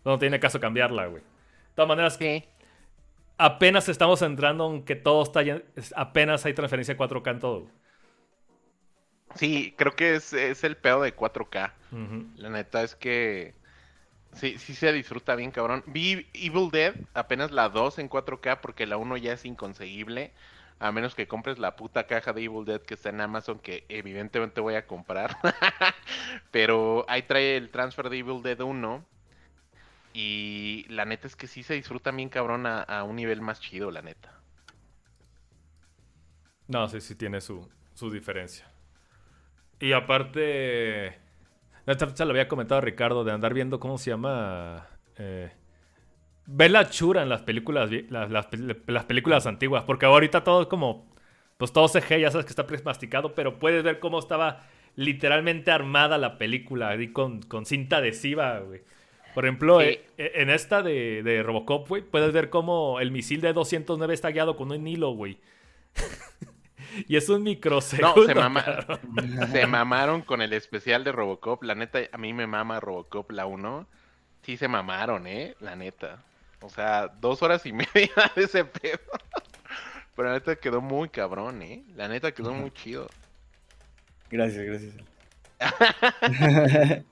No tiene caso cambiarla, güey. De todas maneras, Sí. apenas estamos entrando en que todo está ya- Apenas hay transferencia 4K en todo. güey. Sí, creo que es, es el pedo de 4K. Ujú. La neta es que sí, sí se disfruta bien, cabrón. Vi Evil Dead, apenas la 2 en 4K, porque la 1 ya es inconseguible. A menos que compres la puta caja de Evil Dead que está en Amazon, que evidentemente voy a comprar. Pero ahí trae el transfer de Evil Dead 1. Y la neta es que sí se disfruta bien, cabrón, a, a un nivel más chido, la neta. No, sí, sí tiene su, su diferencia. Y aparte, ya lo había comentado a Ricardo de andar viendo cómo se llama. Eh, ver la chura en las películas, las, las pel- las películas antiguas, porque ahorita todo es como, pues todo CG, ya sabes que está masticado, pero puedes ver cómo estaba literalmente armada la película, ahí con, con cinta adhesiva, güey. Por ejemplo, Sí. eh, eh, en esta de, de Robocop, güey, puedes ver cómo el misil de 209 está guiado con un hilo, güey. y es un microsegundo. No, se, mama- se mamaron con el especial de Robocop. La neta, a mí me mama Robocop la 1. Sí se mamaron, ¿eh? La neta. O sea, dos horas y media de ese pedo. Pero la neta quedó muy cabrón, ¿eh? La neta quedó muy chido. Gracias, gracias.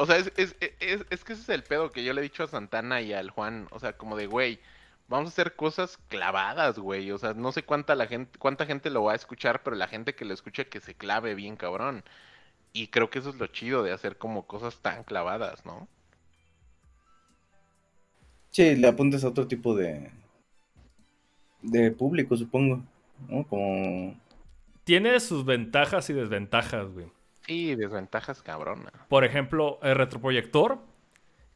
O sea, es, es, es, es que ese es el pedo que yo le he dicho a Santana y al Juan. O sea, como de, güey, vamos a hacer cosas clavadas, güey. O sea, no sé cuánta la gente, cuánta gente lo va a escuchar, pero la gente que lo escuche que se clave bien, cabrón. Y creo que eso es lo chido de hacer como cosas tan clavadas, ¿no? Sí, le apuntes a otro tipo de de público, supongo, ¿no? Como Tiene sus ventajas y desventajas, güey. Sí, desventajas cabrona. Por ejemplo, el retroproyector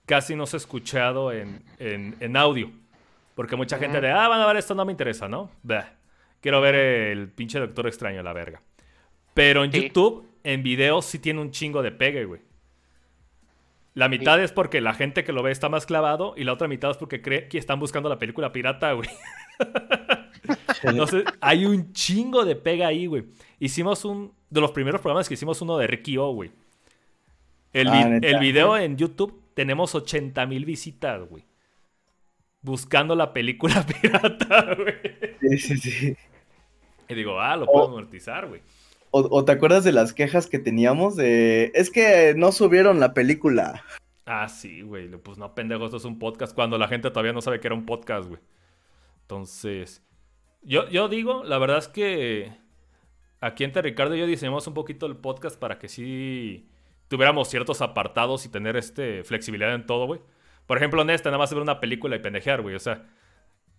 casi no se ha escuchado en, en- en audio. Porque mucha gente de, ah, van a ver esto, no me interesa, ¿no? Bah, quiero ver el pinche Doctor Extraño, la verga. Pero en Sí. YouTube, en video, sí tiene un chingo de pegue, güey. La mitad es porque la gente que lo ve está más clavado y la otra mitad es porque cree que están buscando la película pirata, güey. Entonces, hay un chingo de pega ahí, güey. Hicimos un. De los primeros programas que hicimos uno de Ricky O, güey. El, Ah, el video en YouTube tenemos 80 mil visitas, güey. Buscando la película pirata, güey. Sí, sí, sí. Y digo, ah, lo puedo amortizar, güey. O, te acuerdas de las quejas que teníamos de es que no subieron la película. Ah, sí, güey. Pues no, pendejo, esto es un podcast cuando la gente todavía no sabe que era un podcast, güey. Entonces, yo, yo digo, la verdad es que aquí entre Ricardo y yo diseñamos un poquito el podcast para que sí tuviéramos ciertos apartados y tener este flexibilidad en todo, güey. Por ejemplo, en esta, nada más ver una película y pendejear, güey. O sea,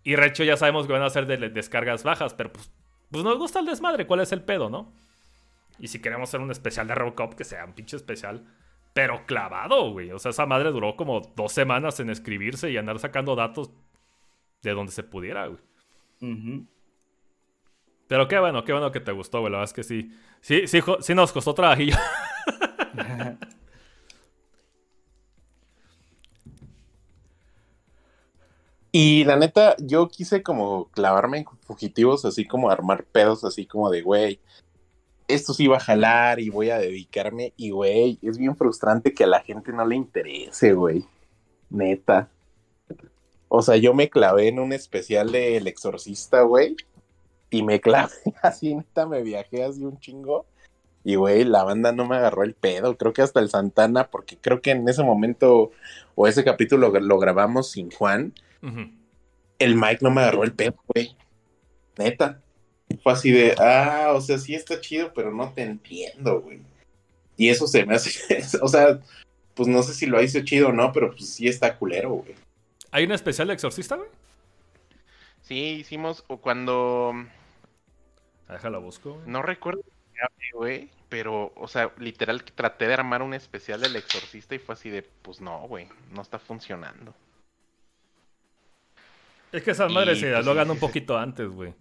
y Recho ya sabemos que van a ser de descargas bajas, pero pues, pues nos gusta el desmadre. ¿Cuál es el pedo, no? Y si queremos hacer un especial de Robocop, que sea un pinche especial pero clavado, güey. O sea, esa madre duró como dos semanas en escribirse y andar sacando datos de donde se pudiera, güey. Pero qué bueno, qué bueno que te gustó, güey. La verdad es que sí. Sí, sí, sí nos costó trabajillo. Y la neta, yo quise como clavarme en fugitivos, así como armar pedos, así como de, güey, esto sí va a jalar y voy a dedicarme. Y, güey, es bien frustrante que a la gente no le interese, güey. Neta. O sea, yo me clavé en un especial de El Exorcista, güey. Y me clavé así, neta, me viajé así un chingo. Y, güey, la banda no me agarró el pedo. Creo que hasta el Santana, porque creo que en ese momento o ese capítulo lo grabamos sin Juan el Mike no me agarró el pedo, güey. Neta. Fue así de, ah, o sea, sí está chido, pero no te entiendo, güey. Y eso se me hace, o sea, pues no sé si lo hizo chido o no, pero pues sí está culero, güey. ¿Hay un especial de Exorcista, güey? Sí, hicimos cuando... Ah, déjala busco. No recuerdo, güey, pero, o sea, literal traté de armar un especial del Exorcista y fue así de, pues no, güey, no está funcionando. Es que esas madres se pues, lo un poquito antes, güey.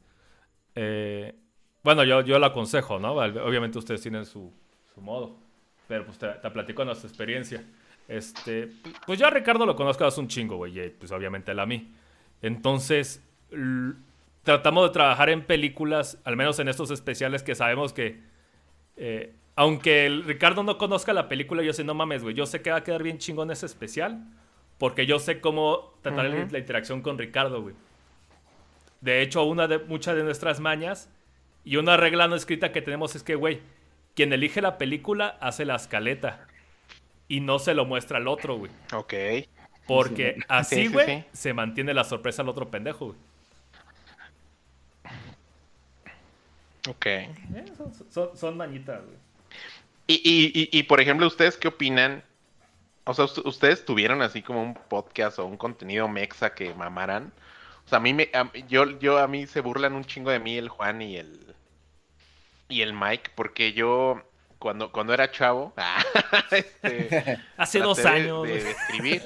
Eh, bueno, yo, yo lo aconsejo, ¿no? Obviamente ustedes tienen su, modo. Pero pues te, te, platico nuestra experiencia. Este, pues ya a Ricardo lo conozco hace un chingo, güey. Y pues obviamente él a mí. Entonces, tratamos de trabajar en películas, al menos en estos especiales que sabemos que... Eh, aunque el Ricardo no conozca la película, yo sé, no mames, güey. Yo sé que va a quedar bien chingón ese especial porque yo sé cómo tratar la interacción con Ricardo, güey. De hecho, una de muchas de nuestras mañas y una regla no escrita que tenemos es que, güey, quien elige la película hace la escaleta y no se lo muestra al otro, güey. Ok. Porque así, güey, se mantiene la sorpresa al otro pendejo, güey. Ok. Eh, son, mañitas, güey. Y, y, y, por ejemplo, ¿ustedes qué opinan o sea, ustedes tuvieron así como un podcast o un contenido mexa que mamaran. O sea, a mí me, yo, yo a mí se burlan un chingo de mí el Juan y el y el Mike porque yo cuando cuando era chavo, este, hace dos años de, escribir.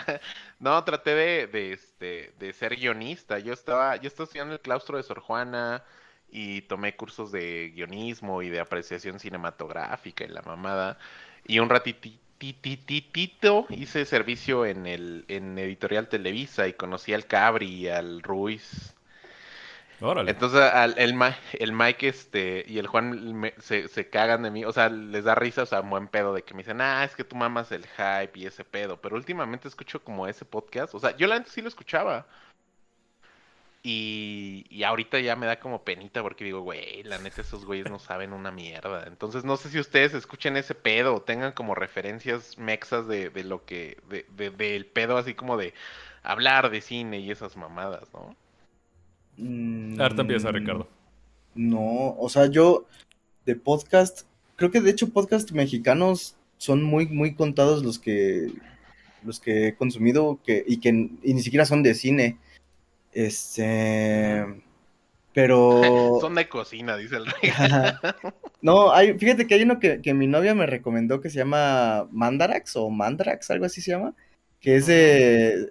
no, traté de, de, este, de ser guionista. Yo estaba yo estaba estudiando el claustro de Sor Juana y tomé cursos de guionismo y de apreciación cinematográfica y la mamada. Y un ratitito tititito hice servicio en el en Editorial Televisa y conocí al Cabri y al Ruiz. Órale. Entonces al, el, el Mike este y el Juan se, se, cagan de mí, o sea, les da risa, o sea, buen pedo de que me dicen, ah, es que tú mamas el hype y ese pedo, pero últimamente escucho como ese podcast, o sea, yo la antes sí lo escuchaba, y, y, ahorita ya me da como penita porque digo, güey, la neta esos güeyes no saben una mierda. Entonces no sé si ustedes escuchen ese pedo o tengan como referencias mexas de, de lo que, de, de, del pedo así como de hablar de cine y esas mamadas, ¿no? Mm, Ahora empieza, Ricardo. No, o sea, yo de podcast, creo que de hecho podcast mexicanos son muy, muy contados los que los que he consumido que, y que y ni siquiera son de cine. Este. Pero. Son de cocina, dice el rey. no, hay, fíjate que hay uno que, mi novia me recomendó que se llama Mandarax o Mandrax, algo así se llama. Que es de.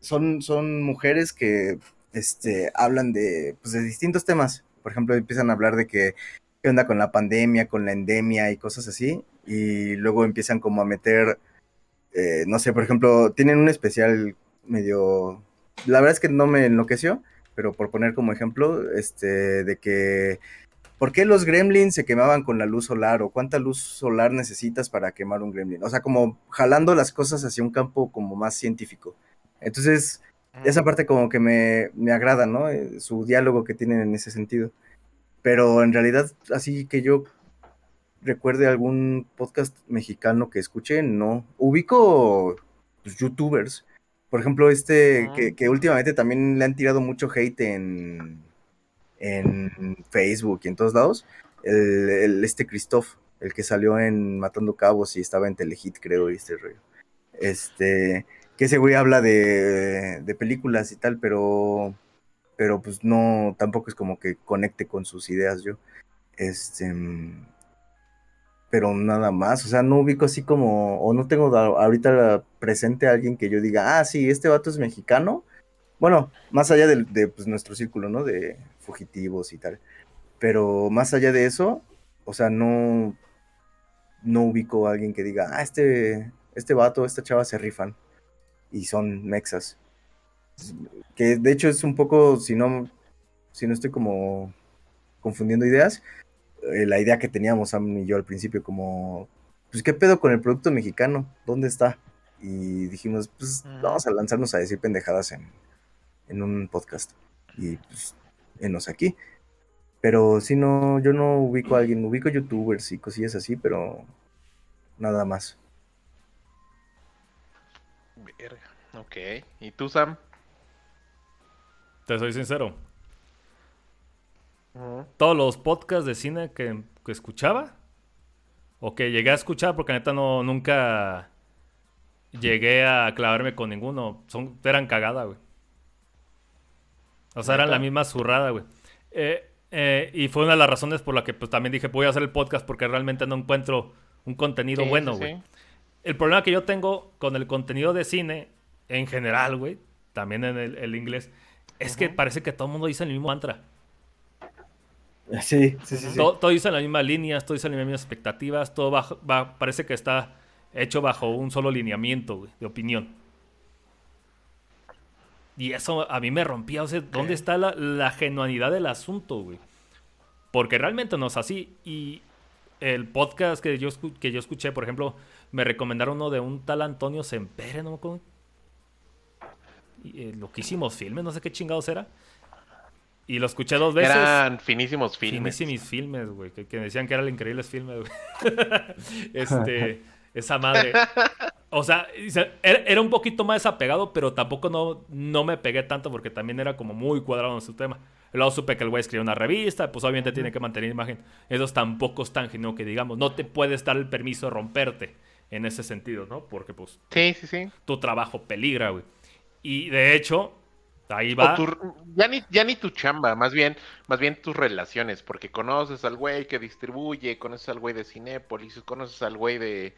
Son, son mujeres que este, hablan de, pues, de distintos temas. Por ejemplo, empiezan a hablar de que qué onda con la pandemia, con la endemia y cosas así. Y luego empiezan como a meter, eh, no sé, por ejemplo, tienen un especial medio la verdad es que no me enloqueció, pero por poner como ejemplo, este, de que, ¿por qué los gremlins se quemaban con la luz solar? ¿O cuánta luz solar necesitas para quemar un gremlin? O sea, como jalando las cosas hacia un campo como más científico. Entonces, esa parte como que me, me agrada, ¿no? Eh, su diálogo que tienen en ese sentido. Pero en realidad, así que yo recuerde algún podcast mexicano que escuche, no. Ubico pues, youtubers por ejemplo, este que, últimamente también le han tirado mucho hate en, en Facebook y en todos lados. El, este Christoph, el que salió en Matando Cabos y estaba en Telehit, creo, y este rollo. Este, que ese güey habla de, de películas y tal, pero, pero pues no, tampoco es como que conecte con sus ideas yo. Este, pero nada más, o sea, no ubico así como, o no tengo ahorita presente a alguien que yo diga, ah, sí, este vato es mexicano. Bueno, más allá de, pues, nuestro círculo, ¿no? De fugitivos y tal. Pero más allá de eso, o sea, no, no ubico a alguien que diga, ah, este, este vato, esta chava se rifan. Y son mexas. que de hecho es un poco, si no, si no estoy como confundiendo ideas, eh, la idea que teníamos Sam y yo al principio, como, pues, ¿qué pedo con el producto mexicano? ¿Dónde está? Y dijimos, pues, vamos a lanzarnos a decir pendejadas en, en un podcast. Y, pues, enos aquí. Pero si no, yo no ubico a alguien, ubico youtubers y cosillas así, pero nada más. Verga. Ok. ¿Y tú, Sam? Te soy sincero. Todos los podcasts de cine que, que, escuchaba, o que llegué a escuchar, porque neta no, nunca llegué a clavarme con ninguno, son, eran cagada, güey. O sea, eran la misma zurrada, güey. Eh, eh, y fue una de las razones por la que pues, también dije, voy a hacer el podcast porque realmente no encuentro un contenido bueno, güey. El problema que yo tengo con el contenido de cine, en general, güey, también en el, inglés, es que parece que todo el mundo dice el mismo mantra. Sí, sí, sí. Todo, todo dice en la misma línea, todo dice en las mismas expectativas, todo va, parece que está hecho bajo un solo lineamiento, güey, de opinión. Y eso a mí me rompía. O sea, ¿dónde está la, la, genuinidad del asunto, güey? Porque realmente no es así. Y el podcast que yo, que yo escuché, por ejemplo, me recomendaron uno de un tal Antonio Sempere, ¿no acuerdo? Eh, loquísimos filmes, no sé qué chingados era. Y lo escuché dos veces. Eran finísimos filmes. Finísimos filmes, güey. Que, que, decían que eran increíbles filmes, güey. este, esa madre. O sea, era un poquito más desapegado, pero tampoco no, no me pegué tanto porque también era como muy cuadrado en su tema. Luego supe que el güey escribió una revista, pues obviamente tiene que mantener imagen. Esos tampoco están genuino que digamos, no te puedes dar el permiso de romperte en ese sentido, ¿no? Porque pues sí, sí, sí. tu trabajo peligra, güey. Y de hecho, ahí va. ya, ni, ya ni tu chamba, más bien, más bien tus relaciones, porque conoces al güey que distribuye, conoces al güey de Cinépolis, conoces al güey de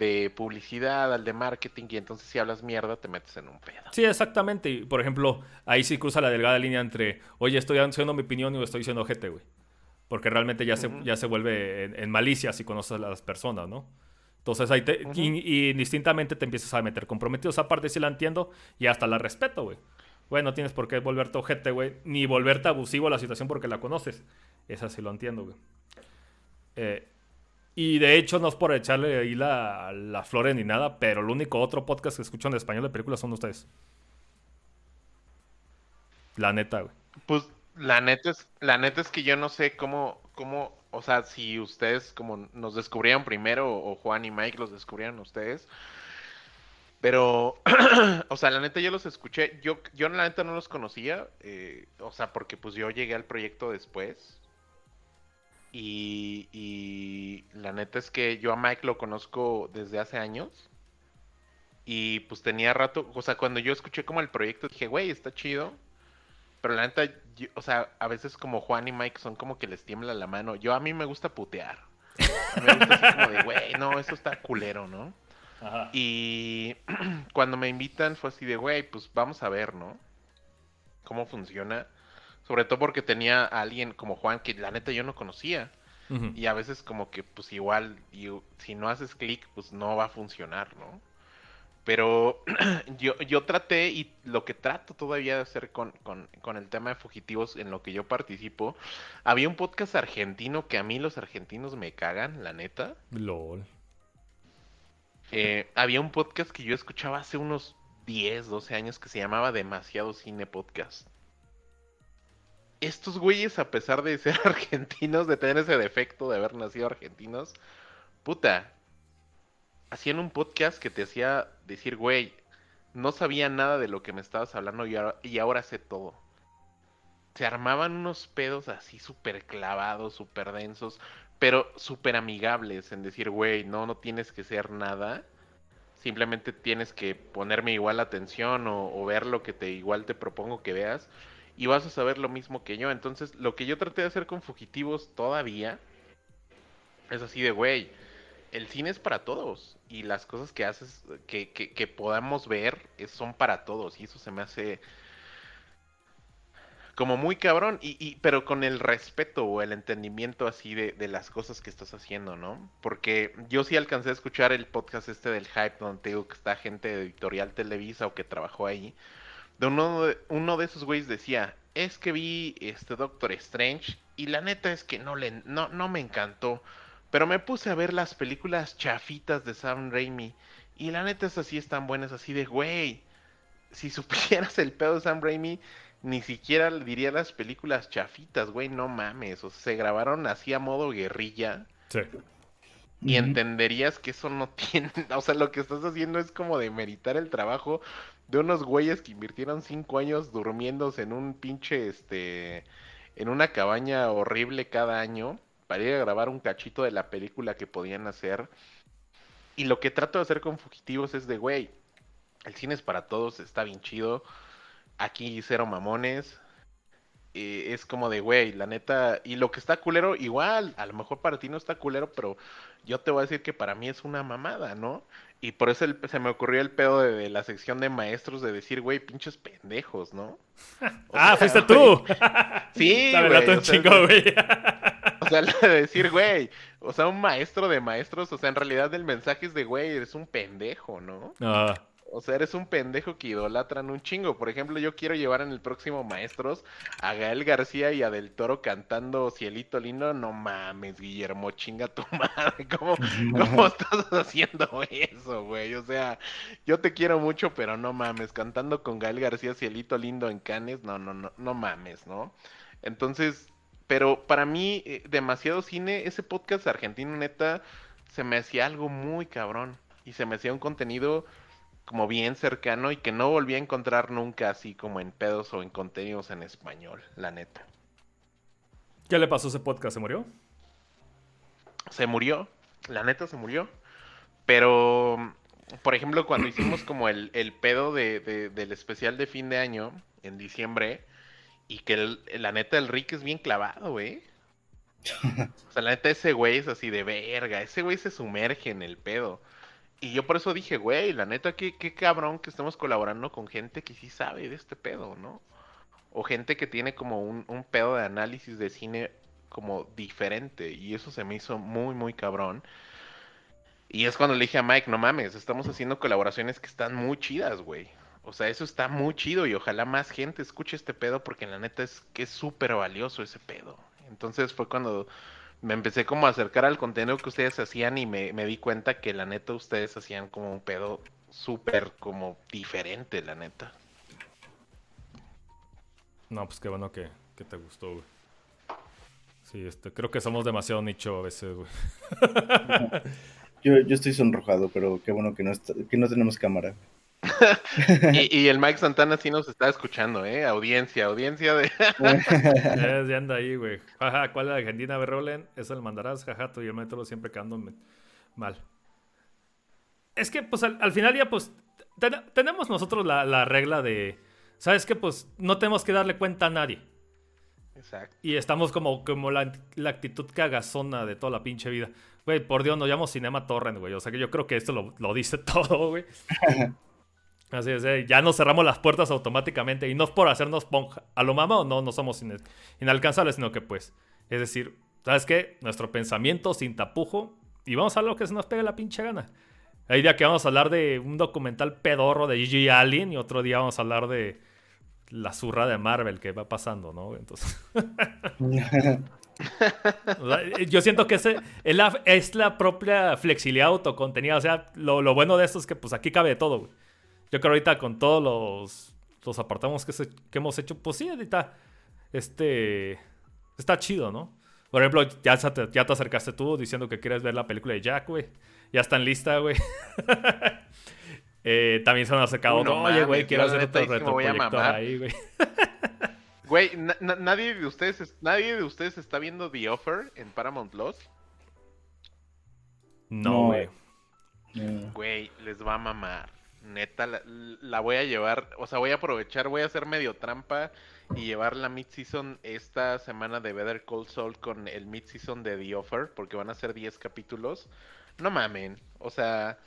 de publicidad, al de marketing, y entonces si hablas mierda te metes en un pedo. Sí, exactamente. Y, por ejemplo, ahí sí cruza la delgada línea entre, oye, estoy haciendo mi opinión y estoy diciendo gente, güey. Porque realmente ya, se, ya se vuelve en, malicia si conoces a las personas, ¿no? Entonces ahí te, y, distintamente te empiezas a meter comprometidos. Esa parte sí la entiendo y hasta la respeto, güey. Güey, no tienes por qué volverte ojete, güey. Ni volverte abusivo a la situación porque la conoces. Esa sí lo entiendo, güey. Eh, y de hecho, no es por echarle ahí la, la flores ni nada, pero el único otro podcast que escucho en español de películas son ustedes. La neta, güey. Pues la neta es, la neta es que yo no sé cómo, cómo, o sea, si ustedes como nos descubrieron primero o Juan y Mike los descubrieron ustedes. Pero, o sea, la neta yo los escuché, yo, yo la neta no los conocía, eh, o sea, porque pues yo llegué al proyecto después, y, la neta es que yo a Mike lo conozco desde hace años. Y pues tenía rato, o sea, cuando yo escuché como el proyecto dije, güey, está chido. Pero la neta, o sea, a veces como Juan y Mike son como que les tiembla la mano. Yo a mí me gusta putear. Me gusta así como de, güey, no, eso está culero, ¿no? Y cuando me invitan fue así de, güey, pues vamos a ver, ¿no? Cómo funciona. Sobre todo porque tenía a alguien como Juan que la neta yo no conocía. Y a veces como que pues igual, si no haces clic, pues no va a funcionar, ¿no? Pero yo, yo traté y lo que trato todavía de hacer con, con, el tema de fugitivos en lo que yo participo, había un podcast argentino que a mí los argentinos me cagan, la neta. LOL. Eh, había un podcast que yo escuchaba hace unos 10, 12 años que se llamaba Demasiado Cine Podcast estos güeyes, a pesar de ser argentinos, de tener ese defecto de haber nacido argentinos, puta, hacían un podcast que te hacía decir, güey, no sabía nada de lo que me estabas hablando y ahora, y ahora sé todo. Se armaban unos pedos así súper clavados, súper densos, pero súper amigables en decir, güey, no, no tienes que ser nada. Simplemente tienes que ponerme igual atención o, ver lo que te igual te propongo que veas y vas a saber lo mismo que yo. Entonces, lo que yo traté de hacer con Fugitivos todavía es así de, güey, el cine es para todos y las cosas que haces, que, que, podamos ver, son para todos y eso se me hace como muy cabrón, y, pero con el respeto o el entendimiento así de, las cosas que estás haciendo, ¿no? Porque yo sí alcancé a escuchar el podcast este del hype donde te digo que está gente de Editorial Televisa o que trabajó ahí. de uno de, uno de esos güeyes decía, es que vi este Doctor Strange y la neta es que no, le, no, no me encantó. Pero me puse a ver las películas chafitas de Sam Raimi. Y la neta, esas sí están buenas, así de, güey. Si supieras el pedo de Sam Raimi, ni siquiera diría las películas chafitas, güey, no mames. O sea, se grabaron así a modo guerrilla. Sí. Y entenderías que eso no tiene. O sea, lo que estás haciendo es como de meritar el trabajo de unos güeyes que invirtieron cinco años durmiéndose en un pinche, este. En una cabaña horrible cada año para ir a grabar un cachito de la película que podían hacer. Y lo que trato de hacer con Fugitivos es de, güey, el cine es para todos, está bien chido. Aquí cero mamones. Eh, es como de, güey, la neta. Y lo que está culero, igual, a lo mejor para ti no está culero, pero yo te voy a decir que para mí es una mamada, ¿no? Y por eso el- se me ocurrió el pedo de, de la sección de maestros de decir, güey, pinches pendejos, ¿no? O ah, sea, fuiste güey, tú. Sí, La güey, un o sea, chingo, güey. O sea, lo de decir, güey, o sea, un maestro de maestros, o sea, en realidad el mensaje es de, güey, eres un pendejo, ¿no? Ah, O sea, eres un pendejo que idolatran un chingo. Por ejemplo, yo quiero llevar en el próximo Maestros a Gael García y a Del Toro cantando Cielito Lindo. No mames, Guillermo, chinga tu madre. ¿Cómo, cómo estás haciendo eso, güey? O sea, yo te quiero mucho, pero no mames. Cantando con Gael García Cielito Lindo en Canes, no, no, no, no mames, ¿no? Entonces, pero para mí, eh, demasiado cine, ese podcast argentino neta, se me hacía algo muy cabrón. Y se me hacía un contenido como bien cercano y que no volví a encontrar nunca así como en pedos o en contenidos en español, la neta. ¿Qué le pasó a ese podcast? ¿Se murió? Se murió, la neta se murió. Pero, por ejemplo, cuando hicimos como el, el pedo de, de- del especial de fin de año, en diciembre, y que el- la neta el Rick es bien clavado, güey. O sea, la neta ese güey es así de verga, ese güey se sumerge en el pedo. Y yo por eso dije, güey, la neta, qué, qué cabrón que estamos colaborando con gente que sí sabe de este pedo, ¿no? O gente que tiene como un, un pedo de análisis de cine como diferente. Y eso se me hizo muy, muy cabrón. Y es cuando le dije a Mike, no mames, estamos haciendo colaboraciones que están muy chidas, güey. O sea, eso está muy chido y ojalá más gente escuche este pedo porque la neta es que es súper valioso ese pedo. Entonces fue cuando me empecé como a acercar al contenido que ustedes hacían y me, me di cuenta que la neta ustedes hacían como un pedo súper como diferente, la neta. No, pues qué bueno que, que te gustó, güey. Sí, este, creo que somos demasiado nicho a veces, güey. Yo, yo estoy sonrojado, pero qué bueno que no, está- que no tenemos cámara. Y, y el Mike Santana sí nos está escuchando, ¿eh? Audiencia, audiencia de... Ya, ya anda ahí, güey. Jaja, ¿cuál es la Argentina? A ver, Rolen, eso le mandarás, jajato, y el metro siempre quedando mal. Es que, pues, al, al final ya, pues, ten- tenemos nosotros la, la regla de, ¿sabes qué? Pues, no tenemos que darle cuenta a nadie. Exacto. Y estamos como, como la, la actitud cagazona de toda la pinche vida. Güey, por Dios, nos llamamos Cinema Torrent, güey. O sea que yo creo que esto lo, lo dice todo, güey. Así es, eh, ya nos cerramos las puertas automáticamente. Y no es por hacernos ponja. A lo mama o no, no somos inalcanzables, sino que pues. Es decir, ¿sabes qué? Nuestro pensamiento sin tapujo. Y vamos a lo que se nos pegue la pinche gana. Hay día que vamos a hablar de un documental pedorro de Gigi Allen. Y otro día vamos a hablar de la zurra de Marvel que va pasando, ¿no? Entonces. Eh, yo siento que ese es la, es la propia flexibilidad autocontenida. O sea, lo, lo bueno de esto es que pues aquí cabe de todo, güey. Yo creo ahorita con todos los, los apartamos que, se- que hemos hecho, pues sí, ahorita este, está chido, ¿no? Por ejemplo, ya, te, ya te acercaste tú diciendo que quieres ver la película de Jack, güey. Ya está en lista, güey. Eh, también se han acercado, no oye, güey, quiero hacer otro mamar. ahí, güey. Güey, na- na- nadie de ustedes es- nadie de ustedes está viendo The Offer en Paramount Plus. No, No, güey. Eh, Güey, les va a mamar. Neta, la, voy a llevar, o sea, voy a aprovechar, voy a hacer medio trampa y llevar la mid-season esta semana de Better Call Saul con el mid-season de The Offer, porque van a ser 10 capítulos. No mamen, o sea,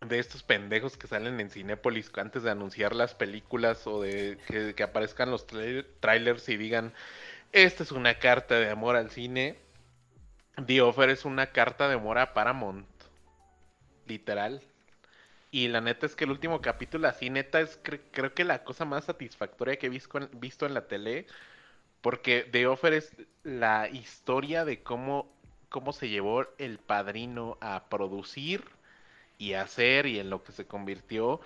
de estos pendejos que salen en Cinépolis antes de anunciar las películas o de que, aparezcan los tra- trailers y digan, esta es una carta de amor al cine. The Offer es una carta de amor a Paramount. Literal. Y la neta es que el último capítulo, así neta, es cre- creo que la cosa más satisfactoria que he visto en, visto en la tele. Porque The Offer es la historia de cómo, cómo se llevó el padrino a producir y a hacer y en lo que se convirtió.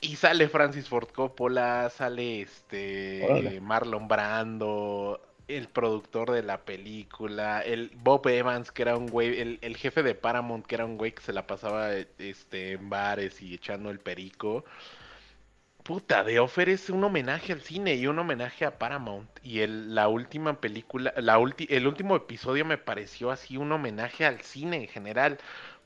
Y sale Francis Ford Coppola, sale este. Marlon Brando, el productor de la película, el Bob Evans, que era un güey, el, el jefe de Paramount, que era un güey que se la pasaba este, en bares y echando el perico. Puta, The Offer es un homenaje al cine y un homenaje a Paramount. Y el, la última película, la ulti- el último episodio me pareció así un homenaje al cine en general.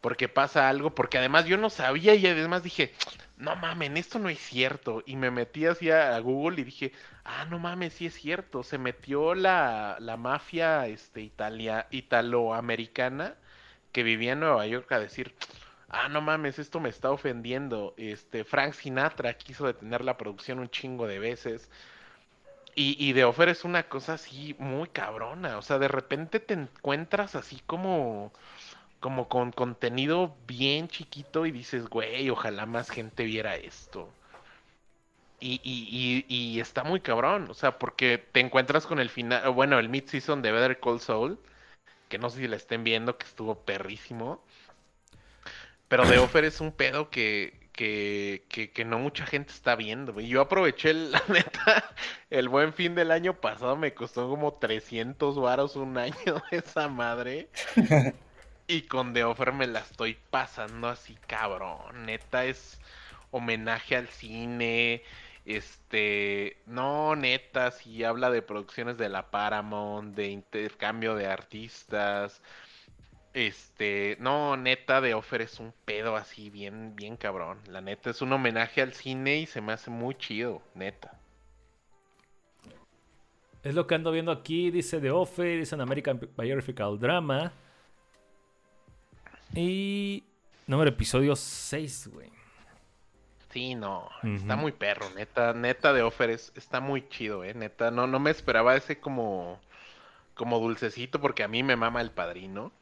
Porque pasa algo, porque además yo no sabía y además dije, no mamen, esto no es cierto. Y me metí así a, Google y dije, ah, no mames, sí es cierto. Se metió la, la mafia este, italoamericana que vivía en Nueva York a decir, ah, no mames, esto me está ofendiendo. Este, Frank Sinatra quiso detener la producción un chingo de veces. Y, y The Offer es una cosa así muy cabrona. O sea, de repente te encuentras así como, como con contenido bien chiquito y dices, güey, ojalá más gente viera esto. Y, y, y, y está muy cabrón, o sea, porque te encuentras con el final, bueno, el mid-season de Better Call Saul, que no sé si la estén viendo, que estuvo perrísimo. Pero The Offer es un pedo que, que, que, no mucha gente está viendo. güey. Yo aproveché, el- la neta, el buen fin del año pasado me costó como 300 varos un año esa madre. Y con The Offer me la estoy pasando así cabrón. Neta es homenaje al cine. Este, no, neta, si habla de producciones de la Paramount, de intercambio de artistas. Este, no, neta, The Offer es un pedo así bien, bien cabrón. La neta es un homenaje al cine y se me hace muy chido, neta. Es lo que ando viendo aquí. Dice The Offer, dice American Biographical Drama. Y. Número episodio 6, güey. Sí, no, está muy perro, neta, neta de Offer es, está muy chido, eh, neta, no, no me esperaba ese como, como dulcecito porque a mí me mama el padrino.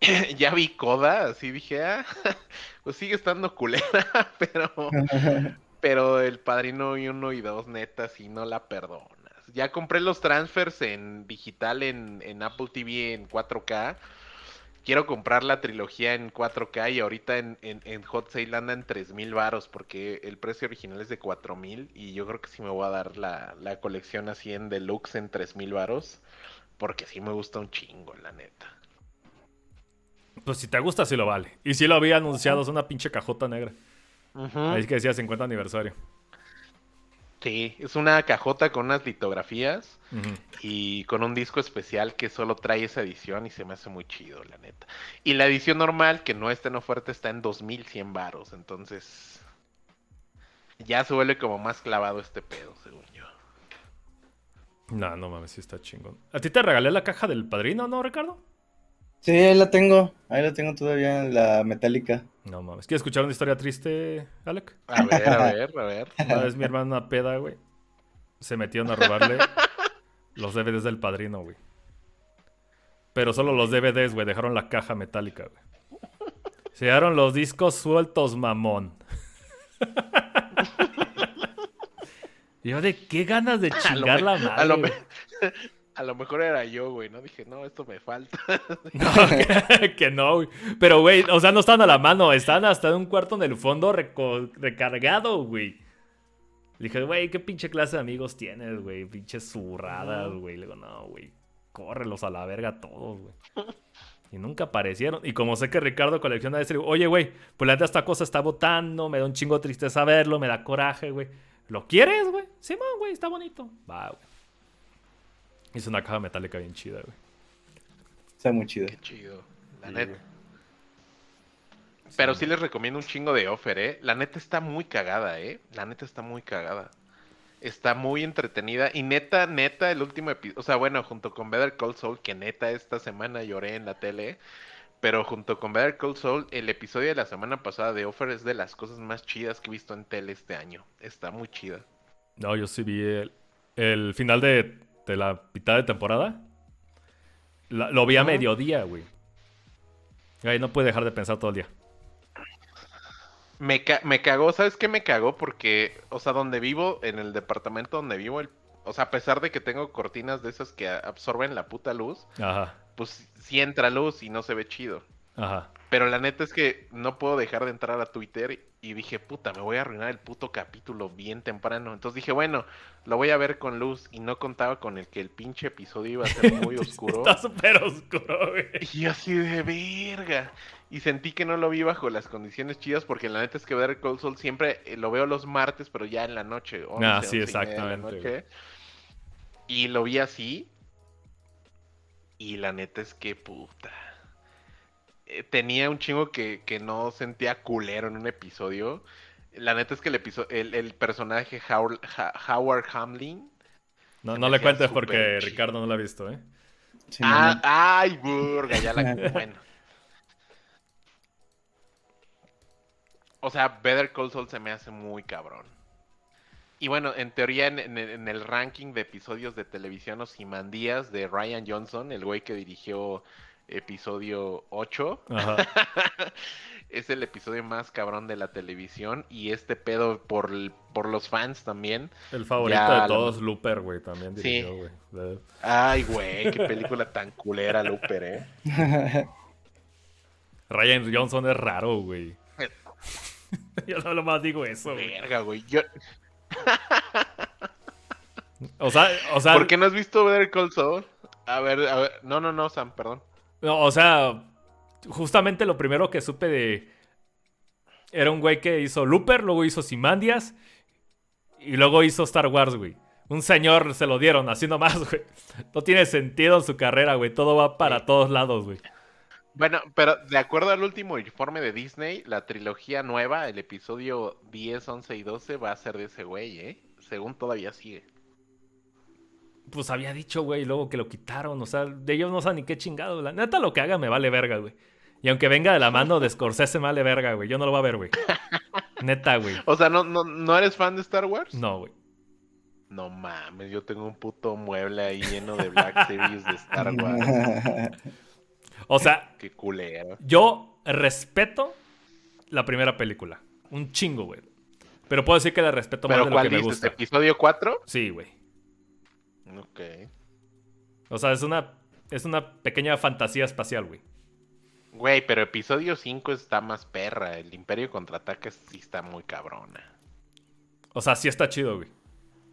Ya vi Coda, así dije, ah, pues sigue estando culera, pero, pero el padrino y uno y dos, neta, si no la perdonas. Ya compré los transfers en digital en, en Apple TV en 4K. Quiero comprar la trilogía en 4K y ahorita en, en, en Hot Sale anda en 3000 varos porque el precio original es de 4000 y yo creo que sí me voy a dar la, la colección así en deluxe en 3000 varos porque sí me gusta un chingo, la neta. Pues si te gusta, sí lo vale. Y sí lo había anunciado, es una pinche cajota negra. Ahí es que decía 50 aniversario. Sí, es una cajota con unas litografías Y con un disco especial que solo trae esa edición y se me hace muy chido, la neta. Y la edición normal, que no está en oferta, está en 2100 varos, entonces ya se vuelve como más clavado este pedo, según yo. No, no mames, sí está chingón. ¿A ti te regalé la caja del padrino, no, Ricardo? Sí, ahí la tengo. Ahí la tengo todavía, la metálica. No mames. ¿Quieres escuchar una historia triste, Alec? A ver, a ver, a ver. Una vez mi hermana peda, güey. Se metieron a robarle los DVDs del padrino, güey. Pero solo los DVDs, güey. Dejaron la caja metálica, güey. Se llevaron los discos sueltos, mamón. Yo de qué ganas de chingar la a madre. lo güey. me- a lo mejor era yo, güey, ¿no? Dije, no, esto me falta. No, que, que no, güey. Pero, güey, o sea, no están a la mano. Están hasta en un cuarto en el fondo reco- recargado, güey. Le dije, güey, ¿qué pinche clase de amigos tienes, güey? Pinches zurradas, güey. Le digo, no, güey. Córrelos a la verga todos, güey. Y nunca aparecieron. Y como sé que Ricardo colecciona ese, digo, oye, güey, pues la neta esta cosa está botando. Me da un chingo de tristeza verlo. Me da coraje, güey. ¿Lo quieres, güey? Simón, güey, está bonito. Va, güey. Hizo una caja metálica bien chida, güey. Está muy chido. Qué chido, la Sí, neta. Pero sí les recomiendo un chingo de offer, ¿eh? La neta está muy cagada, ¿eh? La neta está muy cagada. Está muy entretenida. Y neta, neta, el último episodio. O sea, bueno, junto con Better Call Saul, que neta esta semana lloré en la tele. Pero junto con Better Call Saul, el episodio de la semana pasada de Offer es de las cosas más chidas que he visto en tele este año. Está muy chida. No, yo sí vi el, el final de, de la mitad de temporada. La- lo vi a mediodía, güey. Ay, no puede dejar de pensar todo el día. Me, ca- me cagó, ¿sabes qué me cagó? Porque, o sea, donde vivo, en el departamento donde vivo, el- o sea, a pesar de que tengo cortinas de esas que absorben la puta luz, Ajá, pues sí entra luz y no se ve chido. Ajá. Pero la neta es que no puedo dejar de entrar a Twitter y dije, puta, me voy a arruinar el puto capítulo bien temprano. Entonces dije, bueno, lo voy a ver con luz y no contaba con el que el pinche episodio iba a ser muy oscuro. Está súper oscuro, güey. Y yo así de verga. Y sentí que no lo vi bajo las condiciones chidas porque la neta es que ver Cold Soul siempre eh, lo veo los martes, pero ya en la noche. 11, Ah, sí, 11 y media de la exactamente, noche. Y lo vi así. Y la neta es que puta. Eh, tenía un chingo que, que no sentía culero en un episodio. La neta es que el, episo- el, el personaje Howard, Howard Hamlin. No, no le cuentes porque chido. Ricardo no lo ha visto, ¿eh? Sí, Ah, no, ay, burga, ya la. Bueno. O sea, Better Call Saul se me hace muy cabrón. Y bueno, en teoría, en, en- en el ranking de episodios de televisión Osimandías de Ryan Johnson, el güey que dirigió episodio 8, Ajá. es el episodio más cabrón de la televisión. Y este pedo por, por los fans también. El favorito Ya, de la- todos, Looper, güey, también Sí. dirigió, güey. Eh, Ay, güey, qué película tan culera, Looper, eh. Ryan Johnson es raro, güey. Yo no lo más digo eso, güey. Verga, güey. Yo... O sea, o sea, ¿Por qué no has visto Better Call Saul? A ver, a ver. No, no, no, Sam, perdón. No, o sea, justamente lo primero que supe de era un güey que hizo Looper, luego hizo Simandias y luego hizo Star Wars, güey. Un señor se lo dieron, así nomás, güey. No tiene sentido su carrera, güey. Todo va para todos lados, güey. Bueno, pero de acuerdo al último informe de Disney, la trilogía nueva, el episodio 10, 11 y 12, va a ser de ese güey, ¿eh? Según todavía sigue. Pues había dicho, güey, y luego que lo quitaron. O sea, de ellos no saben ni qué chingado. La neta, lo que haga me vale verga, güey. Y aunque venga de la mano de Scorsese, me vale verga, güey. Yo no lo voy a ver, güey. Neta, güey. O sea, ¿no, no, ¿no eres fan de Star Wars? No, güey. No mames, yo tengo un puto mueble ahí lleno de Black Series de Star Wars. O sea, Qué culero. yo respeto la primera película. Un chingo, güey. Pero puedo decir que la respeto más ¿Pero de lo cuál que me gusta. ¿Episodio 4? Sí, güey. Ok. O sea, es una, es una pequeña fantasía espacial, güey. Güey, pero episodio 5 está más perra. El Imperio contraataca sí está muy cabrona. O sea, sí está chido, güey.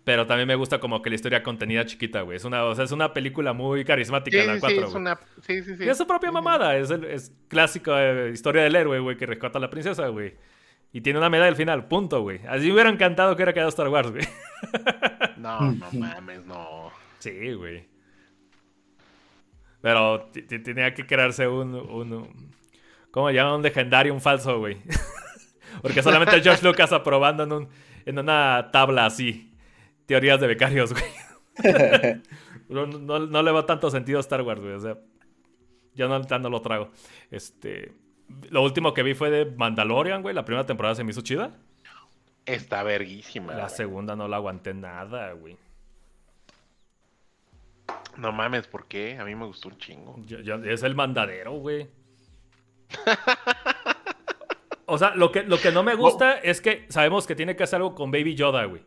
Pero también me gusta como que la historia contenida chiquita, güey. Es una, o sea, es una película muy carismática Sí, la sí, 4, sí, güey. una... sí, sí, sí. Y es su propia mamada. Es, el- es clásica eh, historia del héroe, güey, que rescata a la princesa, güey. Y tiene una medalla al final, punto, güey. Así me hubiera encantado que hubiera quedado Star Wars, güey. No, no mames, no. Sí, güey. Pero tenía que crearse un, un... ¿Cómo se llama? Un legendario, un falso, güey. Porque solamente George Lucas aprobando en, un, en una tabla así. Teorías de becarios, güey. no, no- no le va tanto sentido a Star Wars, güey. O sea, yo no, ya no lo trago. Este... Lo último que vi fue de Mandalorian, güey. La primera temporada se me hizo chida. Está verguísima. La güey. segunda no la aguanté nada, güey. No mames, ¿por qué? A mí me gustó un chingo. Yo- yo- es el mandadero, güey. O sea, lo que, lo que no me gusta es que sabemos que tiene que hacer algo con Baby Yoda, güey.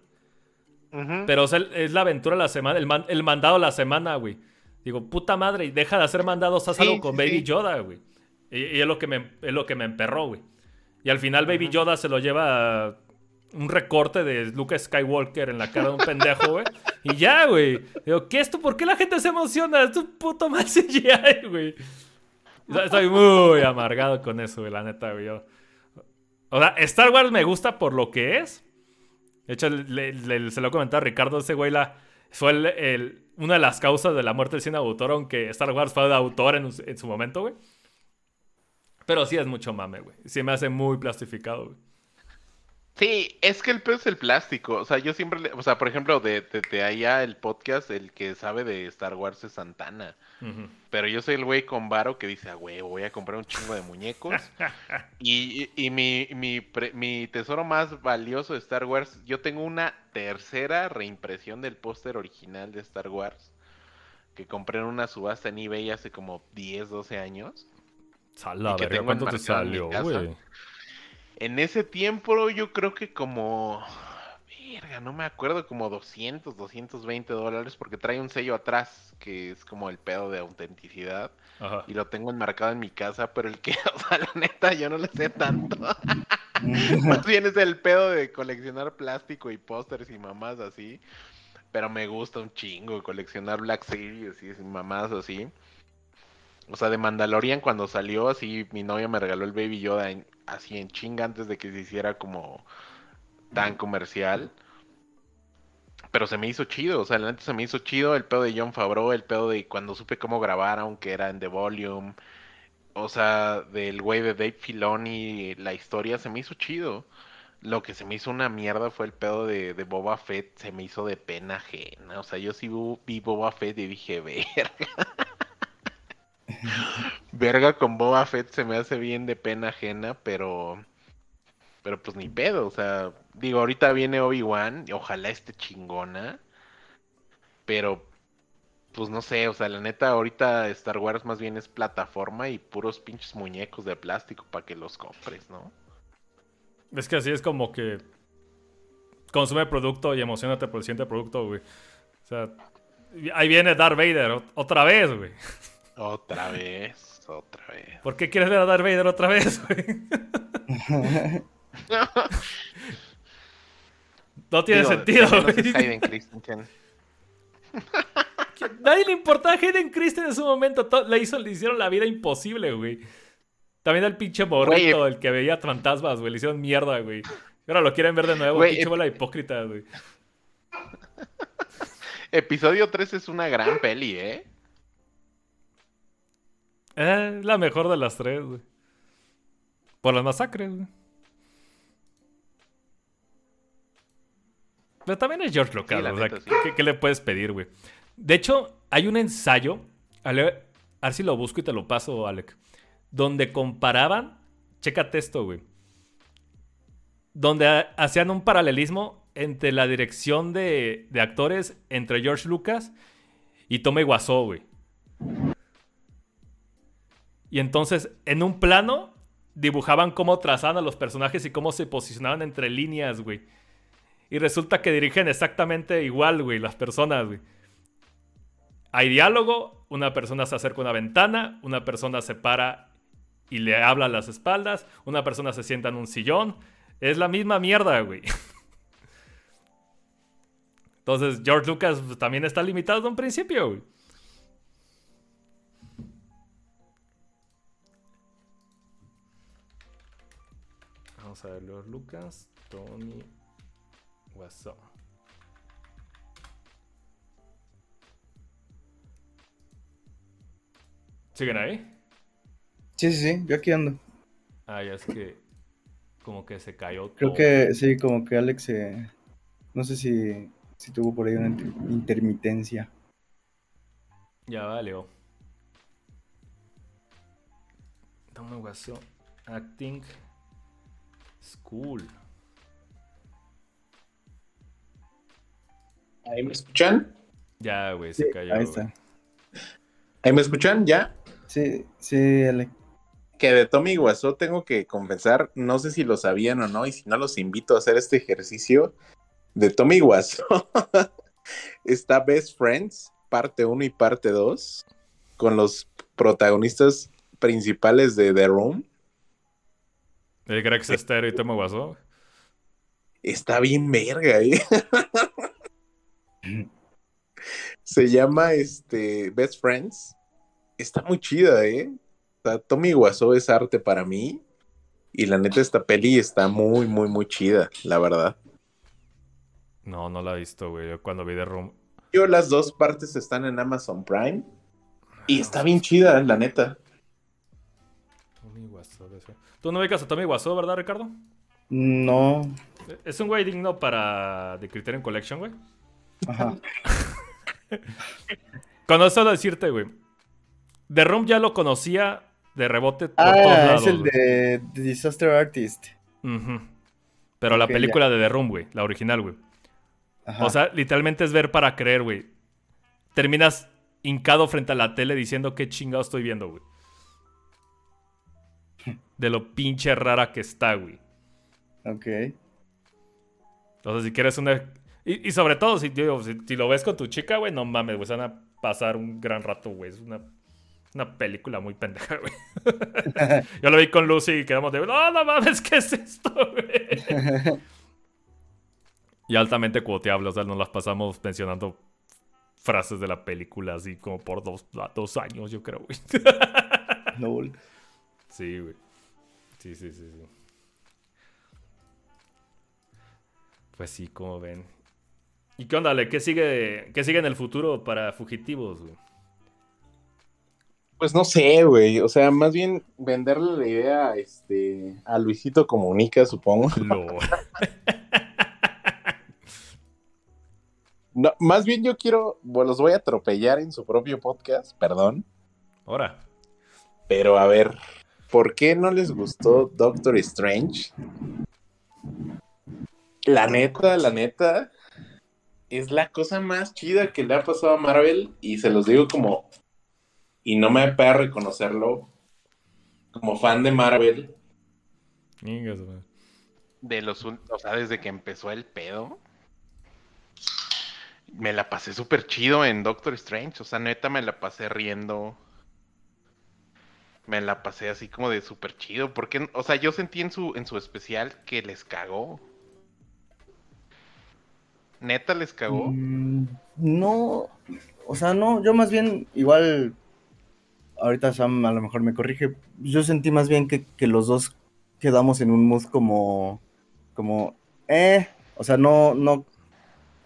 Pero es, la aventura de la semana, el, man- el mandado de la semana, güey. Digo, puta madre, deja de hacer mandados, haz Sí, algo con sí, Baby sí. Yoda, güey. Y, y es, lo que me, es lo que me emperró, güey. Y al final Baby Yoda se lo lleva a un recorte de Luke Skywalker en la cara de un pendejo, güey. Y ya, güey. Digo, ¿qué es esto? ¿Por qué la gente se emociona? Es un puto mal CGI, güey. Estoy muy amargado con eso, güey, la neta, güey. O sea, Star Wars me gusta por lo que es. De hecho, le- le- se lo he comentado a Ricardo, ese güey la, fue el- el- una de las causas de la muerte del cine de autor, aunque Star Wars fue de autor en, en su momento, güey. Pero sí es mucho mame, güey. Sí me hace muy plastificado, güey. Sí, es que el peor es el plástico. O sea, yo siempre, le- o sea, por ejemplo, de, de, de allá el podcast, el que sabe de Star Wars es Santana. Pero yo soy el güey con varo que dice, ah, güey, voy a comprar un chingo de muñecos. y y, y mi, mi, pre- mi tesoro más valioso de Star Wars, yo tengo una tercera reimpresión del póster original de Star Wars. Que compré en una subasta en eBay hace como 10, 12 años. Sala, verga, tengo ¿cuánto te salió, güey? En ese tiempo yo creo que como... Verga, no me acuerdo, como 200, 220 dólares porque trae un sello atrás que es como el pedo de autenticidad. Ajá. Y lo tengo enmarcado en mi casa, pero el que, o sea, la neta, yo no le sé tanto. Más bien es el pedo de coleccionar plástico y pósters y mamás así. Pero me gusta un chingo coleccionar Black Series y mamás así. O sea, de Mandalorian cuando salió, así mi novia me regaló el Baby Yoda en- así en chinga antes de que se hiciera como tan comercial. Pero se me hizo chido, o sea, neta se me hizo chido el pedo de John Favreau, el pedo de cuando supe cómo grabar, aunque era en The Volume. O sea, del güey de Dave Filoni, la historia se me hizo chido. Lo que se me hizo una mierda fue el pedo de, de Boba Fett, se me hizo de pena ajena. O sea, yo sí vi Boba Fett y dije, verga. Verga con Boba Fett se me hace bien de pena ajena, pero... Pero pues ni pedo, o sea, digo, ahorita viene Obi-Wan, y ojalá esté chingona. Pero, pues no sé, o sea, la neta, ahorita Star Wars más bien es plataforma y puros pinches muñecos de plástico para que los compres, ¿no? Es que así es como que consume producto y emocionate por el siguiente producto, güey. O sea, ahí viene Darth Vader ot- otra vez, güey. Otra vez, otra vez. ¿Por qué quieres ver a Darth Vader otra vez, güey? No tiene Digo, sentido, Hayden Christensen. Nadie le importaba a Hayden Christensen en su momento. to- Le, hizo, le hicieron la vida imposible, güey. También al pinche morrito, Güey, el que veía fantasmas, güey. Le hicieron mierda, güey. Ahora lo quieren ver de nuevo. Güey, pinche bola hipócrita, güey. Episodio 3 es una gran peli, ¿eh? Eh, la mejor de las tres, güey. Por las masacres, güey. Pero también es George Lucas, Sí, o sea, sí. ¿qué, qué le puedes pedir, güey? De hecho, hay un ensayo, a ver si lo busco y te lo paso, Alec, donde comparaban, chécate esto, güey, donde ha- hacían un paralelismo entre la dirección de, de actores entre George Lucas y Tommy Wiseau, güey. Y entonces, en un plano, dibujaban cómo trazaban a los personajes y cómo se posicionaban entre líneas, güey. Y resulta que dirigen exactamente igual, güey, las personas, güey. Hay diálogo, una persona se acerca a una ventana, una persona se para y le habla a las espaldas, una persona se sienta en un sillón. Es la misma mierda, güey. Entonces, George Lucas también está limitado desde un principio, güey. Vamos a ver, George Lucas, Tony Wiseau. ¿Siguen ahí? Sí, sí, sí, yo aquí ando. Ah, ya es que como que se cayó Creo todo. que sí, como que Alex, eh, no sé si, si tuvo por ahí una inter- intermitencia. Ya valió. Tony Wiseau, Acting School. ¿Ahí me escuchan? Ya, güey, se cayó. Ahí está. ¿Ahí me escuchan? ¿Ya? Sí, sí, Alex. Que de Tommy Wiseau tengo que confesar, no sé si lo sabían o no, y si no los invito a hacer este ejercicio. De Tommy Wiseau está Best Friends, parte 1 y parte 2, con los protagonistas principales de The Room. El Greg Sestero y Tony Wiseau. Está bien verga, ¿eh? Se llama este Best Friends. Está muy chida, ¿eh? O sea, Tommy Wiseau es arte para mí. Y la neta, esta peli está muy, muy, muy chida, la verdad. No, no la he visto, güey. Yo cuando vi The Room. Yo las dos partes están en Amazon Prime. Y está bien chida, la neta. Tommy Wiseau. Tú no ubicas a Tommy Wiseau, ¿verdad, Ricardo? No, Es un güey digno para The Criterion Collection, güey. ajá. Con eso decirte, güey. The Room ya lo conocía de rebote por todos Ah, lados. es el güey. de The Disaster Artist. Ujú. Pero la película de The Room, güey. La original, güey. Ajá. O sea, literalmente es ver para creer, güey. Terminas hincado frente a la tele diciendo qué chingado estoy viendo, güey. De lo pinche rara que está, güey. Ok. Entonces, si quieres una. Y, y sobre todo, si, digo, si, si lo ves con tu chica, güey, no mames, güey. Se van a pasar un gran rato, güey. Es una, una película muy pendeja, güey. Yo lo vi con Lucy y quedamos de. No, no mames, ¿qué es esto, güey? y altamente cuoteable, o sea, nos las pasamos mencionando frases de la película así como por dos, dos años, yo creo, güey. Lol. Sí, güey. Sí, sí, sí, sí. Pues sí, como ven. ¿Y qué onda? ¿Qué sigue, ¿Qué sigue en el futuro para fugitivos, güey? Pues no sé, güey. O sea, más bien venderle la idea este, a Luisito Comunica, supongo. No. No, más bien yo quiero, bueno, los voy a atropellar en su propio podcast, perdón. Ahora. Pero a ver, ¿por qué no les gustó Doctor Strange? La neta, la neta, es la cosa más chida que le ha pasado a Marvel y se los digo como, y no me da reconocerlo, como fan de Marvel. De los, o sea, desde que empezó el pedo, me la pasé súper chido en Doctor Strange. O sea, neta me la pasé riendo. Me la pasé así como de súper chido. Porque, o sea, yo sentí en su, en su especial que les cagó. Neta les cagó. Mm, No, o sea, no, yo más bien, igual, ahorita Sam a lo mejor me corrige, yo sentí más bien que, que los dos quedamos en un mood como, como, eh, o sea, no, no,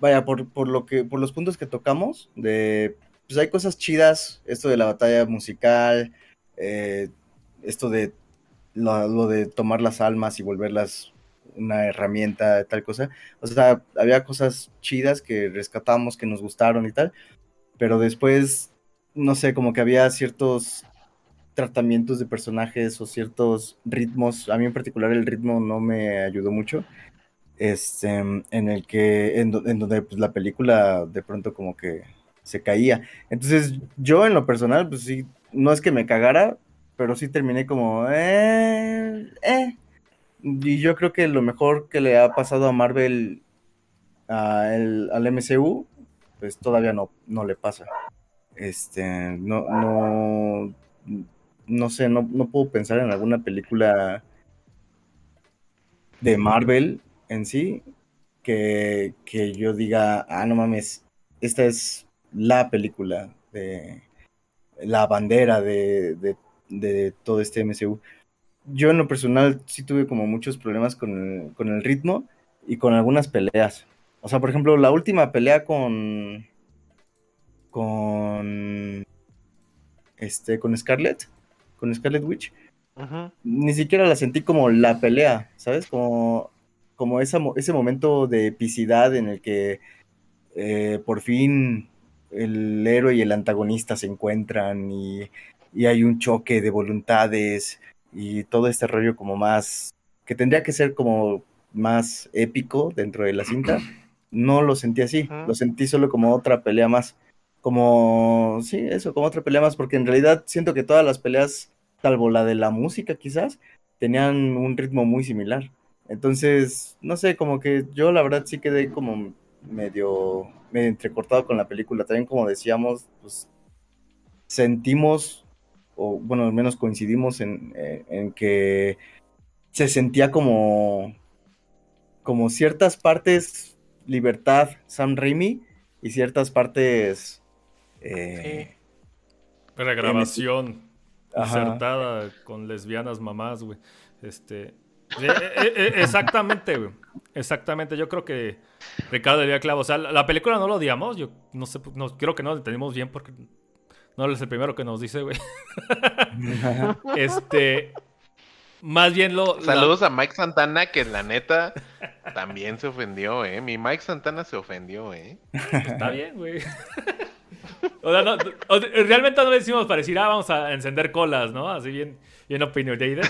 vaya, por, por lo que, por los puntos que tocamos, de, pues hay cosas chidas, esto de la batalla musical, eh, esto de lo, de tomar las almas y volverlas una herramienta, tal cosa. O sea, había cosas chidas que rescatamos, que nos gustaron y tal, pero después, no sé, como que había ciertos tratamientos de personajes o ciertos ritmos, a mí en particular el ritmo no me ayudó mucho, este, en el que, en, en donde pues, la película de pronto como que se caía. Entonces, yo en lo personal, pues sí, no es que me cagara, pero sí terminé como, eh, eh. Y yo creo que lo mejor que le ha pasado a Marvel a el- al MCU, pues todavía no, no le pasa. Este, no, no, no sé, no, no puedo pensar en alguna película de Marvel en sí que, que yo diga, ah, no mames, esta es la película de la bandera de, de, de todo este MCU yo en lo personal sí tuve como muchos problemas con el, con el ritmo y con algunas peleas. O sea, por ejemplo, la última pelea con. con. este. con Scarlet. Con Scarlet Witch. Ni siquiera la sentí como la pelea, ¿sabes? Como. como esa, ese momento de epicidad en el que eh, por fin el héroe y el antagonista se encuentran y, y hay un choque de voluntades y todo este rollo como más, que tendría que ser como más épico dentro de la cinta, no lo sentí así, lo sentí solo como otra pelea más, como, sí, eso, como otra pelea más, porque en realidad siento que todas las peleas, salvo la de la música quizás, tenían un ritmo muy similar. Entonces, no sé, como que yo la verdad sí quedé como medio, medio entrecortado con la película. También como decíamos, pues sentimos, o bueno, al menos coincidimos en, eh, en que se sentía como, como ciertas partes libertad Sam Raimi y ciertas partes... eh, Regrabación Ajá. insertada con lesbianas mamás, güey. Este. Eh, eh, eh, exactamente, güey. Exactamente. Yo creo que Ricardo diría clavo. O sea, la, la película no lo odiamos. Yo no sé, no, creo que no la entendimos bien porque no es el primero que nos dice, güey. Este. Más bien lo. la- Saludos a Mike Santana, que la neta también se ofendió, ¿eh? Mi Mike Santana se ofendió, ¿eh? Está bien, güey. O sea, no, o- realmente no lo decimos para decir, ah, vamos a encender colas, ¿no? Así bien, bien opinionated.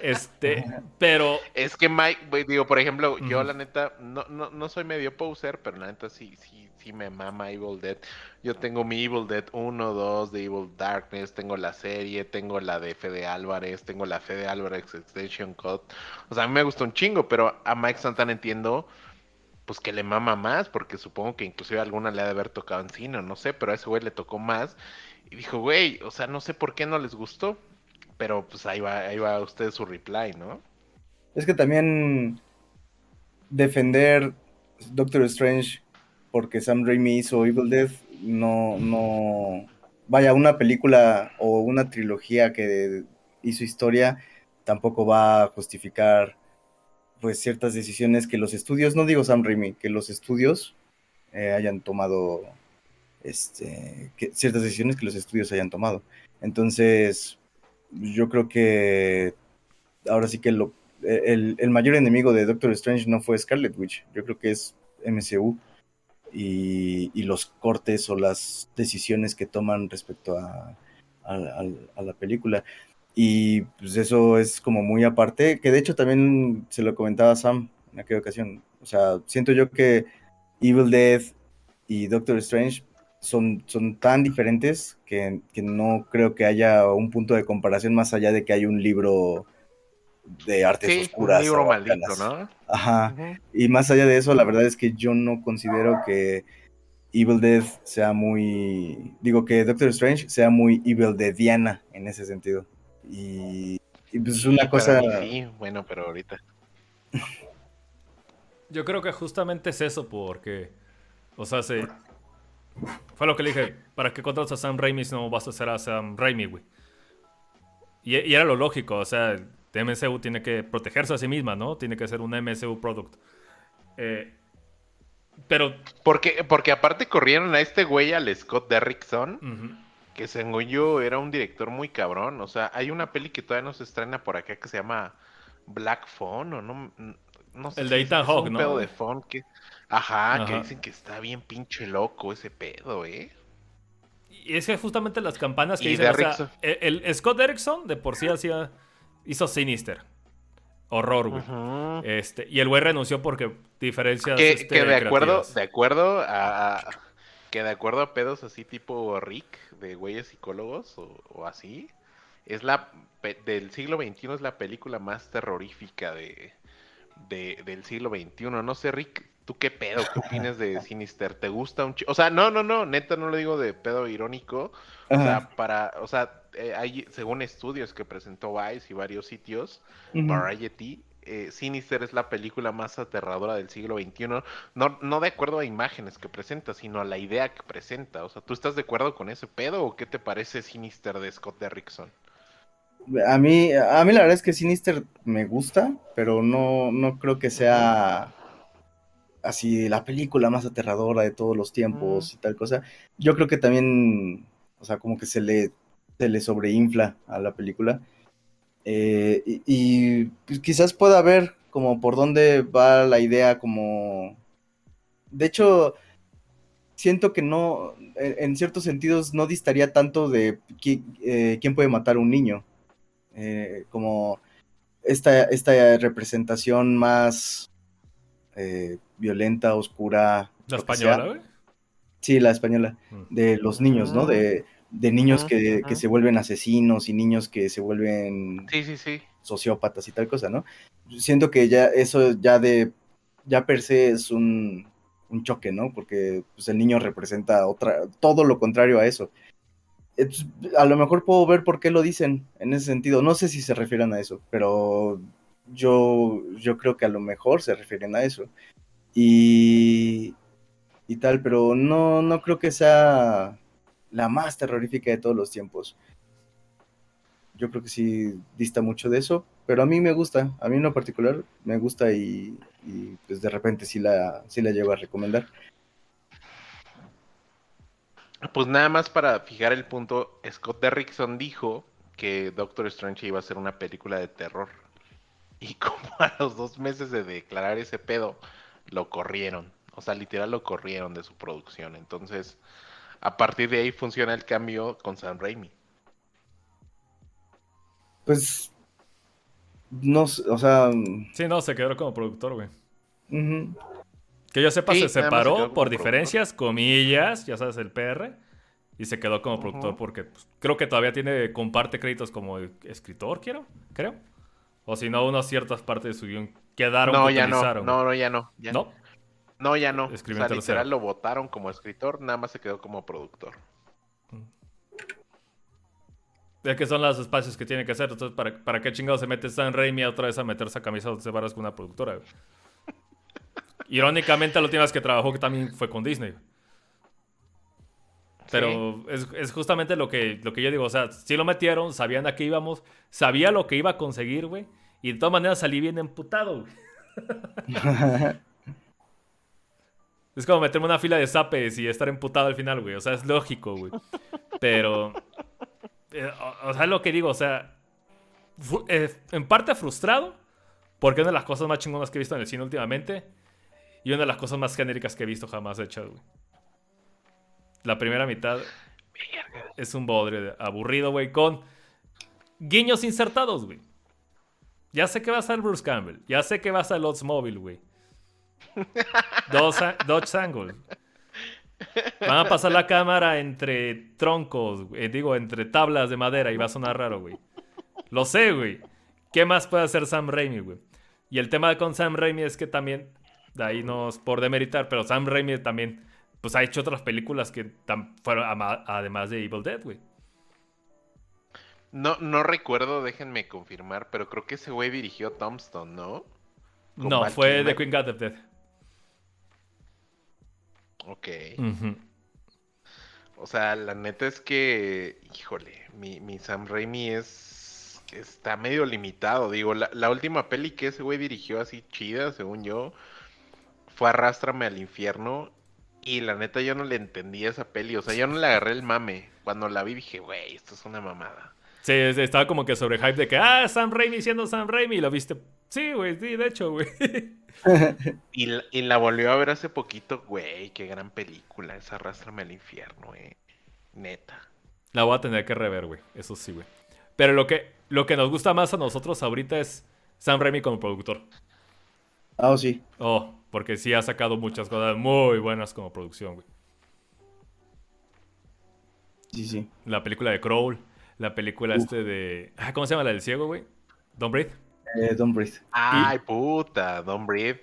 Este, pero Es que Mike, digo, por ejemplo, yo la neta, no, no, no soy medio poser, pero la neta sí, sí, sí me mama Evil Dead. Yo tengo mi Evil Dead 1, 2 de Evil Darkness, tengo la serie, tengo la de Fede Álvarez, tengo la Fede Álvarez Extension Cut. O sea, a mí me gustó un chingo, pero a Mike Santana entiendo, pues que le mama más, porque supongo que inclusive alguna le ha de haber tocado en cine, o no sé, pero a ese güey le tocó más. Y dijo, güey, o sea, no sé por qué no les gustó, pero pues ahí va, ahí va usted su reply, ¿no? Es que también defender Doctor Strange porque Sam Raimi hizo Evil Dead no, no, vaya, una película o una trilogía que hizo historia tampoco va a justificar pues ciertas decisiones que los estudios, no digo Sam Raimi, que los estudios eh, hayan tomado este, ciertas decisiones que los estudios hayan tomado. Entonces, yo creo que ahora sí que lo, el, el, mayor enemigo de Doctor Strange no fue Scarlet Witch, yo creo que es MCU y, y los cortes o las decisiones que toman respecto a, a, a, a, la película. Y pues eso es como muy aparte, que de hecho también se lo comentaba Sam en aquella ocasión. O sea, siento yo que Evil Dead y Doctor Strange son, son tan diferentes que, que, no creo que haya un punto de comparación más allá de que hay un libro de artes sí, oscuras. Un libro maldito, ¿no? Ajá. Uh -huh. Y más allá de eso, la verdad es que yo no considero que Evil Dead sea muy. Digo que Doctor Strange sea muy Evil Deadiana en ese sentido. Y, y pues es una cosa. Sí, bueno, pero ahorita. Yo creo que justamente es eso, porque. O sea, se. Fue lo que le dije. ¿Para qué contratas a Sam Raimi si no vas a hacer a Sam Raimi, güey? Y, y, era lo lógico, o sea, MCU tiene que protegerse a sí misma, ¿no? Tiene que ser un MCU product. Eh, pero. Porque, porque aparte corrieron a este güey, al Scott Derrickson. Uh -huh. Que según yo era un director muy cabrón. O sea, hay una peli que todavía no se estrena por acá que se llama Black Phone, o no. no sé El de Ethan un ¿no? pedo de phone que. Ajá, Ajá, que dicen que está bien pinche loco ese pedo, ¿eh? Y es que justamente las campanas que dicen, o sea, el, el Scott Derrickson de por sí hacía, hizo Sinister. Horror, güey. Este, y el güey renunció porque diferencias que, este, que de acuerdo, de acuerdo a- que de acuerdo a pedos así tipo Rick, de güeyes psicólogos o, o así, es la del siglo XXI es la película más terrorífica de, de- del siglo XXI. No sé, Rick, ¿tú qué pedo? ¿Qué opinas de Sinister? ¿Te gusta un chico? O sea, no, no, no, neta no lo digo de pedo irónico. O Ajá. sea, para, o sea, eh, hay, según estudios que presentó Vice y varios sitios, Ujú. Variety, eh, Sinister es la película más aterradora del siglo XXI, no, no de acuerdo a imágenes que presenta, sino a la idea que presenta. O sea, ¿tú estás de acuerdo con ese pedo o qué te parece Sinister de Scott Derrickson? A mí, a mí la verdad es que Sinister me gusta, pero no, no creo que sea así la película más aterradora de todos los tiempos y tal cosa. Yo creo que también, o sea, como que se le, se le sobreinfla a la película. Eh, y, y, pues, quizás pueda ver como por dónde va la idea, como... De hecho, siento que no, en, ciertos sentidos no distaría tanto de qui- eh, quién puede matar a un niño. Eh, como esta, esta representación más eh, violenta, oscura. La española, güey. Sí, la española. Mm. De los niños, ¿no? Ujú. De, de niños que, que se vuelven asesinos y niños que se vuelven Sí, sí, sí. sociópatas y tal cosa, ¿no? Siento que ya eso ya de, ya per se es un, un choque, ¿no? Porque pues, el niño representa otra, todo lo contrario a eso. Entonces, a lo mejor puedo ver por qué lo dicen en ese sentido. No sé si se refieren a eso, pero yo, yo creo que a lo mejor se refieren a eso. Y, y tal, pero no, no creo que sea la más terrorífica de todos los tiempos. Yo creo que sí dista mucho de eso, pero a mí me gusta, a mí en lo particular me gusta y, y, pues de repente sí la, sí la llevo a recomendar. Pues nada más para fijar el punto, Scott Derrickson dijo que Doctor Strange iba a ser una película de terror. Y como a los dos meses de declarar ese pedo, lo corrieron. O sea, literal lo corrieron de su producción. Entonces, a partir de ahí funciona el cambio con Sam Raimi. Pues. No o sea. Sí, no, se quedó como productor, güey. Que yo sepa, Sí, se separó por productor. diferencias, comillas, ya sabes, el PR. Y se quedó como productor porque pues, creo que todavía tiene, comparte créditos como escritor, quiero, creo. O si no, unas ciertas partes de su guion quedaron No, que ya no. No, no, ya no. ya ¿No? No, ya no. O sea, literal lo votaron como escritor, nada más se quedó como productor. Es que son los espacios que tiene que hacer. Entonces, ¿para, para qué chingado se mete Sam Raimi otra vez a meterse a camisa de varas con una productora? güey? Irónicamente, la última vez que trabajó también fue con Disney. Pero es, es justamente lo que, lo que yo digo. O sea, sí lo metieron, sabían a qué íbamos, sabía lo que iba a conseguir, güey. Y de todas maneras salí bien emputado, güey. Es como meterme una fila de zapes y estar emputado al final, güey. O sea, es lógico, güey. Pero. eh, o, o sea, lo que digo, o sea. eh, en parte frustrado. Porque una de las cosas más chingonas que he visto en el cine últimamente. Y una de las cosas más genéricas que he visto jamás hechas, güey. La primera mitad es un bodrio aburrido, güey, con guiños insertados, güey. Ya sé que va a ser Bruce Campbell. Ya sé que va a ser Oldsmobile, güey. Dos Dodge Angle. Van a pasar la cámara entre troncos, eh, digo, entre tablas de madera y va a sonar raro, güey. Lo sé, güey. ¿Qué más puede hacer Sam Raimi, güey? Y el tema con Sam Raimi es que también, de ahí no es por demeritar, pero Sam Raimi también, pues ha hecho otras películas que fueron además de Evil Dead, güey. No, no recuerdo, déjenme confirmar, pero creo que ese güey dirigió Tombstone, ¿no? Con No, Val fue Kilmer. The Queen God of Death. Ok. O sea, la neta es que, híjole, mi, mi Sam Raimi es está medio limitado. Digo, la, la última peli que ese güey dirigió así chida, según yo, fue Arrástrame al infierno. Y la neta yo no le entendí esa peli. O sea, yo no le agarré el mame. Cuando la vi dije, güey, esto es una mamada. Sí, es- estaba como que sobre hype de que, ah, Sam Raimi siendo Sam Raimi, y lo viste. Sí, güey, sí, de hecho, güey. Y la, y la volvió a ver hace poquito, güey, qué gran película. Es Arrástrame al infierno, eh. Neta. La voy a tener que rever, güey. Eso sí, güey. Pero lo que, lo que nos gusta más a nosotros ahorita es Sam Raimi como productor. Ah, oh, sí. Oh, porque sí ha sacado muchas cosas muy buenas como producción, güey. Sí, sí. La película de Crawl, la película Uf. este de... ah, ¿Cómo se llama la del ciego, güey? Don't Breathe. Eh, Don't Breathe. Ay, puta, Don't Breathe.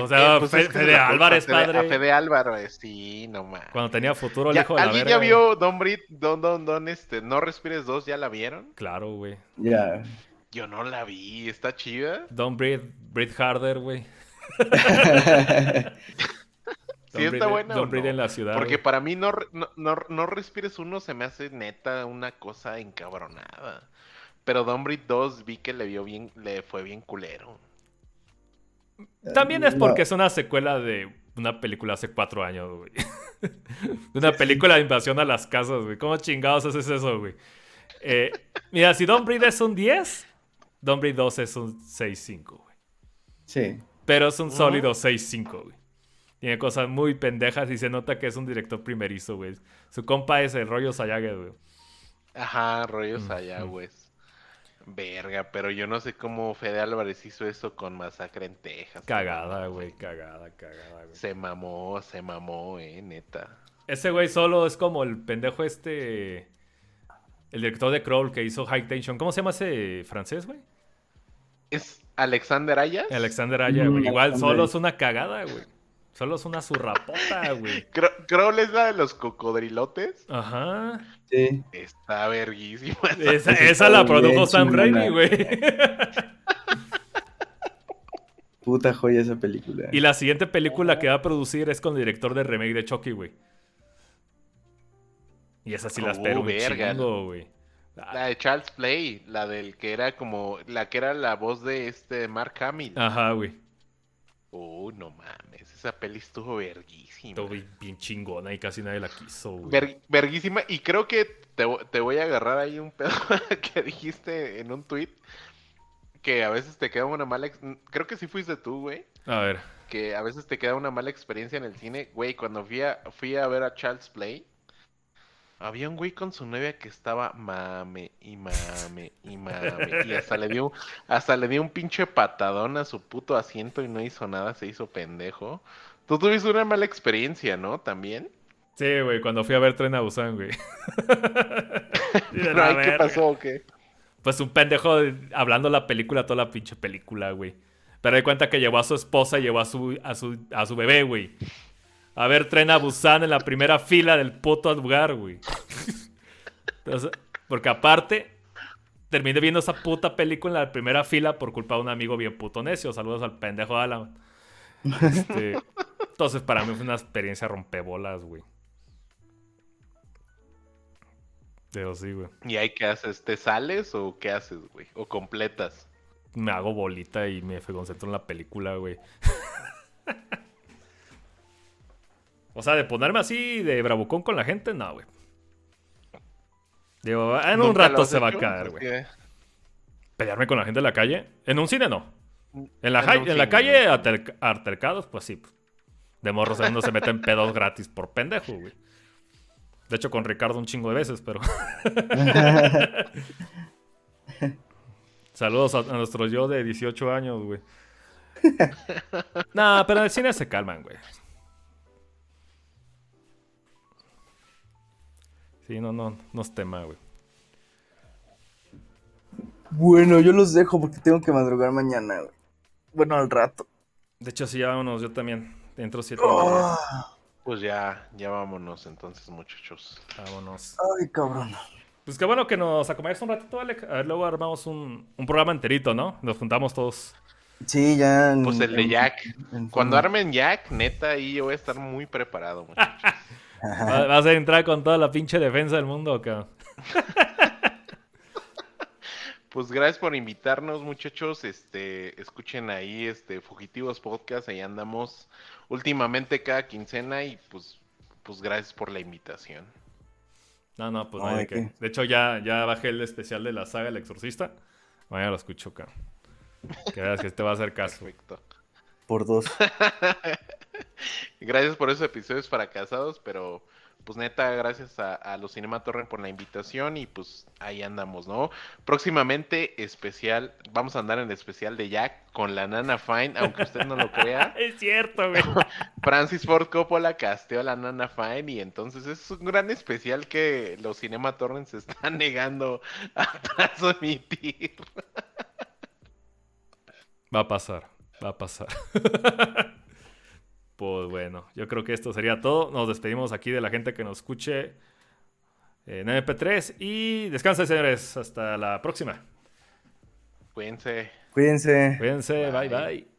O sea, pues Fede culpa Álvarez, a Fede- padre. A Fede Álvarez, sí, no más. Cuando tenía futuro, el Ya, hijo de la ¿Alguien verga. ya vio Don't Breathe? Don, don, don, este, No Respires 2? ¿Ya la vieron? Claro, güey. Ya. Yo no la vi, ¿está chida? Don't Breathe, Breathe Harder, güey. Sí, Don't está Breathe- buena. o Don't Breathe no? en la ciudad. Porque güey. para mí no, Re- no, no, no Respires 1 se me hace neta una cosa encabronada. Pero Breathe 2 vi que le vio bien, le fue bien culero. También es No. porque es una secuela de una película hace cuatro años, güey. De una película de invasión a las casas, güey. ¿Cómo chingados haces eso, güey? Eh, mira, si Don't Breathe es un 10, Don't Breathe 2 es un 6-5, güey. Sí. Pero es un sólido 6-5, güey. Tiene cosas muy pendejas y se nota que es un director primerizo, güey. Su compa es el rollo Sayaga, güey. Ajá, rollos Ujú. Verga, pero yo no sé cómo Fede Álvarez hizo eso con Masacre en Texas. Cagada, güey. Cagada, cagada, güey. Se mamó, se mamó, eh, neta. Ese güey solo es como el pendejo este. El director de Crawl que hizo High Tension. ¿Cómo se llama ese francés, güey? ¿Es Alexander Ayas? Alexander Aya, güey. Mm, Igual solo es una cagada, güey. Solo es una zurrapota, güey. Cro- Crowl es la de los cocodrilotes. Ajá. Sí. Está verguísima. Esa, la produjo Sam. Raimi, güey. Puta joya esa película. Y la siguiente película que va a producir es con el director de remake de Chucky, güey. Y esa sí la Oh, espero un verga. chingo, güey. La de Charles Play, la del que era como, la que era la voz de este Mark Hamill. Ajá, güey. Uh, no mames, esa peli estuvo verguísima. Estuvo bien, chingona y casi nadie la quiso, güey. Ver- verguísima. Y creo que te, te voy a agarrar ahí un pedo que dijiste en un tweet. Que a veces te queda una mala... ex- Creo que sí fuiste tú, güey. A ver. Que a veces te queda una mala experiencia en el cine. Güey, cuando fui a, fui a ver a Charles Play, había un güey con su novia que estaba mame y mame y mame. Y hasta le dio, hasta le dio un pinche patadón a su puto asiento y no hizo nada, se hizo pendejo. Tú tuviste una mala experiencia, ¿no? También. Sí, güey, cuando fui a ver Tren a Busan, güey. Ay, ¿Qué pasó o qué? Pues un pendejo hablando la película, toda la pinche película, güey. Pero de cuenta que llevó a su esposa y llevó a su, a su, a su bebé, güey. A ver Tren a Busan en la primera fila del puto lugar, güey. Entonces, porque aparte, terminé viendo esa puta película en la primera fila por culpa de un amigo bien puto necio. Saludos al pendejo Alan. Este, entonces, para mí fue una experiencia rompebolas, güey. Pero sí, güey. ¿Y ahí qué haces? ¿Te sales o qué haces, güey? ¿O completas? me hago bolita y me concentro en la película, güey. o sea, de ponerme así de bravucón con la gente, no, güey. Digo, en un ¿Nunca lo rato se va a caer, güey. Porque- ¿Pelearme con la gente en la calle? En un cine no. En la, En calle ¿no? ater- altercados, pues sí. De morros uno se meten pedos gratis por pendejo, güey. De hecho, con Ricardo un chingo de veces, pero... Saludos a, a nuestro yo de 18 años, güey. nah, pero en el cine se calman, güey. Sí, no, no, no es tema, güey. Bueno, yo los dejo porque tengo que madrugar mañana, güey. Bueno, al rato. De hecho, sí, ya vámonos, yo también. Dentro siete. Ah, Pues ya, ya vámonos entonces, muchachos. Vámonos. ay, cabrón. Pues qué bueno que nos acompañes un ratito, Alec. A ver, luego armamos un, un programa enterito, ¿no? Nos juntamos todos. Sí, ya. en- Pues el de en- Jack. en- Cuando armen Jack, neta, ahí yo voy a estar muy preparado, muchachos. Va- Vas a entrar con toda la pinche defensa del mundo, cabrón. Pues gracias por invitarnos, muchachos. Este, escuchen ahí, este, Fugitivos Podcast, ahí andamos últimamente cada quincena y pues, pues gracias por la invitación. No, no, pues No, no hay ¿de que. De hecho, ya, ya bajé el especial de la saga El Exorcista. Mañana lo escucho, cabrón. Que veas que te va a hacer caso. Perfecto. Por dos. Gracias por esos episodios fracasados, pero pues neta, gracias a, a los Cinema Torre por la invitación y pues ahí andamos, ¿no? Próximamente especial, vamos a andar en el especial de Jack con la Nana Fine, aunque usted no lo crea. Es cierto, güey. Francis Ford Coppola casteó a la Nana Fine y entonces es un gran especial que los Cinema Torrent se están negando a transmitir. Va a pasar, va a pasar. Pues bueno, yo creo que esto sería todo. Nos despedimos aquí de la gente que nos escuche en MP3 y descansen, señores. Hasta la próxima. Cuídense. Cuídense. Cuídense, bye Bye. bye.